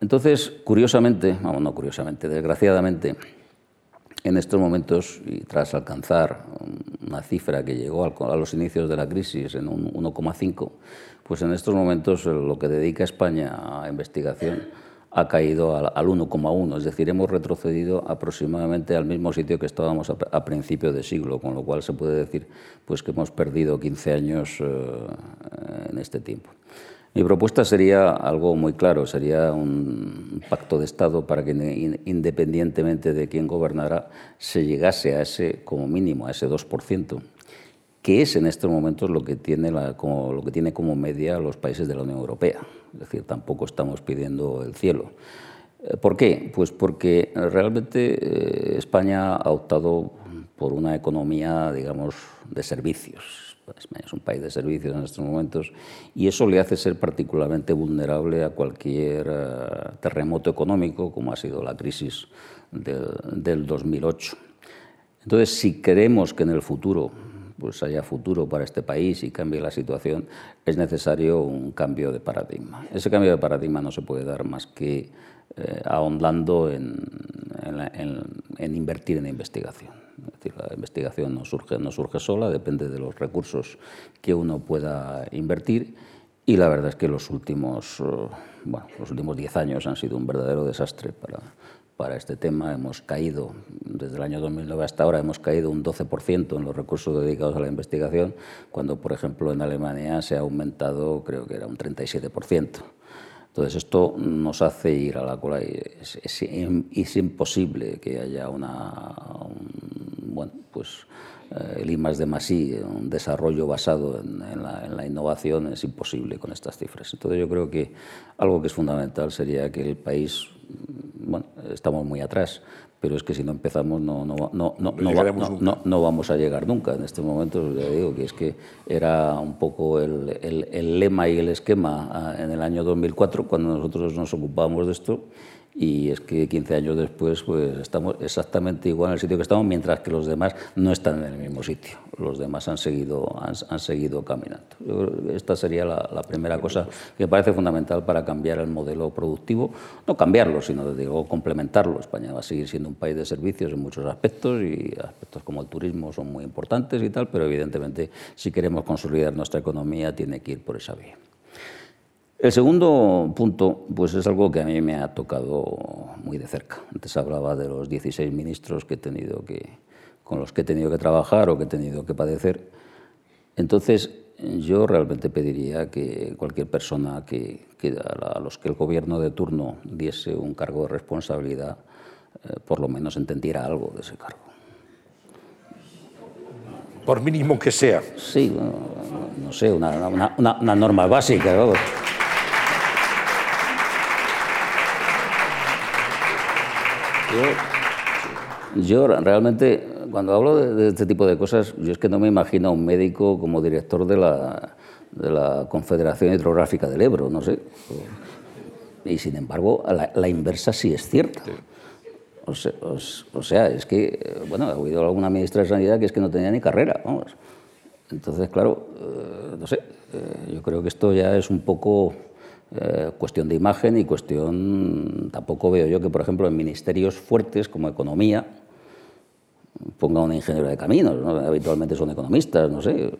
B: Entonces, curiosamente, vamos, no curiosamente, desgraciadamente, en estos momentos, y tras alcanzar una cifra que llegó a los inicios de la crisis en un 1,5, pues en estos momentos lo que dedica España a investigación ha caído al, 1,1, es decir, hemos retrocedido aproximadamente al mismo sitio que estábamos a, a principio de siglo, con lo cual se puede decir pues, que hemos perdido 15 años eh, en este tiempo. Mi propuesta sería algo muy claro, sería un pacto de Estado para que independientemente de quién gobernara se llegase a ese, como mínimo, a ese 2%, que es en estos momentos lo que tiene, la, como, lo que tiene como media los países de la Unión Europea. Es decir, tampoco estamos pidiendo el cielo. Eh, ¿Por qué? Pues porque realmente eh, España ha optado por una economía, digamos, de servicios. España es un país de servicios en estos momentos y eso le hace ser particularmente vulnerable a cualquier eh, terremoto económico, como ha sido la crisis del, del 2008. Entonces, si queremos que en el futuro pues haya futuro para este país y cambie la situación, es necesario un cambio de paradigma. Ese cambio de paradigma no se puede dar más que eh, ahondando en, en, invertir en investigación. Es decir, la investigación no surge, no surge sola, depende de los recursos que uno pueda invertir y la verdad es que los últimos, eh, bueno, los últimos 10 años han sido un verdadero desastre para, para este tema. Hemos caído, desde el año 2009 hasta ahora, hemos caído un 12% en los recursos dedicados a la investigación, cuando, por ejemplo, en Alemania se ha aumentado, creo que era un 37%. Entonces, esto nos hace ir a la cola y es, imposible que haya una, bueno, pues eh, el I de Masí, un desarrollo basado en, la, innovación, es imposible con estas cifras. Entonces yo creo que algo que es fundamental sería que el país, bueno, estamos muy atrás, pero es que si no empezamos no, no, no, no, no, vamos a llegar nunca. En este momento ya digo que es que era un poco el, el, el lema y el esquema ah, en el año 2004 cuando nosotros nos ocupábamos de esto y es que 15 años después pues estamos exactamente igual en el sitio que estamos, mientras que los demás no están en el mismo sitio. Los demás han seguido, han, seguido caminando. esta sería la, primera cosa que me parece fundamental para cambiar el modelo productivo. No cambiarlo, sino digo, complementarlo. España va a seguir siendo un país de servicios en muchos aspectos y aspectos como el turismo son muy importantes y tal, pero evidentemente si queremos consolidar nuestra economía tiene que ir por esa vía. El segundo punto pues es algo que a mí me ha tocado muy de cerca. Antes hablaba de los 16 ministros que he tenido que, con los que he tenido que trabajar o que he tenido que padecer. Entonces, yo realmente pediría que cualquier persona que, a los que el gobierno de turno diese un cargo de responsabilidad, eh, por lo menos entendiera algo de ese cargo.
A: Por mínimo que sea.
B: Sí, no, sé, una, una, norma básica. Yo, realmente, cuando hablo de, este tipo de cosas, yo es que no me imagino a un médico como director de la, de la Confederación Hidrográfica del Ebro, no sé. Y sin embargo, la, inversa sí es cierta. O sea, o, sea, es que, bueno, he oído alguna ministra de Sanidad que es que no tenía ni carrera, vamos. Entonces, claro, eh, no sé, eh, yo creo que esto ya es un poco eh, cuestión de imagen y cuestión, tampoco veo yo que, por ejemplo, en ministerios fuertes como economía, ponga un ingeniero de caminos, habitualmente son economistas, no sé,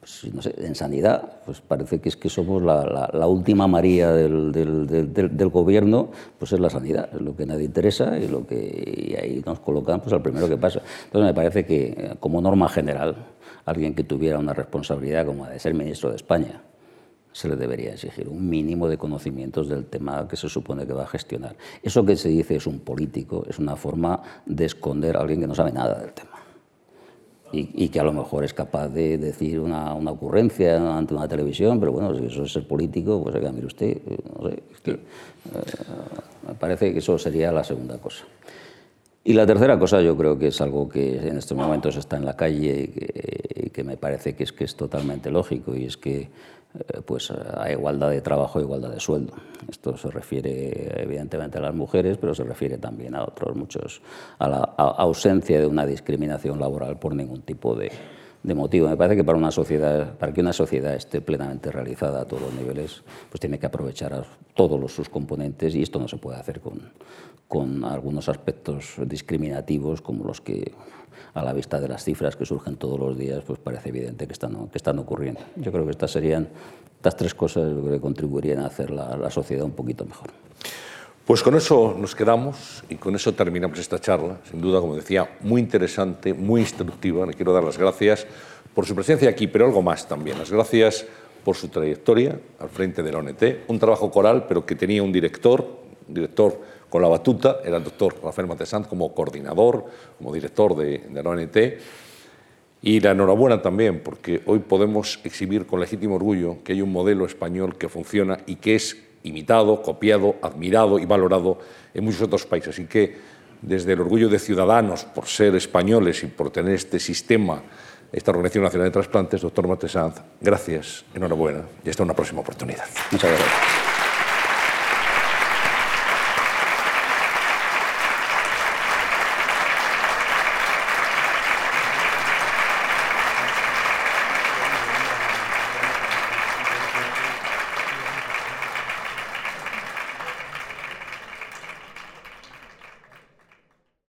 B: pues, en sanidad, pues parece que es que somos la, última María del, del, gobierno, pues es la sanidad, es lo que nadie interesa y, lo que, ahí nos colocan pues al primero que pasa. Entonces me parece que como norma general, alguien que tuviera una responsabilidad como la de ser ministro de España, se le debería exigir un mínimo de conocimientos del tema que se supone que va a gestionar. Eso que se dice es un político, es una forma de esconder a alguien que no sabe nada del tema. Y, que a lo mejor es capaz de decir una, una, ocurrencia ante una televisión, pero bueno, si eso es ser político, pues oiga, mire usted, no sé, eh, me parece que eso sería la segunda cosa. Y la tercera cosa yo creo que es algo que en estos momentos está en la calle y que, que me parece que es, que es totalmente lógico, y es que eh, pues a igualdad de trabajo, igualdad de sueldo. Esto se refiere evidentemente a las mujeres, pero se refiere también a otros muchos, a la ausencia de una discriminación laboral por ningún tipo de, motivo. Me parece que para una sociedad, para que una sociedad esté plenamente realizada a todos los niveles, pues tiene que aprovechar a todos sus componentes y esto no se puede hacer con, con algunos aspectos discriminativos como los que a la vista de las cifras que surgen todos los días, pues parece evidente que están, ocurriendo. Yo creo que estas serían, estas tres cosas que contribuirían a hacer la, la sociedad un poquito mejor.
A: Pues con eso nos quedamos y con eso terminamos esta charla. Sin duda, como decía, muy interesante, muy instructiva. Le quiero dar las gracias por su presencia aquí, pero algo más también. Las gracias por su trayectoria al frente de la ONT. Un trabajo coral, pero que tenía un director, un director con la batuta, era el doctor Rafael Matesant como coordinador, como director de, de la ONT. Y la enhorabuena también, porque hoy podemos exhibir con legítimo orgullo que hay un modelo español que funciona y que es imitado, copiado, admirado y valorado en muchos otros países. Así que desde el orgullo de ciudadanos por ser españoles y por tener este sistema, esta Organización Nacional de Trasplantes, doctor Matesanz, gracias, enhorabuena y hasta una próxima oportunidad.
B: Muchas gracias.